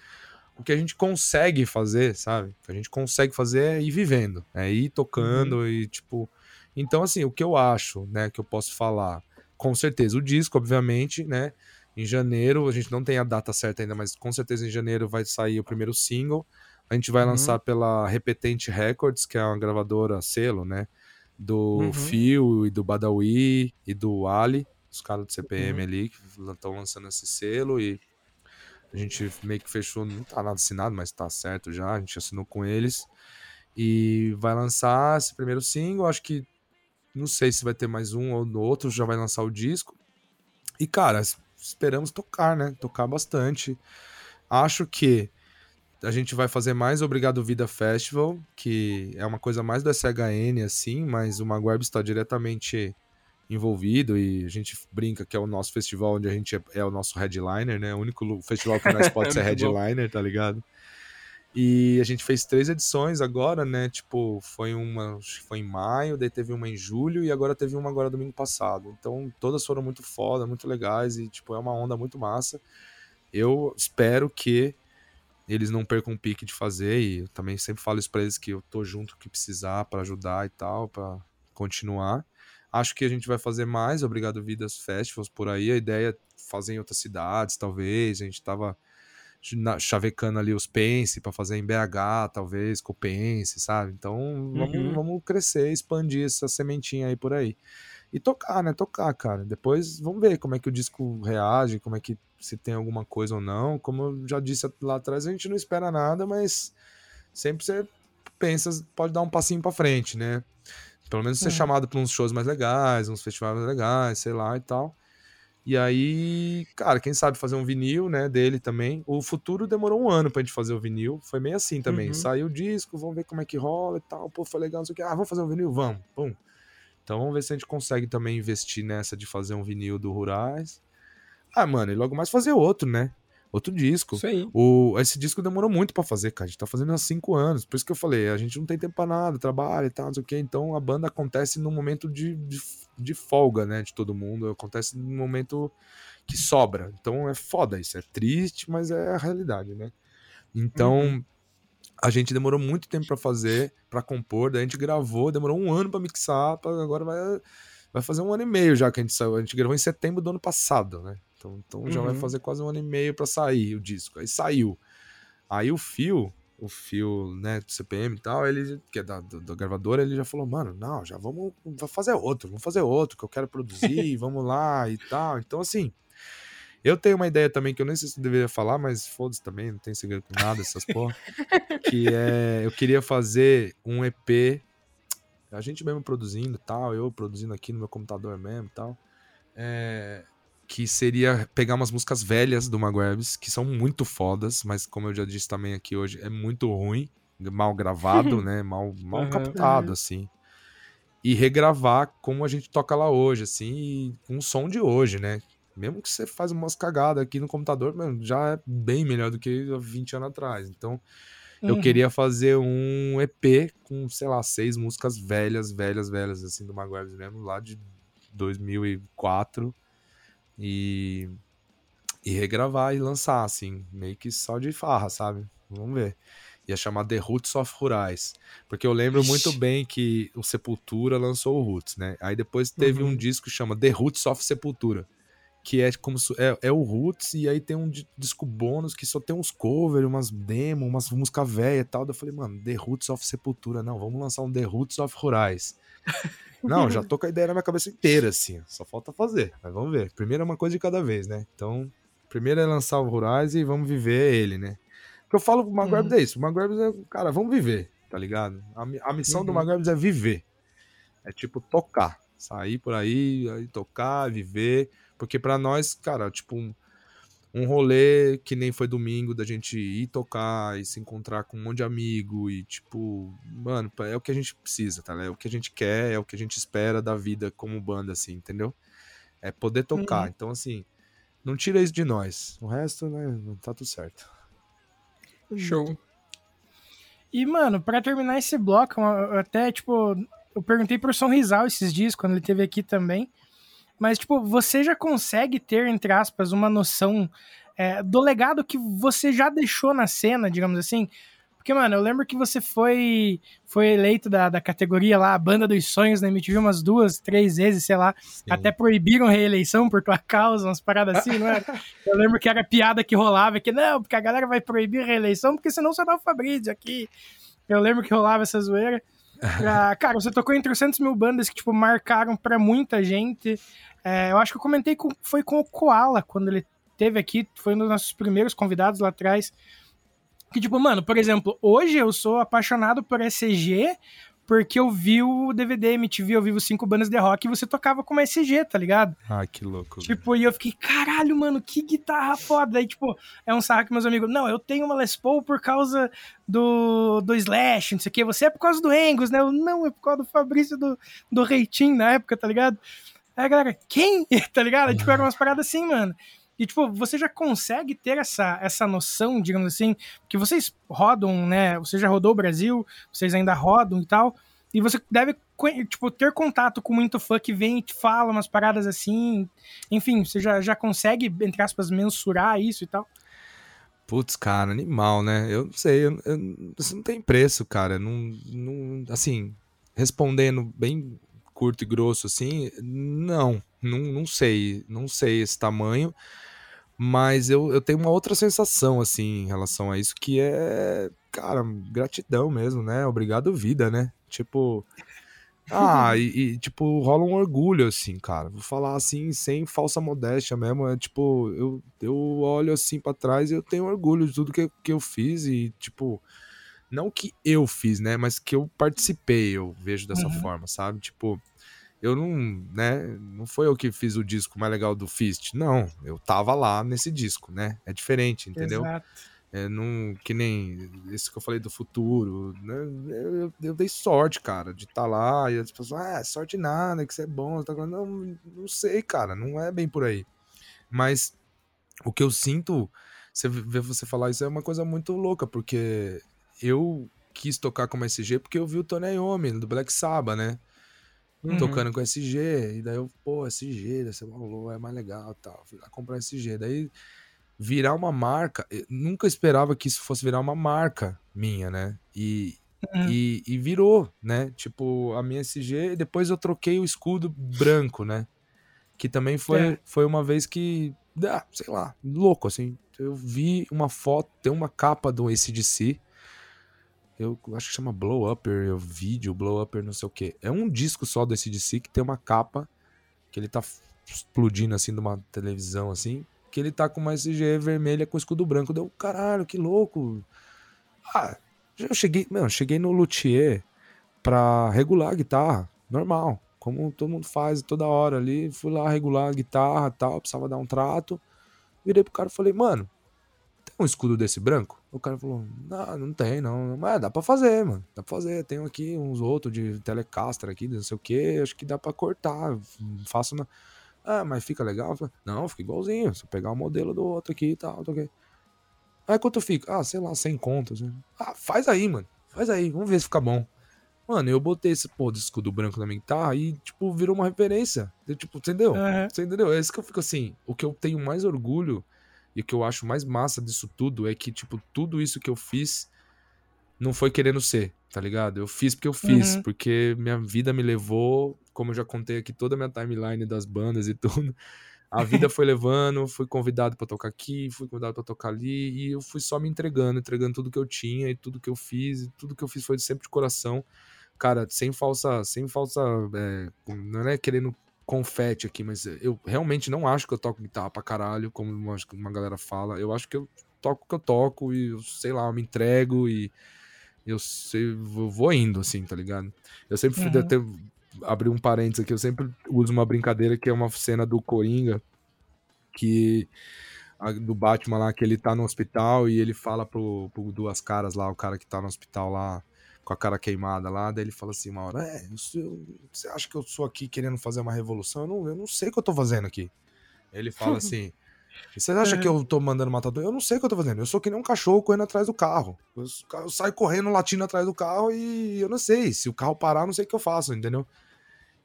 o que a gente consegue fazer, sabe? O que a gente consegue fazer é ir vivendo, é ir tocando e, tipo... Então, assim, o que eu acho, né, que eu posso falar, com certeza, o disco, obviamente, né, em janeiro, a gente não tem a data certa ainda, mas com certeza em janeiro vai sair o primeiro single, a gente vai Uhum. lançar pela Repetente Records, que é uma gravadora selo, né, do Uhum. Fio e do Badawi e do Ali, os caras do CPM Uhum. ali, que estão lançando esse selo e a gente meio que fechou, não tá nada assinado, mas tá certo já, a gente assinou com eles. E vai lançar esse primeiro single, acho que não sei se vai ter mais um ou no outro, já vai lançar o disco. E cara, es- esperamos tocar, né? Tocar bastante. Acho que a gente vai fazer mais Obrigado Vida Festival, que é uma coisa mais do SHN assim, mas o Maguire está diretamente envolvido e a gente brinca que é o nosso festival onde a gente é, é o nosso headliner, né? O único festival que nós <laughs> pode ser Muito bom. headliner, tá ligado? E a gente fez três edições agora, né? Tipo, foi uma, foi em maio, daí teve uma em julho e agora teve uma agora domingo passado. Então, todas foram muito foda, muito legais e tipo, é uma onda muito massa. Eu espero que eles não percam o pique de fazer e eu também sempre falo isso pra eles que eu tô junto que precisar pra ajudar e tal, pra continuar. Acho que a gente vai fazer mais Obrigado Vidas Festivals por aí. A ideia é fazer em outras cidades, talvez. A gente tava chavecando ali os Pense pra fazer em BH, talvez, com o Pense, sabe? Então vamos, Uhum. vamos crescer, expandir essa sementinha aí por aí. E tocar, né? Tocar, cara. Depois vamos ver como é que o disco reage, como é que se tem alguma coisa ou não. Como eu já disse lá atrás, a gente não espera nada, mas sempre você pensa, pode dar um passinho pra frente, né? Pelo menos ser Uhum. chamado pra uns shows mais legais, uns festivais mais legais, sei lá e tal. E aí, cara, quem sabe fazer um vinil, né, dele também. O futuro demorou um ano pra gente fazer o vinil. Foi meio assim também. Uhum. Saiu o disco, vamos ver como é que rola e tal. Pô, foi legal, não sei o que. Ah, vamos fazer um vinil? Vamos. Pum. Então vamos ver se a gente consegue também investir nessa de fazer um vinil do Rurais. Ah, mano, e logo mais fazer outro, né? Outro disco. Isso aí. O, esse disco demorou muito pra fazer, cara. A gente tá fazendo há cinco anos. Por isso que eu falei, a gente não tem tempo pra nada, trabalho e tal, não sei o quê. Então a banda acontece num momento de, de, de folga, né? De todo mundo. Acontece num momento que sobra. Então é foda isso. É triste, mas é a realidade, né? Então. A gente demorou muito tempo pra fazer, pra compor, daí a gente gravou, demorou um ano pra mixar, pra, agora vai, vai fazer um ano e meio já que a gente saiu. A gente gravou em setembro do ano passado, né? Então, então já vai Uhum. fazer quase um ano e meio pra sair o disco. Aí saiu. Aí o Fio, o Fio, né, do CPM e tal, ele, que é da, do, da gravadora, ele já falou, mano, não, já vamos, vamos fazer outro, vamos fazer outro, que eu quero produzir, <laughs> vamos lá e tal. Então, assim, eu tenho uma ideia também que eu nem sei se eu deveria falar, mas foda-se também, não tem segredo com nada essas porra. <laughs> que é, eu queria fazer um EP, a gente mesmo produzindo e tal, eu produzindo aqui no meu computador mesmo e tal. É, que seria pegar umas músicas velhas do Maguebs, que são muito fodas, mas como eu já disse também aqui hoje, é muito ruim, mal gravado, <laughs> né? Mal, mal Aham. captado, assim. E regravar como a gente toca lá hoje, assim, com o som de hoje, né? Mesmo que você faz umas cagadas aqui no computador, mano, já é bem melhor do que há 20 anos atrás. Então, eu Uhum. queria fazer um EP com, sei lá, seis músicas velhas, velhas, velhas, assim, do Maguires mesmo, lá de 2004 e, e regravar e lançar, assim, meio que só de farra, sabe? Vamos ver. Ia chamar The Roots of Rurais. Porque eu lembro muito bem que o Sepultura lançou o Roots, né? Aí depois teve Uhum. um disco que chama The Roots of Sepultura. Que é como é, é o Roots, e aí tem um di- disco bônus que só tem uns covers, umas demos, umas música velha e tal. Daí Eu falei, mano, The Roots of Sepultura. Não, vamos lançar um The Roots of Rurais. <laughs> Não, já tô com a ideia na minha cabeça inteira, assim. Só falta fazer. Mas vamos ver. Primeiro é uma coisa de cada vez, né? Então, primeiro é lançar o Rurais e vamos viver ele, né? Porque eu falo pro Maguebs é isso. O Maguebs é, cara, vamos viver, tá ligado? A, a missão do Uhum. Maguebs é viver. É tipo tocar. Sair por aí, aí tocar, viver. Porque pra nós, cara, tipo, um, um rolê que nem foi domingo da gente ir tocar e se encontrar com um monte de amigo e, tipo, mano, é o que a gente precisa, tá? É o que a gente quer, é o que a gente espera da vida como banda, assim, entendeu? É poder tocar. Então, assim, não tira isso de nós. O resto, né, tá tudo certo. Show. E, mano, pra terminar esse bloco, eu até, tipo, eu perguntei pro Sonrisal esses dias, quando ele esteve aqui também. Mas, tipo, você já consegue ter, entre aspas, uma noção é, do legado que você já deixou na cena, digamos assim? Porque, mano, eu lembro que você foi foi eleito da, da categoria lá, a Banda dos Sonhos na MTV umas duas, três vezes, sei lá. Até proibiram reeleição por tua causa, umas paradas assim, não era? <laughs> Eu lembro que era piada que rolava, que não, porque a galera vai proibir reeleição, porque senão só dá o Fabrício aqui. Eu lembro que rolava essa zoeira. Cara, você tocou em 300 mil bandas que, tipo, marcaram pra muita gente. É, eu acho que eu comentei com, foi com o Koala, quando ele teve aqui, foi um dos nossos primeiros convidados lá atrás. Que, tipo, mano, por exemplo, hoje eu sou apaixonado por SG porque eu vi o DVD MTV, eu vivo cinco bandas de rock e você tocava como SG, tá ligado? Ah, que louco. velho. Tipo, e eu fiquei, caralho, mano, que guitarra foda. Aí, tipo, é um sarro que meus amigos, não, eu tenho uma Les Paul por causa do, do Slash, não sei o quê. Você é por causa do Angus, né? Eu, não, é por causa do Fabrício do, do Reitinho na época, tá ligado? Aí a galera, quem? <laughs> tá ligado? Aí, tipo, eram umas paradas assim, mano. E, tipo, você já consegue ter essa, essa noção, digamos assim, que vocês rodam, né? Você já rodou o Brasil, vocês ainda rodam e tal. E você deve, tipo, ter contato com muito fã que vem e te fala umas paradas assim. Enfim, você já, já consegue, entre aspas, mensurar isso e tal. Putz, cara, animal, né? Eu não sei, eu- eu- isso não tem preço, cara. Não, não, assim, respondendo bem curto e grosso, assim, não, não, não sei, não sei esse tamanho, mas eu, eu tenho uma outra sensação, assim, em relação a isso, que é, cara, gratidão mesmo, né? Obrigado, vida, né? Tipo. <laughs> Ah, e, e, tipo, rola um orgulho, assim, cara. Vou falar assim, sem falsa modéstia mesmo. É tipo, eu, eu olho assim pra trás e eu tenho orgulho de tudo que, que eu fiz e, tipo, não que eu fiz, né? Mas que eu participei, eu vejo dessa Uhum. forma, sabe? Tipo, eu não, né? Não foi eu que fiz o disco mais legal do Fist. Não, eu tava lá nesse disco, né? É diferente, entendeu? Exato. É, não, que nem esse que eu falei do futuro, né? Eu, eu- eu dei sorte, cara, de estar lá e as pessoas, ah, sorte nada, que você é bom. você Tá... falando." Não, não sei, cara, não é bem por aí. Mas o que eu sinto, você ver você falar isso é uma coisa muito louca, porque eu quis tocar como SG porque eu vi o Tony Iommi do Black Sabbath, né? Uhum. Tocando com SG, e daí eu, pô, SG, ser maluco, é mais legal e tal. Fui lá comprar SG. Daí virar uma marca, nunca esperava que isso fosse virar uma marca minha, né? E, Uhum. e, e virou, né? Tipo, a minha SG, depois eu troquei o escudo branco, né? Que também foi, É. foi uma vez que, ah, sei lá, louco, assim. Eu vi uma foto, tem uma capa do ACDC, eu acho que chama Blow Upper, vídeo Blow Upper, não sei o que. É um disco só do ACDC que tem uma capa que ele tá explodindo assim de uma televisão assim, que ele tá com uma SG vermelha com escudo branco. Deu, caralho, que louco. Ah, eu cheguei, meu, eu cheguei no luthier pra regular a guitarra, normal, como todo mundo faz toda hora ali. Fui lá regular a guitarra tal, precisava dar um trato. Virei pro cara e falei, mano, um escudo desse branco? O cara falou, não, não tem, não. Mas dá pra fazer, mano. Dá pra fazer. Tenho aqui uns outros de Telecaster aqui, não sei o que. Acho que dá pra cortar. Faço na. Ah, mas fica legal? Falei, Não, fica igualzinho. Se eu pegar o modelo do outro aqui e tal, tá ok. Aí quanto fica? Ah, sei lá, 100 contos. né? Ah, faz aí, mano. Faz aí, vamos ver se fica bom. Mano, eu botei esse pô de escudo branco na minha guitarra e, tipo, virou uma referência. Eu, tipo, entendeu? Aham. Você entendeu? É isso que eu fico assim. O que eu tenho mais orgulho e o que eu acho mais massa disso tudo é que, tipo, tudo isso que eu fiz não foi querendo ser, tá ligado? Eu fiz porque eu fiz, Uhum. porque minha vida me levou, como eu já contei aqui, toda a minha timeline das bandas e <laughs> tudo. A vida foi levando, fui convidado pra tocar aqui, fui convidado pra tocar ali, e eu fui só me entregando, entregando tudo que eu tinha e tudo que eu fiz, e tudo que eu fiz foi sempre de coração. Cara, sem falsa, sem falsa, é, não é querendo confete aqui, mas eu realmente não acho que eu toco guitarra pra caralho, como uma, uma galera fala. Eu acho que eu toco o que eu toco e eu, sei lá, eu me entrego e eu sei, vou, vou indo, assim, tá ligado? Eu sempre fui Uhum. até abrir um parênteses aqui, eu sempre uso uma brincadeira que é uma cena do Coringa, que do Batman lá, que ele tá no hospital e ele fala pro, pro Duas Caras lá, o cara que tá no hospital lá, com a cara queimada lá, daí ele fala assim uma hora, é, eu você acha que eu sou aqui querendo fazer uma revolução? Eu não, eu não sei o que eu tô fazendo aqui. Ele fala <laughs> assim, "E você acha que eu tô mandando matar todo Eu não sei o que eu tô fazendo, eu sou que nem um cachorro correndo atrás do carro. Eu, eu saio correndo, latindo atrás do carro e eu não sei, se o carro parar, eu não sei o que eu faço, entendeu?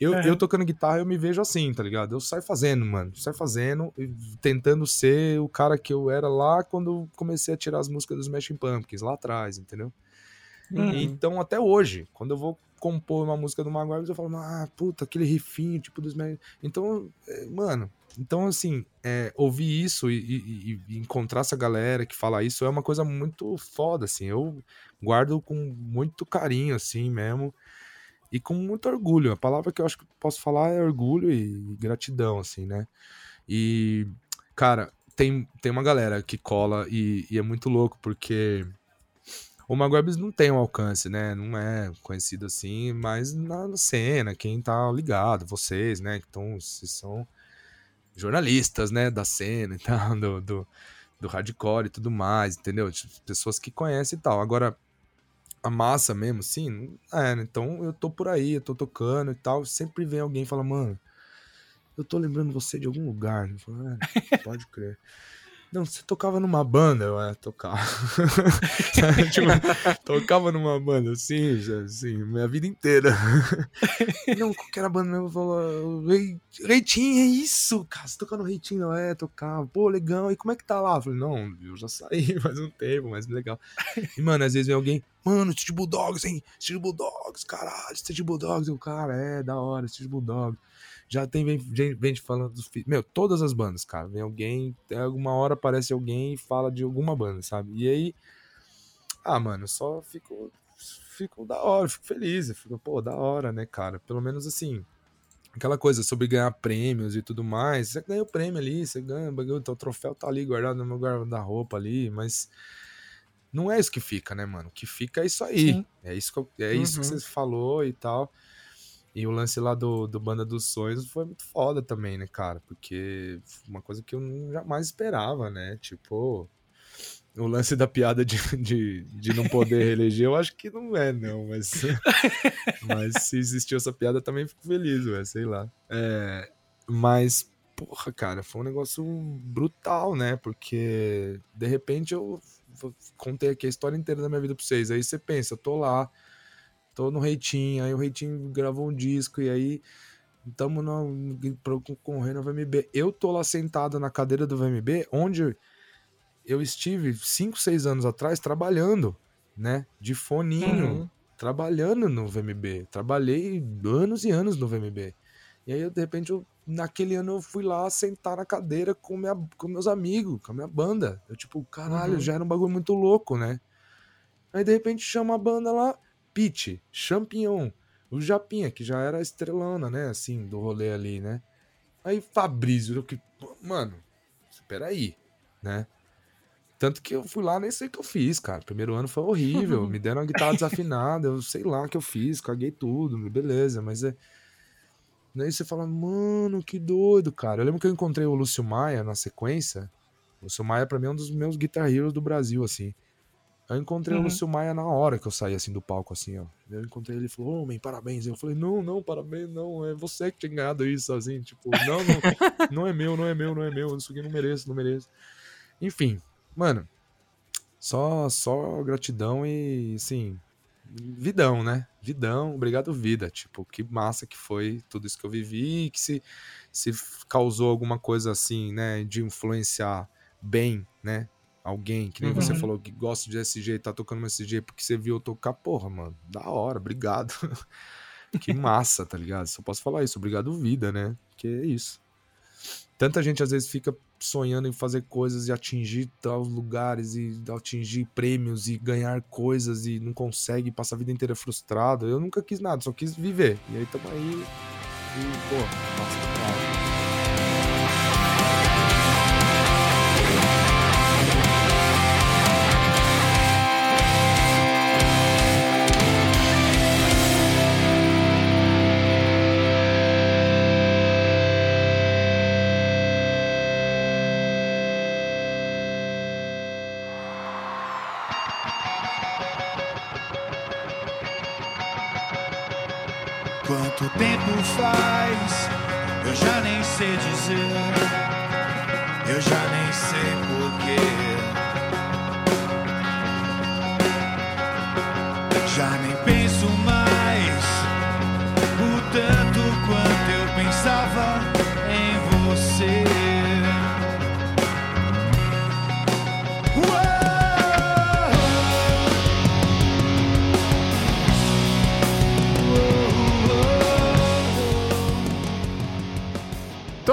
Eu, Aham. eu tocando guitarra, eu me vejo assim, tá ligado? Eu saio fazendo, mano. Saio fazendo, tentando ser o cara que eu era lá quando comecei a tirar as músicas dos Smashing Pumpkins, lá atrás, entendeu? Uhum. Então, até hoje, quando eu vou compor uma música do Maguire, eu falo, ah, puta, aquele rifinho, tipo dos. Então, é, mano, então, assim, é, ouvir isso e, e- e encontrar essa galera que fala isso é uma coisa muito foda, assim. Eu guardo com muito carinho, assim, mesmo e com muito orgulho. A palavra que eu acho que posso falar é orgulho e gratidão, assim, né? E, cara, tem, tem uma galera que cola e, e é muito louco, porque o Maguebs não tem um alcance, né? Não é conhecido assim, mas na cena, quem tá ligado, vocês, né? Então, vocês são jornalistas, né? Da cena e <laughs> tal, do, do, do hardcore e tudo mais, entendeu? Tipo, Pessoas que conhecem e tal. Agora, a massa mesmo, não é, né? Então eu tô por aí, eu tô tocando e tal. Sempre vem alguém e fala, mano, eu tô lembrando você de algum lugar. Falo, é, pode crer. <laughs> Não, você tocava numa banda? Eu, é, tocava. <laughs> tipo, tocava numa banda, assim, assim, minha vida inteira. <laughs> Não, qual que era a banda mesmo? Falou, Rei- Reitinho, é isso, cara, você tocava no Reitinho? Não, é, tocava. Pô, legal, e como é que tá lá? Eu falei, não, eu já saí <laughs> faz um tempo, mas legal. E, mano, às vezes vem alguém, mano, Steve Bulldogs, hein? Steve Bulldogs, caralho, Steve Bulldogs. Eu, cara, é, da hora, Steve Bulldogs. Já tem vem, gente falando dos filhos. Meu, todas as bandas, cara. Vem alguém, tem alguma hora aparece alguém e fala de alguma banda, sabe? E aí. Ah, mano, só fico. Fico da hora, fico feliz. Fico, pô, da hora, né, cara? Pelo menos assim. Aquela coisa sobre ganhar prêmios e tudo mais. Você ganha o prêmio ali, você ganha, o bagulho, então o troféu tá ali guardado no meu guarda-roupa ali, mas. Não é isso que fica, né, mano? O que fica é isso aí. Sim. É isso que, eu- é isso que Uhum. você falou e tal. E o lance lá do, do Banda dos Sonhos foi muito foda também, né, cara? Porque foi uma coisa que eu não- jamais esperava, né? Tipo, o lance da piada de, <laughs> de, de não poder <laughs> reeleger, eu acho que não é, não, mas, <laughs> mas se existiu essa piada, também fico feliz, ué, sei lá. É, mas, porra, cara, foi um negócio brutal, né? Porque, de repente, eu contei aqui a história inteira da minha vida pra vocês. Aí você pensa, eu tô lá, tô no Reitinho, aí o Reitinho gravou um disco, e aí pro- concorrendo ao VMB. Eu tô lá sentado na cadeira do VMB, onde eu estive 5, 6 anos atrás trabalhando, né? De foninho, Uhum. trabalhando no VMB. Trabalhei anos e anos no VMB. E aí, eu, de repente, eu, naquele ano eu fui lá sentar na cadeira com, minha, com meus amigos, com a minha banda. Eu, tipo, caralho, Uhum. já era um bagulho muito louco, né? Aí, de repente, chama a banda lá, Pete, Champignon, o Japinha, que já era a estrelona, né? Assim, do rolê ali, né? Aí, Fabrício, que, mano, espera aí, né? Tanto que eu fui lá, nem sei o que eu fiz, cara. Primeiro ano foi horrível. <laughs> me deram uma guitarra desafinada, eu sei lá o que eu fiz, caguei tudo, beleza, mas é. Daí você fala, mano, que doido, cara. Eu lembro que eu encontrei o Lúcio Maia na sequência. O Lúcio Maia, pra mim, é um dos meus guitar heroes do Brasil, assim. Eu encontrei Uhum. o Lúcio Maia na hora que eu saí, assim, do palco, assim, ó. Eu encontrei ele e falou, homem, parabéns. Eu falei, não, não, parabéns, não. É você que tinha ganhado isso, assim. Tipo, não, não, <laughs> não é meu, não é meu, não é meu. Isso aqui não mereço, não mereço. Enfim, mano, só, só gratidão e, assim, vidão, né? Vidão, obrigado vida. Tipo, que massa que foi tudo isso que eu vivi e que se, se causou alguma coisa assim, né, de influenciar bem, né? Alguém, que nem você Uhum. falou que gosta de SG, tá tocando uma SG porque você viu eu tocar, porra, mano, da hora, obrigado. <laughs> que massa, tá ligado? Só posso falar isso, obrigado vida, né? Que é isso. Tanta gente às vezes fica sonhando em fazer coisas e atingir tais lugares e atingir prêmios e ganhar coisas e não consegue, passa a vida inteira frustrado. Eu nunca quis nada, só quis viver. E aí tamo aí e, pô, massa pra sei dizer. Eu já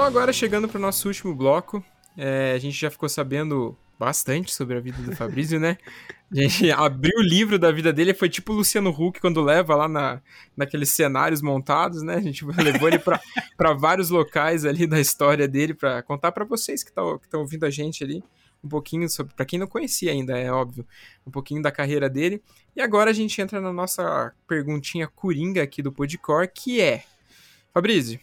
agora chegando pro nosso último bloco, é, a gente já ficou sabendo bastante sobre a vida do Fabrício, né? A gente abriu o livro da vida dele, foi tipo o Luciano Huck quando leva lá na, naqueles cenários montados, né? A gente <laughs> levou ele pra vários locais ali da história dele pra contar pra vocês que estão ouvindo a gente ali um pouquinho sobre, pra quem não conhecia ainda, é óbvio, um pouquinho da carreira dele. E agora a gente entra na nossa perguntinha coringa aqui do Podcore, que é: Fabrício,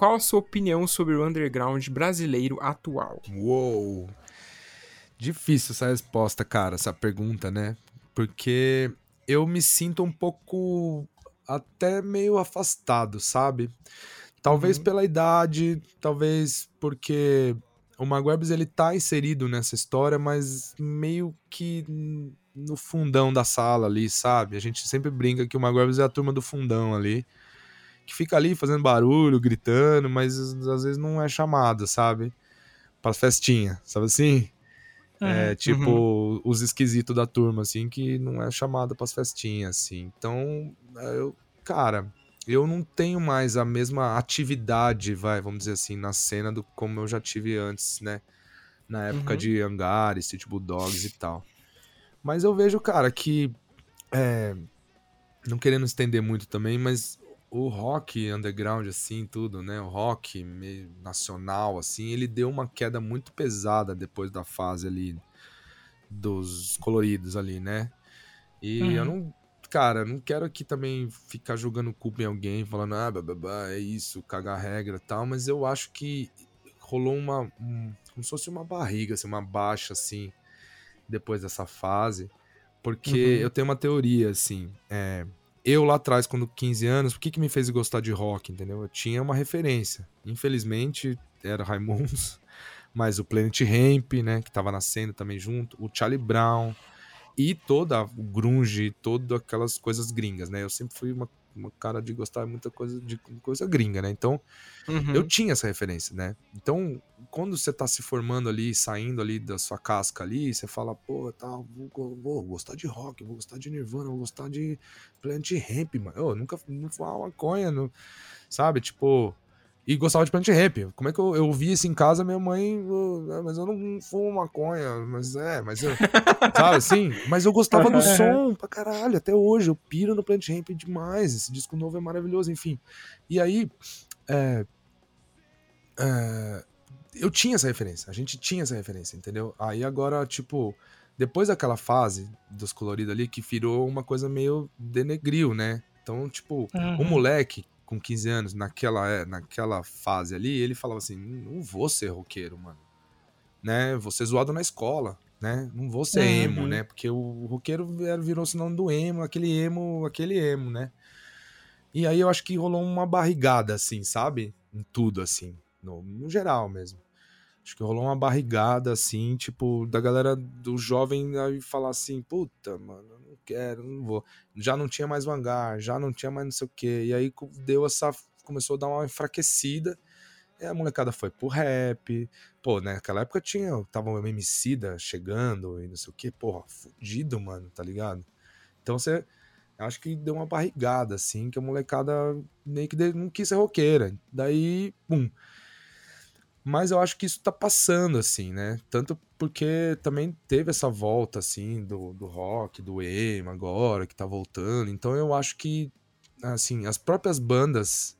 qual a sua opinião sobre o underground brasileiro atual? Uou! Difícil essa resposta, cara, essa pergunta, né? Porque eu me sinto um pouco até meio afastado, sabe? Talvez pela idade, talvez porque o Maguebs ele tá inserido nessa história, mas meio que no fundão da sala ali, sabe? A gente sempre brinca que o Maguebs é a turma do fundão ali, que fica ali fazendo barulho, gritando, mas às vezes não é chamado, sabe? Pra festinha, sabe assim? É, tipo, os esquisitos da turma, assim, que não é chamada pras festinhas, assim. Então, é, eu, cara, eu não tenho mais a mesma atividade, vai, vamos dizer assim, na cena do como eu já tive antes, né? Na época Uhum. de Hangares, City Bulldogs e tal. Mas eu vejo, cara, que. é, não querendo estender muito também, mas o rock underground, assim, tudo, né? O rock meio nacional, assim, ele deu uma queda muito pesada depois da fase ali dos coloridos ali, né? E Uhum. eu não. Cara, não quero aqui também ficar jogando culpa em alguém, falando, ah, bababá, é isso, cagar regra e tal, mas eu acho que rolou uma. um- como se fosse uma barriga, assim, uma baixa, assim, depois dessa fase. Porque Uhum. eu tenho uma teoria, assim. é, eu lá atrás, quando 15 anos, o que, que me fez gostar de rock, entendeu? Eu tinha uma referência. Infelizmente, era Raimundos, <laughs> mas o Planet Ramp, né, que tava nascendo também junto, o Charlie Brown e toda o grunge, todas aquelas coisas gringas, né? Eu sempre fui uma, uma cara de gostar muita coisa de coisa gringa, né? Então, Uhum. eu tinha essa referência, né? Então, quando você tá se formando ali, saindo ali da sua casca ali, você fala, pô, tá, vou, vou gostar de rock, vou gostar de Nirvana, vou gostar de Planet Ramp, mano. Eu nunca não fumava maconha, não, sabe? Tipo, e gostava de Planet Ramp. Como é que eu, eu ouvi isso em casa, minha mãe, "Ah, mas eu não fumo maconha, mas é, mas eu, <laughs> sabe assim? Mas eu gostava do som pra caralho, até hoje, eu piro no Planet Ramp demais, esse disco novo é maravilhoso, enfim. E aí, é, é, eu tinha essa referência, a gente tinha essa referência, entendeu? Aí agora, tipo, depois daquela fase dos coloridos ali, que virou uma coisa meio denegril, né? Então, tipo, o Uhum. moleque com 15 anos, naquela, é, naquela fase ali, ele falava assim: não vou ser roqueiro, mano. Né? Vou ser zoado na escola, né? Não vou ser emo, Uhum. né? Porque o roqueiro virou sinônimo do emo, aquele emo, aquele emo, né? E aí eu acho que rolou uma barrigada, assim, sabe? Em tudo, assim. No, no geral mesmo. Acho que rolou uma barrigada, assim, tipo, da galera do jovem aí falar assim, puta, mano, não quero, não vou. Já não tinha mais vanguard, já não tinha mais não sei o quê. E aí deu essa. Começou a dar uma enfraquecida. E a molecada foi pro rap. Pô, né, naquela época tinha. Tava o Emicida chegando e não sei o quê. Porra, fudido, mano, tá ligado? Então você. Acho que deu uma barrigada, assim, que a molecada meio que não quis ser roqueira. Daí, pum. Mas eu acho que isso tá passando, assim, né? Tanto porque também teve essa volta, assim, do, do rock, do emo agora, que tá voltando. Então eu acho que, assim, as próprias bandas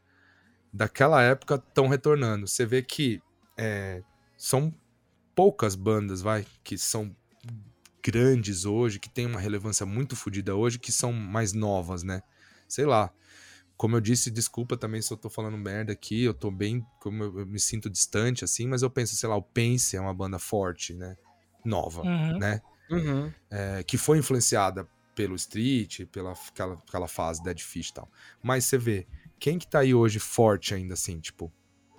daquela época estão retornando. Você vê que é, são poucas bandas, vai, que são grandes hoje, que tem uma relevância muito fodida hoje, que são mais novas, né? Sei lá. Como eu disse, desculpa também se eu tô falando merda aqui, eu tô bem, como eu, eu me sinto distante, assim, mas eu penso, sei lá, o Pense é uma banda forte, né? Nova, Uhum. né? Uhum. É, que foi influenciada pelo Street, pela aquela, aquela fase Dead Fish e tal. Mas você vê, quem que tá aí hoje forte ainda, assim, tipo,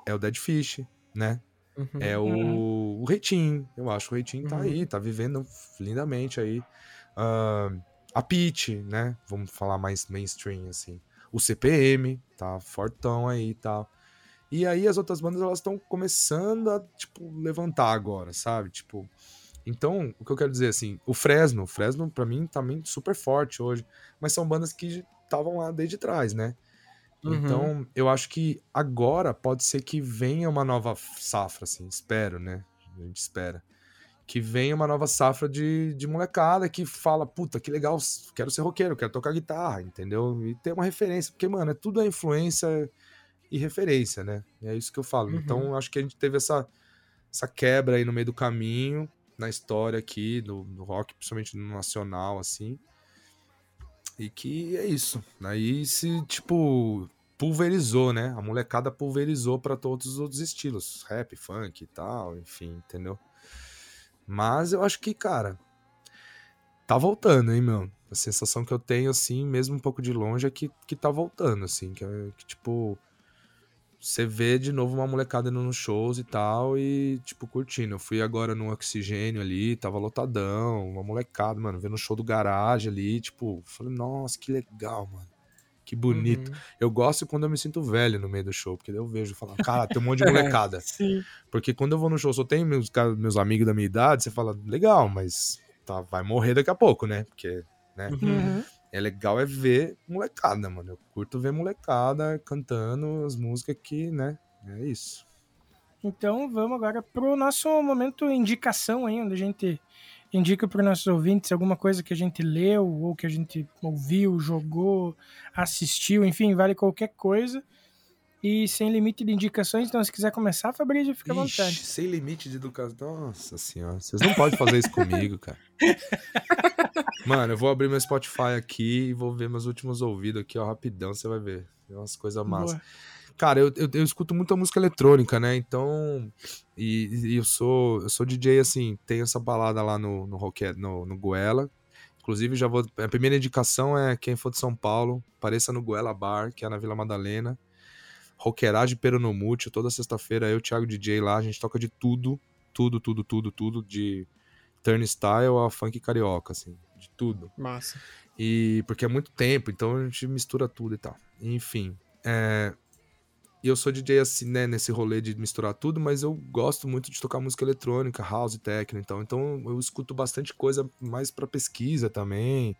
é o Dead Fish, né? Uhum. É o, o Reitinho. Eu acho que o Reitinho tá Uhum. aí, tá vivendo lindamente aí. Ah, a Peach, né? Vamos falar mais mainstream, assim. O CPM, tá fortão aí e tal. E aí as outras bandas, elas estão começando a, tipo, levantar agora, sabe? Tipo... Então, o que eu quero dizer, assim, o Fresno, o Fresno pra mim também super forte hoje, mas são bandas que estavam lá desde trás, né? Uhum. Então, eu acho que agora pode ser que venha uma nova safra, assim, espero, né? A gente espera. Que venha uma nova safra de, de molecada que fala, puta, que legal, quero ser roqueiro, quero tocar guitarra, entendeu? E ter uma referência, porque, mano, é tudo é influência e referência, né? E é isso que eu falo. Uhum. Então, acho que a gente teve essa, essa quebra aí no meio do caminho, na história aqui, do, do rock, principalmente no nacional, assim. E que é isso. Aí se, tipo, pulverizou, né? A molecada pulverizou pra todos os outros estilos, rap, funk e tal, enfim, entendeu? Mas eu acho que, cara, tá voltando, hein, meu? A sensação que eu tenho, assim, mesmo um pouco de longe, é que, que tá voltando, assim, que, é- que, tipo, você vê de novo uma molecada indo nos shows e tal, e, tipo, curtindo. Eu fui agora no Oxigênio ali, tava lotadão, uma molecada, mano, vendo o show do garagem ali, tipo, falei, nossa, que legal, mano. Que bonito. Uhum. Eu gosto quando eu me sinto velho no meio do show, porque daí eu vejo e falo, cara, tem um monte de <laughs> molecada. Sim. Porque quando eu vou no show, só tem meus, meus amigos da minha idade, você fala, legal, mas tá, vai morrer daqui a pouco, né? Porque, né? Uhum. É legal é ver molecada, mano. Eu curto ver molecada cantando as músicas que, né? É isso. Então vamos agora pro nosso momento indicação aí, onde a gente indica para nossos ouvintes alguma coisa que a gente leu ou que a gente ouviu, jogou, assistiu, enfim, vale qualquer coisa. E sem limite de indicações, então se quiser começar, Fabrício, fica à Ixi, vontade. sem limite de educação. Nossa senhora, vocês não podem fazer isso <laughs> comigo, cara. Mano, eu vou abrir meu Spotify aqui e vou ver meus últimos ouvidos aqui, ó, rapidão, você vai ver. Tem umas coisas massas. Boa. Cara, eu, eu, eu escuto muita música eletrônica, né? Então. E, e eu sou eu sou DJ, assim, tem essa balada lá no, no, Roque- no, no Goela. Inclusive, já vou. A primeira indicação é quem for de São Paulo, apareça no Goela Bar, que é na Vila Madalena. Roqueiragem Peronomútil, toda sexta-feira eu, Thiago DJ lá, a gente toca de tudo, tudo, tudo, tudo, tudo, de turnstile a funk carioca, assim, de tudo. Massa. E porque é muito tempo, então a gente mistura tudo e tal. Enfim. É... E eu sou DJ assim, né, nesse rolê de misturar tudo, mas eu gosto muito de tocar música eletrônica, house, techno, então. Então eu escuto bastante coisa mais pra pesquisa também.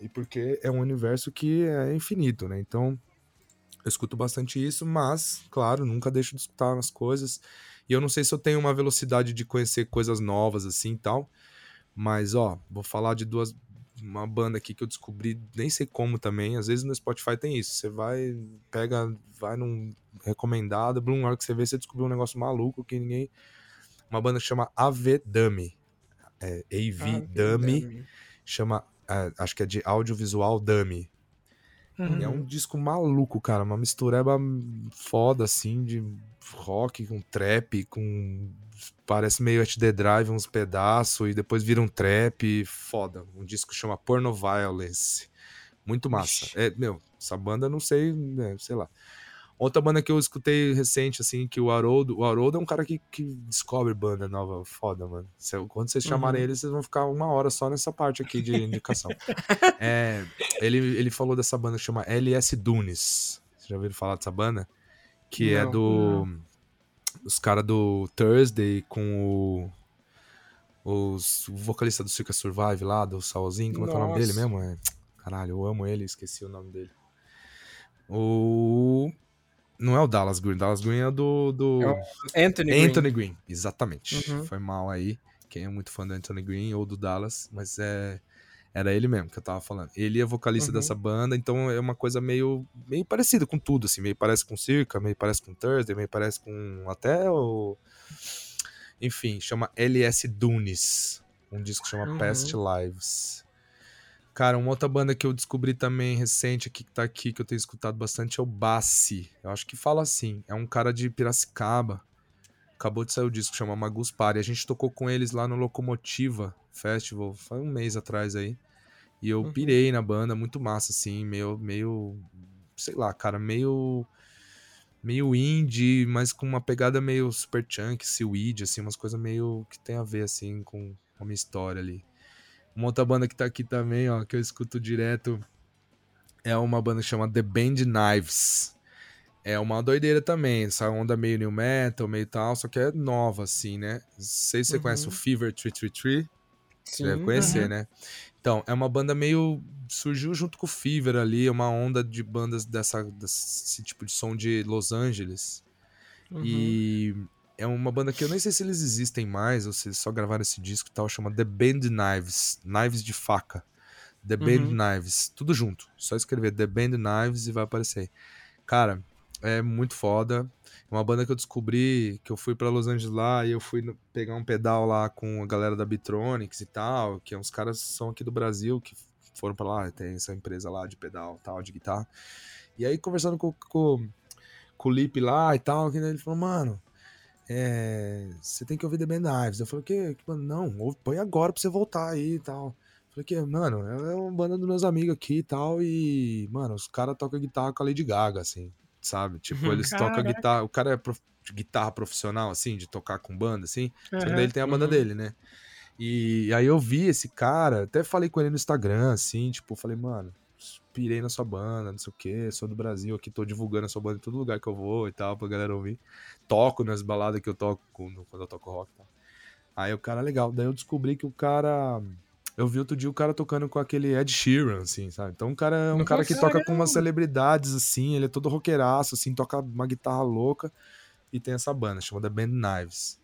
E porque é um universo que é infinito, né? Então eu escuto bastante isso, mas, claro, nunca deixo de escutar as coisas. E eu não sei se eu tenho uma velocidade de conhecer coisas novas assim e tal. Mas, ó, vou falar de duas. Uma banda aqui que eu descobri, nem sei como também. Às vezes no Spotify tem isso. Você vai, pega, vai num recomendado, Bloom, na hora que você vê, você descobriu um negócio maluco que ninguém. Uma banda que chama AV Dummy. É, AV Ah, Dummy. Chama. é, acho que é de audiovisual Dummy. Uhum. É um disco maluco, cara. Uma mistureba foda, assim, de rock com trap, com. Parece meio HD Drive, uns pedaços, e depois vira um trap. Foda. Um disco chama Porno Violence. Muito massa. Ixi. É, meu, essa banda não sei, né, sei lá. Outra banda que eu escutei recente, assim, que o Haroldo. O Haroldo é um cara que, que descobre banda nova foda, mano. Quando vocês chamarem ele, vocês vão ficar uma hora só nessa parte aqui de indicação. <laughs> É, ele, ele falou dessa banda que chama LS Dunes. Vocês já ouviram falar dessa banda? Que é Não, do. Os caras do Thursday com o. Os, o vocalista do Circa Survive lá, do Salzinho. Como é que é o nome dele Nossa. mesmo? É, caralho, eu amo ele, esqueci o nome dele. O. Não é o Dallas Green, Dallas Green é do. do... É o Anthony Green. Anthony Green, exatamente. Uhum. Foi mal aí. Quem é muito fã do Anthony Green ou do Dallas, mas é. Era ele mesmo que eu tava falando. Ele é vocalista Uhum. dessa banda, então é uma coisa meio, meio parecida com tudo, assim. Meio parece com Circa, meio parece com Thursday, meio parece com até o... Enfim, chama LS Dunes. Um disco que chama Uhum. Past Lives. Cara, uma outra banda que eu descobri também recente aqui, que tá aqui, que eu tenho escutado bastante, é o Bassi. Eu acho que fala assim. É um cara de Piracicaba. Acabou de sair o disco, chama Magus Party. A gente tocou com eles lá no Locomotiva Festival, faz um mês atrás aí. E eu Uhum. pirei na banda, muito massa, assim, meio, meio, sei lá, cara, meio, meio indie, mas com uma pegada meio super chunk, seaweed, assim, umas coisas meio que tem a ver, assim, com a minha história ali. Uma outra banda que tá aqui também, ó, que eu escuto direto, é uma banda que chama The Band Knives. É uma doideira também, essa onda meio new metal, meio tal, só que é nova, assim, né? Não sei se você Uhum. conhece o Fever 333, você Sim. deve conhecer, Uhum. né? Então, é uma banda meio. Surgiu junto com o Fever ali, é uma onda de bandas dessa, desse tipo de som de Los Angeles. Uhum. E é uma banda que eu nem sei se eles existem mais, ou se eles só gravaram esse disco e tal, chama The Band Knives. Knives de faca. The Band Uhum. Knives. Tudo junto. Só escrever The Band Knives e vai aparecer. Cara, é muito foda. É uma banda que eu descobri que eu fui pra Los Angeles lá e eu fui pegar um pedal lá com a galera da Bitronics e tal, que é uns caras são aqui do Brasil que foram pra lá, tem essa empresa lá de pedal tal, de guitarra. E aí conversando com, com, com o Lipe lá e tal, que ele falou, mano, é, você tem que ouvir The Band Knives. Eu falei, que mano, não, ouve- põe agora pra você voltar aí e tal. Falei que, mano, é uma banda dos meus amigos aqui e tal. E, mano, os caras tocam guitarra com a Lady Gaga, assim, sabe? Tipo, eles tocam Caraca. guitarra. O cara é prof- guitarra profissional, assim, de tocar com banda, assim. Só que Aham. daí ele tem a banda Uhum. dele, né? E aí eu vi esse cara, até falei com ele no Instagram, assim, tipo, falei, mano, pirei na sua banda, não sei o quê, sou do Brasil aqui, tô divulgando a sua banda em todo lugar que eu vou e tal, pra galera ouvir. Toco nas baladas que eu toco quando, quando eu toco rock e tal. Aí o cara, legal. Daí eu descobri que o cara. Eu vi outro dia o cara tocando com aquele Ed Sheeran, assim, sabe? Então o cara é um Não cara que toca com umas celebridades, assim, ele é todo roqueiraço, assim, toca uma guitarra louca e tem essa banda, chamada Band Knives.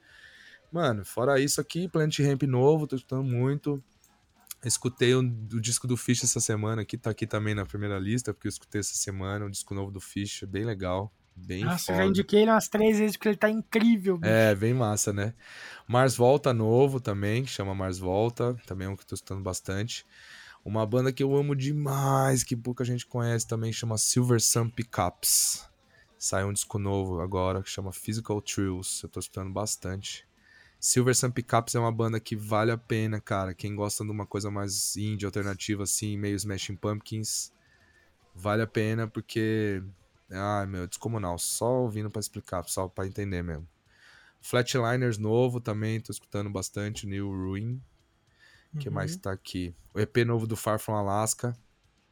Mano, fora isso aqui, Planet Ramp novo, tô escutando muito. Escutei o, o disco do Fish essa semana aqui, tá aqui também na primeira lista, porque eu escutei essa semana, o disco novo do Fish, bem legal, bem Nossa, foda. já indiquei ele umas três vezes porque ele tá incrível. bicho. É, bem massa, né? Mars Volta novo também, que chama Mars Volta, também é um que eu tô escutando bastante. Uma banda que eu amo demais, que pouca gente conhece também, chama Silver Sun Pickups. Saiu um disco novo agora que chama Physical Trills, eu tô escutando bastante. Silver Sun Pickups é uma banda que vale a pena, cara. Quem gosta de uma coisa mais indie, alternativa, assim, meio Smashing Pumpkins, vale a pena porque. Ai, meu, descomunal. Só ouvindo pra explicar, só pra entender mesmo. Flatliners novo também, tô escutando bastante. New Ruin. O que mais que tá aqui? O EP novo do Far From Alaska.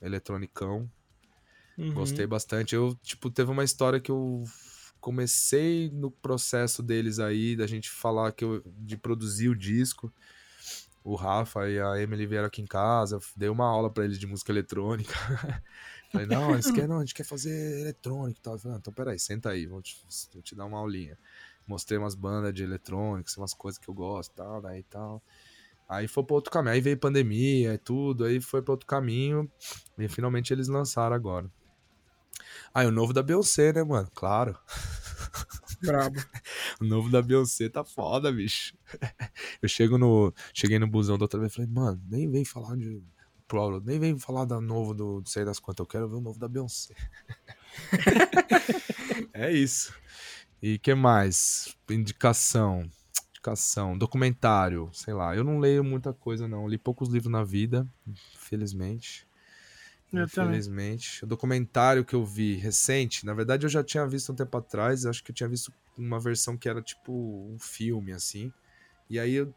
Eletronicão. Uhum. Gostei bastante. Eu, tipo, teve uma história que eu comecei no processo deles aí, da gente falar que eu, de produzir o disco. O Rafa e a Emily vieram aqui em casa, dei uma aula pra eles de música eletrônica. <laughs> Falei, não, eles querem, <laughs> não, a gente quer fazer eletrônica e tal. Eu Falei, ah, então peraí, senta aí, vou te, vou te dar uma aulinha. Mostrei umas bandas de eletrônica, umas coisas que eu gosto e tal, né, e tal. Aí foi pra outro caminho, aí veio pandemia e tudo, aí foi pra outro caminho, e finalmente eles lançaram agora. Ah, e o novo da Beyoncé, né, mano? Claro. Brabo. <laughs> O novo da Beyoncé tá foda, bicho. <laughs> Eu chego no. Cheguei no busão da outra vez e falei, mano, nem vem falar de. Pro, nem vem falar da novo do não sei das quantas, eu quero ver o novo da Beyoncé. <laughs> é isso. E que mais? Indicação. Indicação. Documentário, sei lá. Eu não leio muita coisa, não. Eu li poucos livros na vida, infelizmente. Eu também. Infelizmente. O documentário que eu vi recente, na verdade eu já tinha visto um tempo atrás, acho que eu tinha visto uma versão que era tipo um filme, assim. E aí eu,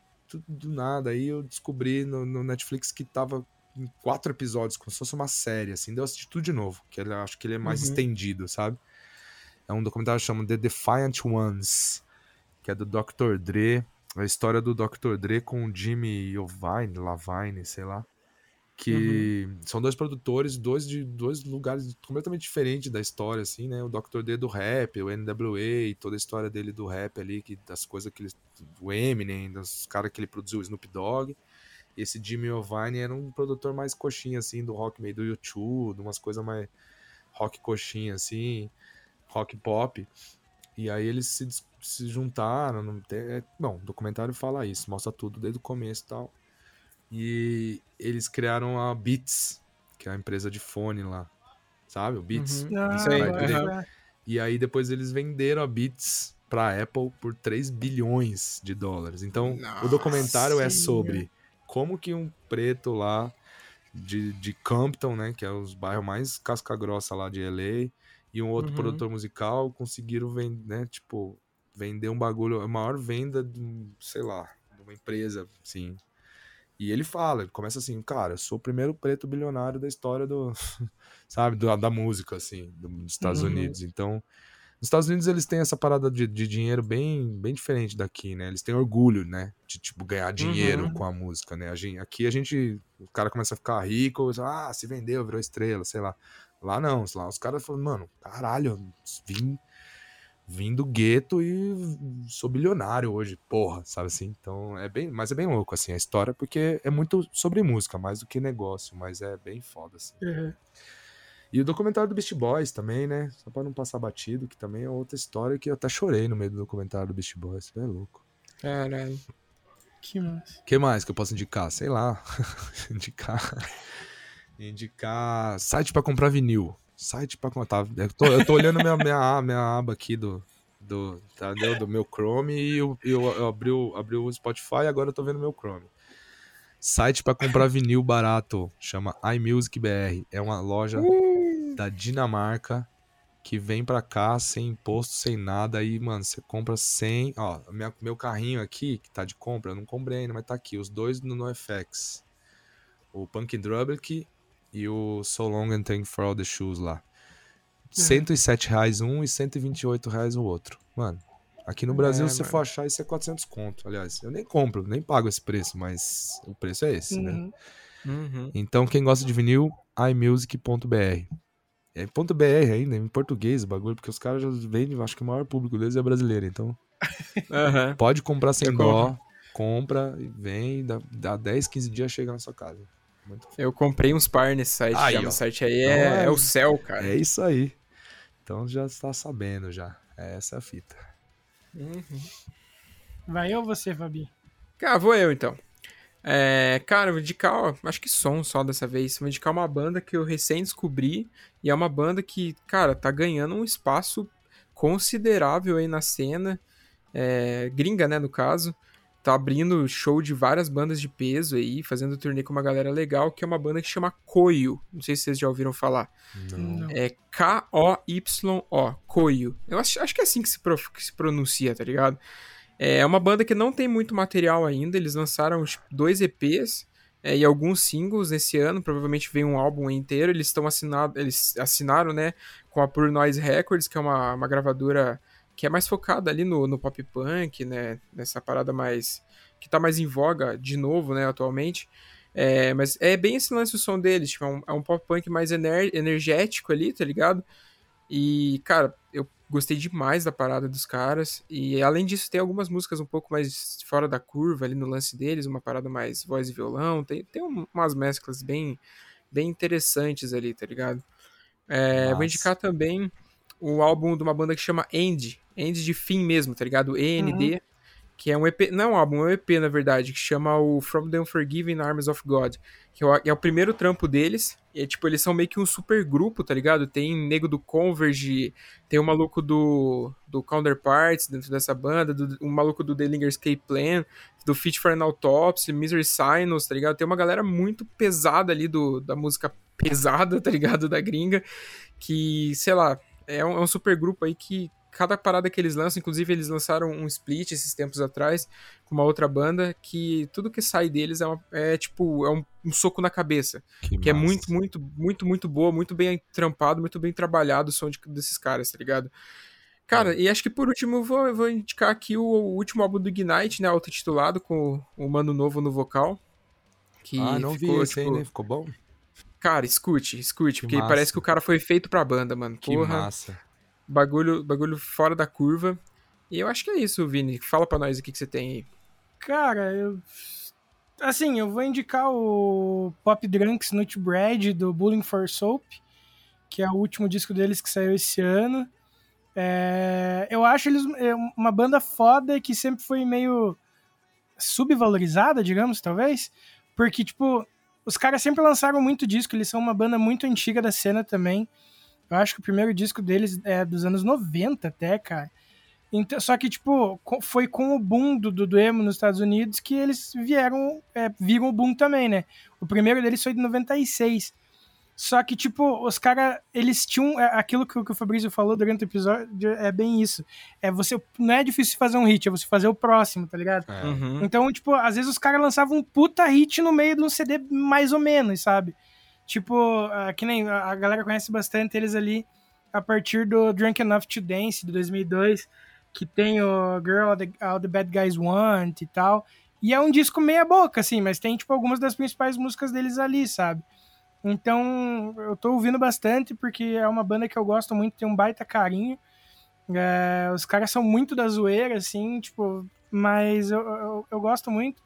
do nada, aí eu descobri no, no Netflix que tava em quatro episódios, como se fosse uma série, assim. Deu assisti tudo de novo, que ele, acho que ele é mais Uhum. estendido, sabe? É um documentário que chama The Defiant Ones, que é do Dr. Dre. A história do Dr. Dre com o Jimmy Iovine, Lavine, sei lá. Que são dois produtores, dois de dois lugares completamente diferentes da história, assim, né? O Dr. Dre do rap, o NWA, toda a história dele do rap ali, que, das coisas que ele. O Eminem, dos caras que ele produziu, o Snoop Dogg. Esse Jimmy Iovine era um produtor mais coxinha, assim, do rock meio do YouTube, de umas coisas mais rock coxinha, assim, rock pop. E aí eles se, se juntaram. É- bom, o documentário fala isso, mostra tudo desde o começo e tal. E eles criaram a Beats, que é a empresa de fone lá. Sabe? O Beats. Uhum. Ah, Isso aí, bota aham. fé. E aí depois eles venderam a Beats pra Apple por 3 bilhões de dólares. Então, o documentário é Nossa sobre como que um preto lá de, de Compton, né, que é os bairros mais casca-grossa lá de LA, e um outro Uhum. produtor musical conseguiram vender, né, tipo, vender um bagulho, a maior venda de, sei lá, de uma empresa, assim. E ele fala, ele começa assim, cara, eu sou o primeiro preto bilionário da história do, <laughs> sabe, da, da música, assim, do- dos Estados Uhum. Unidos. Então, nos Estados Unidos eles têm essa parada de, de dinheiro bem, bem diferente daqui, né? Eles têm orgulho, né? De, tipo, ganhar dinheiro Uhum. com a música, né? A gente, aqui a gente, o cara começa a ficar rico, ah, se vendeu, virou estrela, sei lá. Lá não, lá os caras falam, mano, caralho, vim, vim do gueto e sou bilionário hoje, porra, sabe assim? Então é bem, mas é bem louco, assim, a história, porque é muito sobre música, mais do que negócio, mas é bem foda, assim. Uhum. E o documentário do Beast Boys também, né? Só pra não passar batido, que também é outra história que eu até chorei no meio do documentário do Beast Boys. Isso é louco. Caralho. Que massa. O que mais que eu posso indicar? Sei lá. <laughs> indicar. Indicar site pra comprar vinil. Site pra comprar. Tá, eu, tô, eu tô olhando minha, minha, minha aba aqui do. Do, tá, deu do meu Chrome e eu, eu, eu abri, o, abri o Spotify e agora eu tô vendo meu Chrome. Site pra comprar vinil barato. Chama iMusic BR. É uma loja da Dinamarca que vem pra cá sem imposto, sem nada. Aí, mano, você compra sem. Ó, minha- meu carrinho aqui, que tá de compra, eu não comprei ainda, mas tá aqui. Os dois no NoFX. O Punk Drublick e o So Long and Thank for All the Shoes lá. 107 reais um e 128 reais o outro. Mano, aqui no Brasil, É, se você mano. for achar, isso é 400 conto. Aliás, eu nem compro, nem pago esse preço, mas o preço é esse, né? Uhum. Uhum. Então, quem gosta de vinil, imusic.br. É ponto .br ainda, em português o bagulho, porque os caras já vendem, acho que o maior público deles é brasileiro. Então, <laughs> Aham. pode comprar sem Eu dó, compra e vem, dá, dá 10, 15 dias chega na sua casa. Muito. Eu comprei uns par nesse site. Aí, já. site aí Então, é, é- é o céu, cara. É isso aí. Então já está sabendo já. É essa a fita. Uhum. Vai eu ou você, Fabi? Cara, vou eu então. É, cara, eu vou indicar, ó, acho que som só dessa vez. Vou indicar uma banda que eu recém descobri. E é uma banda que, cara, tá ganhando um espaço considerável aí na cena. É, gringa, né, no caso. Tá abrindo show de várias bandas de peso aí, fazendo turnê com uma galera legal, que é uma banda que chama Koyo. Não sei se vocês já ouviram falar. Não. É K-O-Y-O, Koyo. Eu acho, acho que é assim que se, pro- que se pronuncia, tá ligado? É uma banda que não tem muito material ainda, eles lançaram dois EPs é, e alguns singles esse ano, provavelmente vem um álbum inteiro, eles estão assinados, eles assinaram, né, com a Pure Noise Records, que é uma, uma gravadora que é mais focada ali no, no pop punk, né, nessa parada mais, que tá mais em voga de novo, né, atualmente. É, mas é bem esse lance o som deles, tipo, é um, é um pop punk mais ener- energético ali, tá ligado? E, cara, eu gostei demais da parada dos caras. E além disso, tem algumas músicas um pouco mais fora da curva ali no lance deles, uma parada mais voz e violão. Tem, tem um- umas mesclas bem, bem interessantes ali, tá ligado? É, vou indicar também o álbum de uma banda que chama End. End de fim mesmo, tá ligado? END. Que é um EP, não é um álbum, é um EP na verdade, que chama o From the Unforgiven Arms of God, que é o, primeiro trampo deles, e é, tipo, eles são meio que um super grupo, tá ligado? Tem nego do Converge, tem o maluco do, do Counterparts dentro dessa banda, o maluco do The Linger Escape Plan, do Fit for an Autopsy, Misery Signals, tá ligado? Tem uma galera muito pesada ali do, da música pesada, <laughs> tá ligado? Da gringa. Que, sei lá, é um, é um super grupo aí que cada parada que eles lançam, inclusive eles lançaram um split esses tempos atrás com uma outra banda que tudo que sai deles é, uma- é tipo é um, um soco na cabeça, que é massa. muito muito muito muito boa, muito bem trampado, muito bem trabalhado o som de- desses caras, tá ligado? Cara, É. e acho que por último eu vou, eu vou indicar aqui o, o último álbum do Ignite, né, auto-intitulado com o, o Mano Novo no vocal. Que Ah, não ficou, vi esse tipo, ainda, ficou bom? Cara, escute, escute, Que porque massa. parece que o cara foi feito pra banda, mano. Que Porra, massa. Bagulho, bagulho fora da curva. E eu acho que é isso, Vini. Fala pra nós o que, que você tem aí. Cara, eu. Assim, eu vou indicar o Pop Drunks Nut Bread do Bullying for Soap, que é o último disco deles que saiu esse ano. É, eu acho eles é, uma banda foda que sempre foi meio subvalorizada, digamos, talvez. Porque, tipo, os caras sempre lançaram muito disco, eles são uma banda muito antiga da cena também. Eu acho que o primeiro disco deles é dos anos 90 até, cara. Então, só que, tipo, foi com o boom do, do, emo nos Estados Unidos que eles vieram, é, viram o boom também, né? O primeiro deles foi de 96. Só que, tipo, os caras, eles tinham. é, Aquilo que, o- que o Fabrício falou durante o episódio é bem isso. É você. Não é difícil fazer um hit, é você fazer o próximo, tá ligado? É. Uhum. Então, tipo, às vezes os caras lançavam um puta hit no meio de um CD mais ou menos, sabe? Tipo, ah, que nem a galera conhece bastante eles ali a partir do Drunk Enough to Dance, de 2002, que tem o Girl All the, All the Bad Guys Want e tal. E é um disco meia boca, assim, mas tem, tipo, algumas das principais músicas deles ali, sabe? Então, eu tô ouvindo bastante porque é uma banda que eu gosto muito, tem um baita carinho. É, os caras são muito da zoeira, assim, tipo, mas eu, eu, eu gosto muito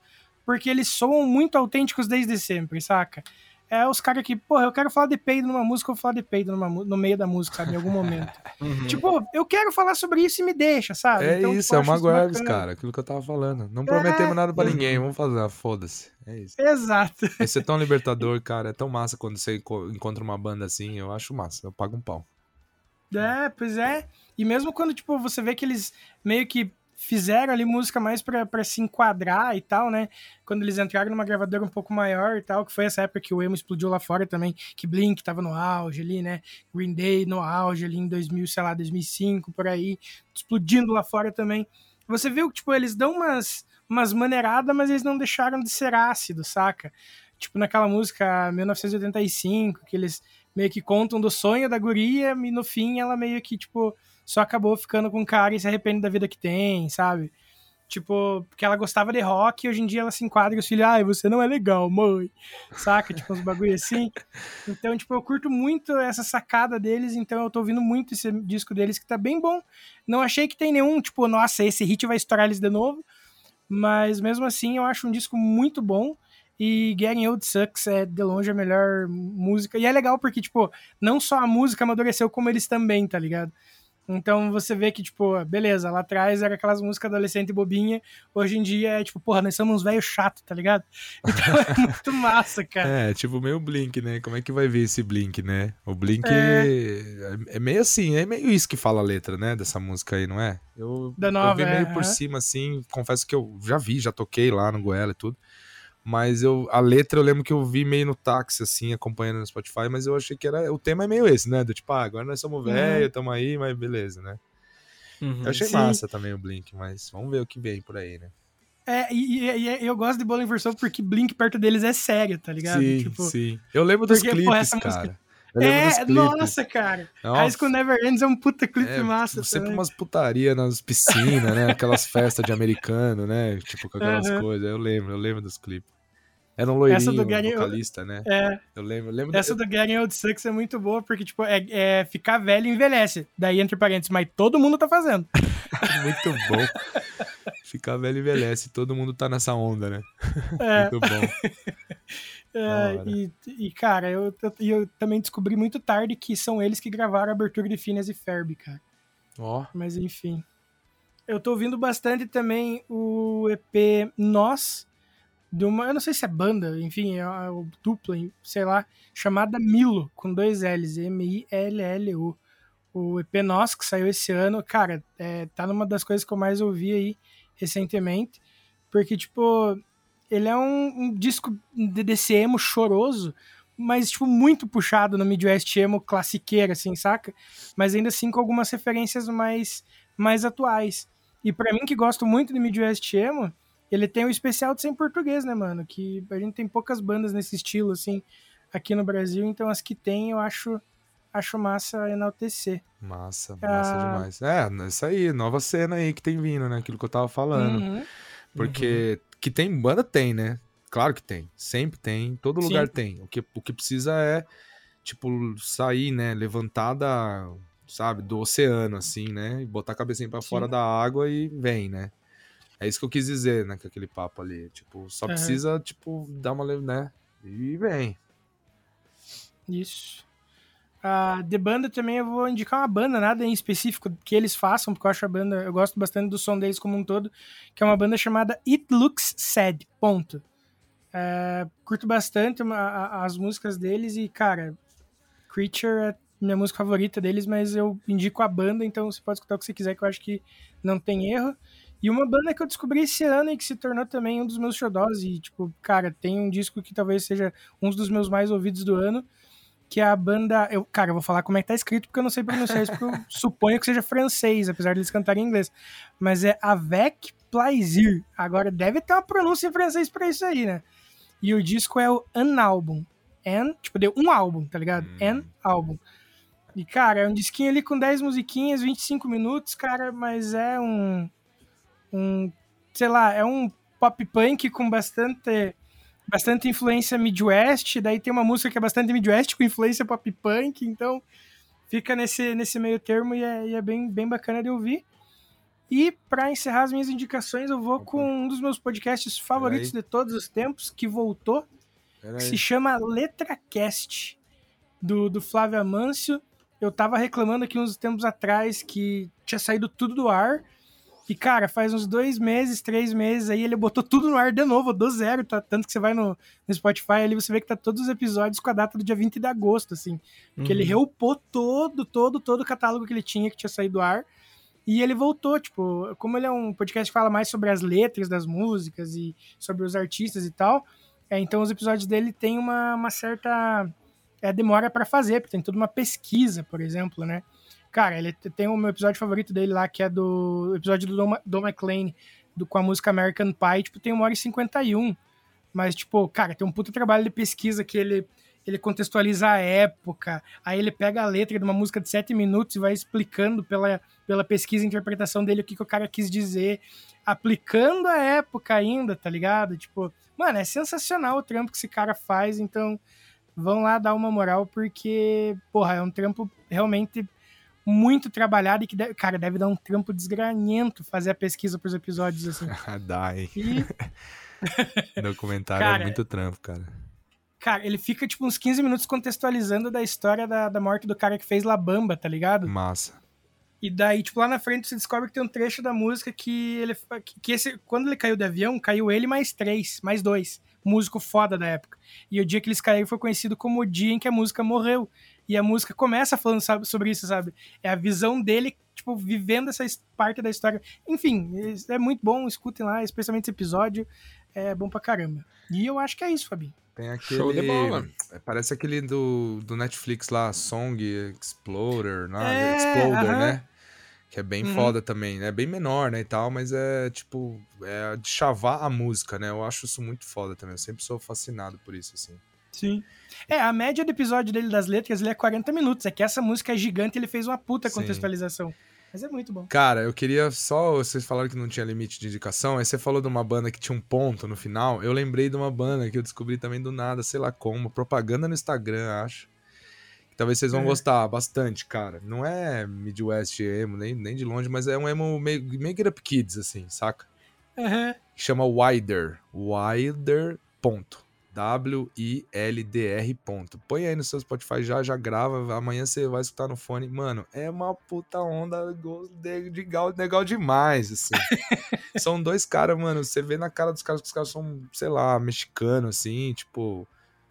porque eles soam muito autênticos desde sempre, saca? É os caras que, porra, eu quero falar de peido numa música, eu vou falar de peido numa, no meio da música, sabe? Em algum momento. <laughs> Uhum. tipo, eu quero falar sobre isso e me deixa, sabe? É Então, isso, tipo, é uma Graves, cara. Aquilo que eu tava falando. Não prometemos nada pra ninguém, vamos fazer, ah, foda-se. É isso. Exato. Esse é <laughs> tão libertador, cara. É tão massa quando você enco- encontra uma banda assim. Eu acho massa. Eu pago um pau. É, pois é. E mesmo quando, tipo, você vê que eles meio que fizeram ali música mais pra se enquadrar e tal, né? Quando eles entraram numa gravadora um pouco maior e tal, que foi essa época que o emo explodiu lá fora também, que Blink tava no auge ali, né? Green Day no auge ali em 2000, sei lá, 2005, por aí, explodindo lá fora também. Você viu que, tipo, eles dão umas, umas maneiradas, mas eles não deixaram de ser ácidos, saca? Tipo, naquela música 1985, que eles meio que contam do sonho da guria e no fim ela meio que, tipo, só acabou ficando com o cara e se arrepende da vida que tem, sabe? Tipo, porque ela gostava de rock e hoje em dia ela se enquadra e os filhos, ai, você não é legal, mãe. Saca? Tipo, uns bagulho assim. Então, tipo, eu curto muito essa sacada deles, então eu tô ouvindo muito esse disco deles que tá bem bom. Não achei que tem nenhum, tipo, nossa, esse hit vai estourar eles de novo. Mas mesmo assim, eu acho um disco muito bom. E Getting Old Sucks é de longe a melhor música. E é legal porque, tipo, não só a música amadureceu, como eles também, tá ligado? Então você vê que, tipo, beleza, lá atrás era aquelas músicas adolescente bobinha, hoje em dia é tipo, porra, nós somos uns velhos chato, tá ligado? <laughs> Então é muito massa, cara. É, tipo meio Blink, né? Como é que vai ver esse Blink, né? O Blink É. é, é meio assim, é meio isso que fala a letra, né? Dessa música aí, não é? Eu, Da eu nova, vi é, meio por aham. cima, assim. Confesso que eu já vi, já toquei lá no Goela e tudo. Mas eu, a letra eu lembro que eu vi meio no táxi, assim, acompanhando no Spotify, mas eu achei que era. O tema é meio esse, né? Do tipo, ah, agora nós somos velho, tamo aí, mas beleza, né? Uhum. Eu achei Sim. massa também o Blink, mas vamos ver o que vem por aí, né? É, e, e- e eu gosto de Bowling for Soul porque Blink perto deles é sério, tá ligado? Sim, Tipo, sim. Eu lembro dos porque, pô, clipes, essa música- cara. Dos É, nossa, cara. Nossa. High School Never Ends é um puta clipe É, massa Sempre também. umas putaria nas piscinas, né? Aquelas festas de americano, né? Tipo, com aquelas Aham. coisas. Eu lembro, eu lembro dos clipes. Era um loirinho, do vocalista, né? É, Eu lembro, eu lembro. essa do Getting Old Sucks é muito boa porque, tipo, é, é ficar velho envelhece. Daí, entre parênteses, mas todo mundo tá fazendo. <laughs> Muito bom. Ficar velho envelhece, todo mundo tá nessa onda, né? É, Muito bom. <laughs> é, e, e, cara, eu, eu, também descobri muito tarde que são eles que gravaram a abertura de Phineas e Ferb, cara. Ó, Mas enfim. Eu tô ouvindo bastante também o EP Nós, de uma. Eu não sei se é banda, enfim, é uma dupla, sei lá, chamada Milo, com dois L's, M-I-L-L-U. O EP Nós, que saiu esse ano, cara, é, tá numa das coisas que eu mais ouvi aí recentemente, porque, tipo, ele é um, um disco de- desse emo choroso, mas tipo, muito puxado no Midwest emo classiqueiro, assim, saca? Mas ainda assim com algumas referências mais, mais atuais. E pra mim, que gosto muito do Midwest emo, ele tem o especial de ser em português, né, mano? Que a gente tem poucas bandas nesse estilo, assim, aqui no Brasil, então as que tem eu acho, acho massa enaltecer. Massa, massa Ah. demais. É, isso aí, nova cena aí que tem vindo, né? Aquilo que eu tava falando. Uhum. Porque que tem banda tem, né? Claro que tem. Sempre tem. Todo Sim. lugar tem. O que, o que precisa é, tipo, sair, né? Levantar da, sabe, do oceano, assim, né? E botar a cabecinha pra Sim. fora da água e vem, né? É isso que eu quis dizer, né? Com aquele papo ali. Tipo, só Aham. precisa, tipo, dar uma, né? E vem. Isso. Ah, de banda também eu vou indicar uma banda, nada em específico que eles façam, porque eu acho a banda, eu gosto bastante do som deles como um todo, que é uma banda chamada It Looks Sad, ponto. É, curto bastante a- as músicas deles e, cara, Creature é minha música favorita deles, mas eu indico a banda, então você pode escutar o que você quiser, que eu acho que não tem erro. E uma banda que eu descobri esse ano e que se tornou também um dos meus xodós, e, tipo, cara, tem um disco que talvez seja um dos meus mais ouvidos do ano, que é a banda. Eu, cara, eu vou falar como é que tá escrito, porque eu não sei pronunciar isso, porque eu <laughs> suponho que seja francês, apesar de eles cantarem em inglês. Mas é Avec Plaisir. Agora deve ter uma pronúncia em francês pra isso aí, né? E o disco é o An Album. An, tipo, deu um álbum, tá ligado? Hum. An Album. E, cara, é um disquinho ali com 10 musiquinhas, 25 minutos, cara, mas é um. Um. Sei lá, é um pop punk com bastante bastante influência Midwest, daí tem uma música que é bastante Midwest com influência pop punk, então fica nesse, nesse meio termo e é, e é bem, bem bacana de ouvir. E para encerrar as minhas indicações, eu vou com um dos meus podcasts favoritos de todos os tempos, que voltou, Pera que aí. se chama LetraCast, do, do Flávio Amâncio. Eu tava reclamando aqui uns tempos atrás que tinha saído tudo do ar. E, cara, faz uns dois meses, três meses aí, ele botou tudo no ar de novo, do zero, tá? Tanto que você vai no, no Spotify ali, você vê que tá todos os episódios com a data do dia 20 de agosto, assim. Porque ele reupou todo, todo, todo o catálogo que ele tinha, que tinha saído do ar. E ele voltou, tipo, como ele é um podcast que fala mais sobre as letras das músicas e sobre os artistas e tal, é, então os episódios dele tem uma, uma certa é, demora pra fazer, porque tem toda uma pesquisa, por exemplo, né? Cara, ele tem o meu episódio favorito dele lá, que é do episódio do Don McLean, do, com a música American Pie, tipo, tem uma hora e 51. Mas, tipo, cara, tem um puta trabalho de pesquisa que ele, ele contextualiza a época, aí ele pega a letra de uma música de 7 minutos e vai explicando pela, pela pesquisa e interpretação dele o que, que o cara quis dizer, aplicando a época ainda, tá ligado? Tipo, mano, é sensacional o trampo que esse cara faz, então vão lá dar uma moral, porque, porra, é um trampo realmente muito trabalhado e que, deve- cara, deve dar um trampo desgranhento fazer a pesquisa pros episódios, assim. <laughs> Dá, hein? E, <laughs> Documentário Cara, é muito trampo, cara. cara, ele fica, tipo, uns 15 minutos contextualizando da história da, da morte do cara que fez La Bamba, tá ligado? Massa. E daí, tipo, lá na frente você descobre que tem um trecho da música que ele. Que esse, quando ele caiu do avião, caiu ele mais três, mais dois. Músico foda da época. E o dia que eles caíram foi conhecido como o dia em que a música morreu. E a música começa falando sabe, sobre isso, sabe? É a visão dele, tipo, vivendo essa es- parte da história. Enfim, é muito bom, escutem lá, especialmente esse episódio. É bom pra caramba. E eu acho que é isso, Fabinho. Tem aquele. Show de bola. é, Parece aquele do, do Netflix lá, Song Explorer, né? É, Exploder, aham. né? Que é bem Uhum. foda também, né? Bem menor, né? E tal, mas é tipo. É de chavar a música, né? Eu acho isso muito foda também. Eu sempre sou fascinado por isso, assim. Sim. É, a média do episódio dele das letras ele é 40 minutos. É que essa música é gigante ele fez uma puta Sim. contextualização. Mas é muito bom. Cara, eu queria só. Vocês falaram que não tinha limite de indicação. Aí você falou de uma banda que tinha um ponto no final. Eu lembrei de uma banda que eu descobri também do nada, sei lá como. Propaganda no Instagram, acho. Que talvez vocês vão É. gostar bastante, cara. Não é Midwest emo, nem, nem de longe, mas é um emo meio, meio Get Up Kids, assim, saca? Que chama Wider. Wider. Ponto. W-I-L-D-R. Ponto. Põe aí no seu Spotify já, já grava. Amanhã você vai escutar no fone. Mano, é uma puta onda de- de gal- legal demais, assim. <laughs> são dois caras, mano. Você vê na cara dos caras que os caras são, sei lá, mexicanos, assim, tipo,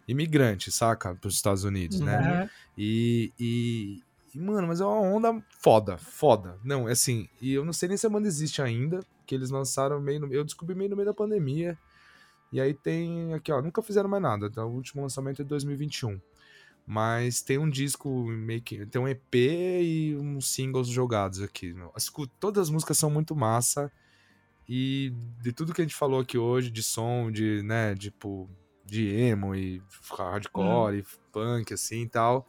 imigrante, saca? Pros Estados Unidos, né? Aham. E, e, e, mano, mas é uma onda foda, foda. Não, é assim, e eu não sei nem se a banda existe ainda, que eles lançaram meio no, Eu descobri meio no meio da pandemia. E aí tem aqui, ó, nunca fizeram mais nada, tá? o último lançamento é 2021. Mas tem um disco meio que. Tem um EP e uns singles jogados aqui. Escuta, todas as músicas são muito massa. E de tudo que a gente falou aqui hoje, de som, de, né, tipo, de emo e hardcore e punk, assim e tal.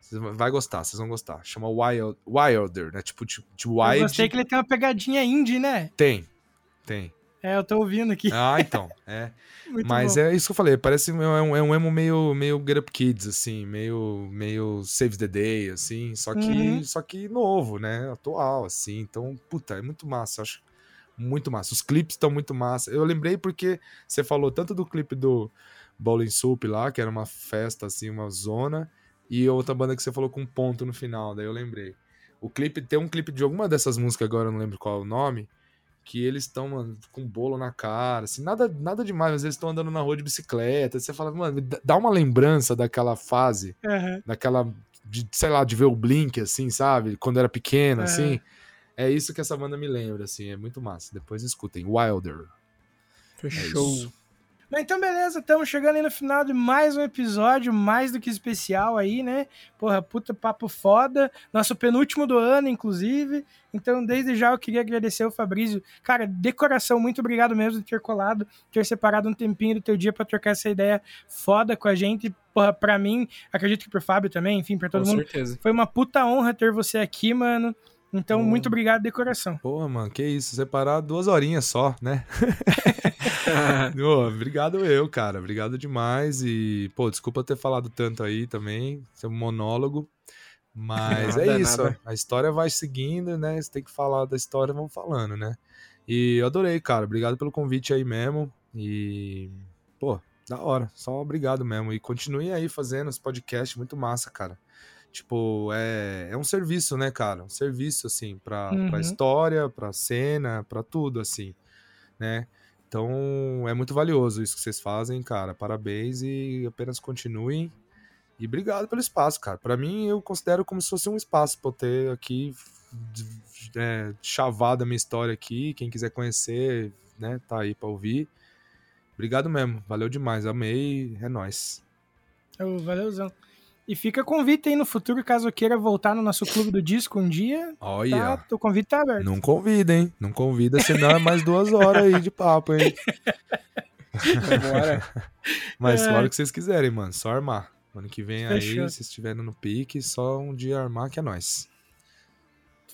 Vocês vão- vai gostar, vocês vão gostar. Chama Wild, Wilder, né? Tipo, tipo, de Eu Wild. gostei que ele tem uma pegadinha indie, né? Tem, tem. É, eu tô ouvindo aqui. Ah, então, é. <laughs> Mas bom. é isso que eu falei, parece um- é um, é emo meio, meio Get Up Kids, assim, meio, meio Save the Day, assim, só que, Uhum. só que novo, né, atual, assim, então, puta, é muito massa, acho muito massa, os clipes estão muito massa, eu lembrei porque você falou tanto do clipe do Bowling Soup lá, que era uma festa, assim, uma zona, e outra banda que você falou com um ponto no final, daí eu lembrei. O clipe, tem um clipe de alguma dessas músicas agora, eu não lembro qual é o nome, que eles estão mano, com bolo na cara, assim, nada, nada demais, mas eles estão andando na rua de bicicleta. Você fala, mano, dá- uma lembrança daquela fase, Aham. daquela, de, sei lá, de ver o Blink, assim, sabe? Quando era pequeno, É. assim. É isso que essa banda me lembra, assim, é muito massa. Depois escutem, Wilder. É Fechou. isso. Mas então, beleza, estamos chegando aí no final de mais um episódio, mais do que especial aí, né? Porra, puta papo foda. Nosso penúltimo do ano, inclusive. Então, desde já eu queria agradecer o Fabrício. Cara, de coração, muito obrigado mesmo de ter colado, ter separado um tempinho do teu dia pra trocar essa ideia foda com a gente. Porra, pra mim, acredito que pro Fábio também, enfim, pra todo Com mundo. certeza. Foi uma puta honra ter você aqui, mano. Então, Bom. muito obrigado de coração. Porra, mano, que isso, separar duas horinhas só, né? <laughs> Ô, obrigado eu, cara. Obrigado demais. E, pô, desculpa ter falado tanto aí também. Seu monólogo. Mas Nada, é isso. nada. A história vai seguindo, né? Você tem que falar da história, vamos falando, né? E eu adorei, cara. Obrigado pelo convite aí mesmo. E, pô, da hora. Só obrigado mesmo. E continue aí fazendo esse podcast. Muito massa, cara. Tipo, é, é um serviço, né, cara? Um serviço, assim, pra, Uhum. pra história, pra cena, pra tudo, assim, né? Então, é muito valioso isso que vocês fazem, cara. Parabéns e apenas continuem. E obrigado pelo espaço, cara. Pra mim, eu considero como se fosse um espaço pra eu ter aqui é, chavado a minha história aqui. Quem quiser conhecer, né, tá aí pra ouvir. Obrigado mesmo. Valeu demais. Amei. É nóis. Valeuzão. E fica convite aí no futuro, caso queira voltar no nosso clube do disco um dia. Olha. Tá, o convite tá aberto. Não convida, hein? Não convida, senão é mais duas horas aí de papo, hein? Bora. <laughs> Mas É. hora que vocês quiserem, mano. Só armar. Ano que vem Fechou. aí, se estiverem no pique, só um dia armar que é nóis.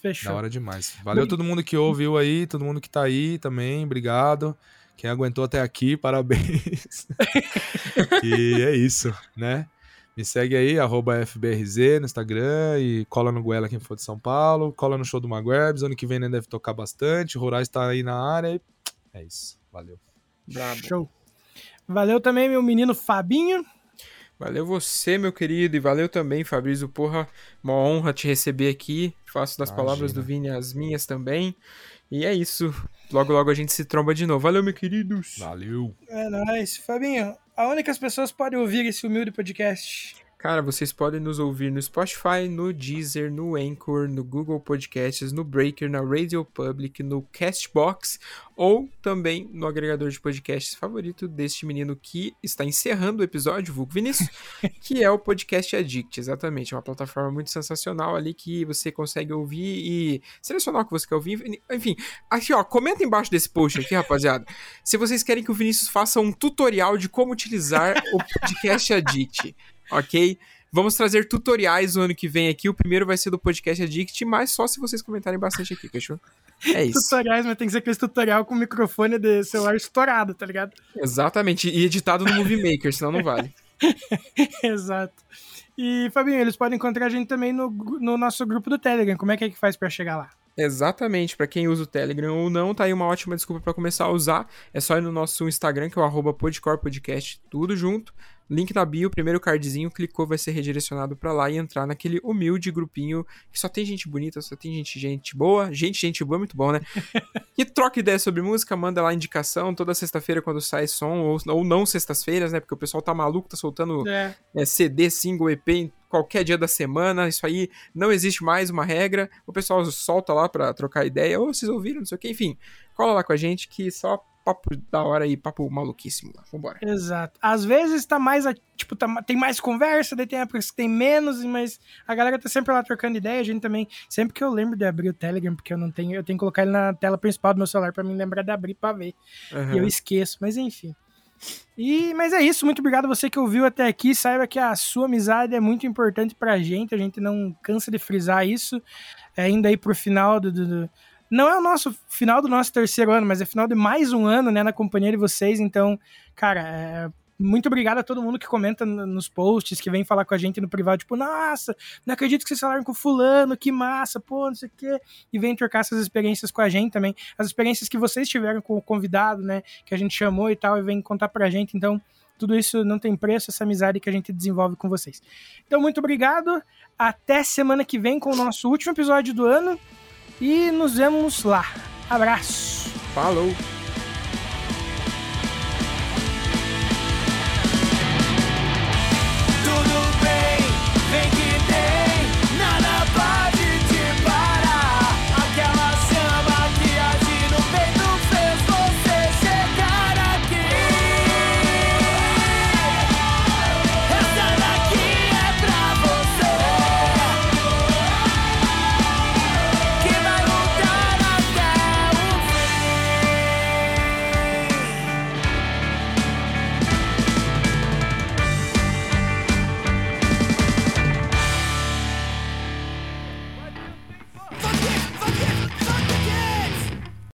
Fechou. Da hora demais. Valeu todo mundo que ouviu aí, todo mundo que tá aí também, obrigado. Quem aguentou até aqui, <laughs> parabéns. <laughs> e é isso, né? Me segue aí, arroba FBRZ no Instagram e cola no Goela quem for de São Paulo, cola no show do Maguebs, ano que vem né, deve tocar bastante, o Rurais tá aí na área e é isso, valeu. Brabo. Show. Valeu também, meu menino Fabinho. Valeu você, meu querido, e valeu também, Fabrício. Porra, uma honra te receber aqui. Faço das Imagina. palavras do Vini as minhas também. E é isso. Logo, logo a gente se tromba de novo. Valeu, meu queridos. Valeu. É nóis. Fabinho, aonde que as pessoas podem ouvir esse humilde podcast? Cara, vocês podem nos ouvir no Spotify, no Deezer, no Anchor, no Google Podcasts, no Breaker, na Radio Public, no Castbox ou também no agregador de podcasts favorito deste menino que está encerrando o episódio, Vulgo Vinícius, <laughs> que é o Podcast Addict, exatamente. É uma plataforma muito sensacional ali que você consegue ouvir e selecionar o que você quer ouvir. Enfim, aqui ó, comenta embaixo desse post aqui, rapaziada, se vocês querem que o Vinícius faça um tutorial de como utilizar o Podcast Addict ok? Vamos trazer tutoriais o ano que vem aqui. O primeiro vai ser do Podcast Addict, mas só se vocês comentarem bastante aqui, fechou? É isso. Tutoriais, mas tem que ser aquele tutorial com microfone de celular estourado, tá ligado? Exatamente. E editado no Movie Maker, senão não vale. <laughs> Exato. E, Fabinho, eles podem encontrar a gente também no, no nosso grupo do Telegram. Como é que é que faz pra chegar lá? Exatamente, pra quem usa o Telegram ou não, tá aí uma ótima desculpa pra começar a usar. É só ir no nosso Instagram, que é o arroba podcorpodcast, tudo junto. Link na bio, primeiro cardzinho, clicou, vai ser redirecionado pra lá e entrar naquele humilde grupinho que só tem gente bonita, só tem gente, gente boa. Gente, gente boa é muito bom, né? <laughs> e troca ideia sobre música, manda lá indicação toda sexta-feira quando sai som, ou, ou não sextas-feiras, né? Porque o pessoal tá maluco, tá soltando É, é, CD, single, EP em qualquer dia da semana. Isso aí não existe mais uma regra. O pessoal solta lá pra trocar ideia. Ou vocês ouviram, não sei o que. Enfim, cola lá com a gente que só papo da hora e papo maluquíssimo. Vambora. Exato. Às vezes tá mais, tipo, tá, tem mais conversa, daí tem épocas que tem menos, mas a galera tá sempre lá trocando ideia, a gente também, sempre que eu lembro de abrir o Telegram, porque eu não tenho, eu tenho que colocar ele na tela principal do meu celular pra me lembrar de abrir pra ver. E eu esqueço, mas enfim. E, mas é isso, muito obrigado a você que ouviu até aqui. Saiba que a sua amizade é muito importante pra gente, a gente não cansa de frisar isso. É, indo aí pro final do, do- do- Não é o nosso final do nosso terceiro ano, mas é final de mais um ano, né, na companhia de vocês. Então, cara, é, muito obrigado a todo mundo que comenta no- nos posts, que vem falar com a gente no privado, tipo, nossa, não acredito que vocês falaram com fulano, que massa, pô, não sei o quê. E vem trocar essas experiências com a gente também. As experiências que vocês tiveram com o convidado, né, que a gente chamou e tal, e vem contar pra gente. Então, tudo isso não tem preço, essa amizade que a gente desenvolve com vocês. Então, muito obrigado. Até semana que vem com o nosso último episódio do ano. E nos vemos lá. Abraço. Falou!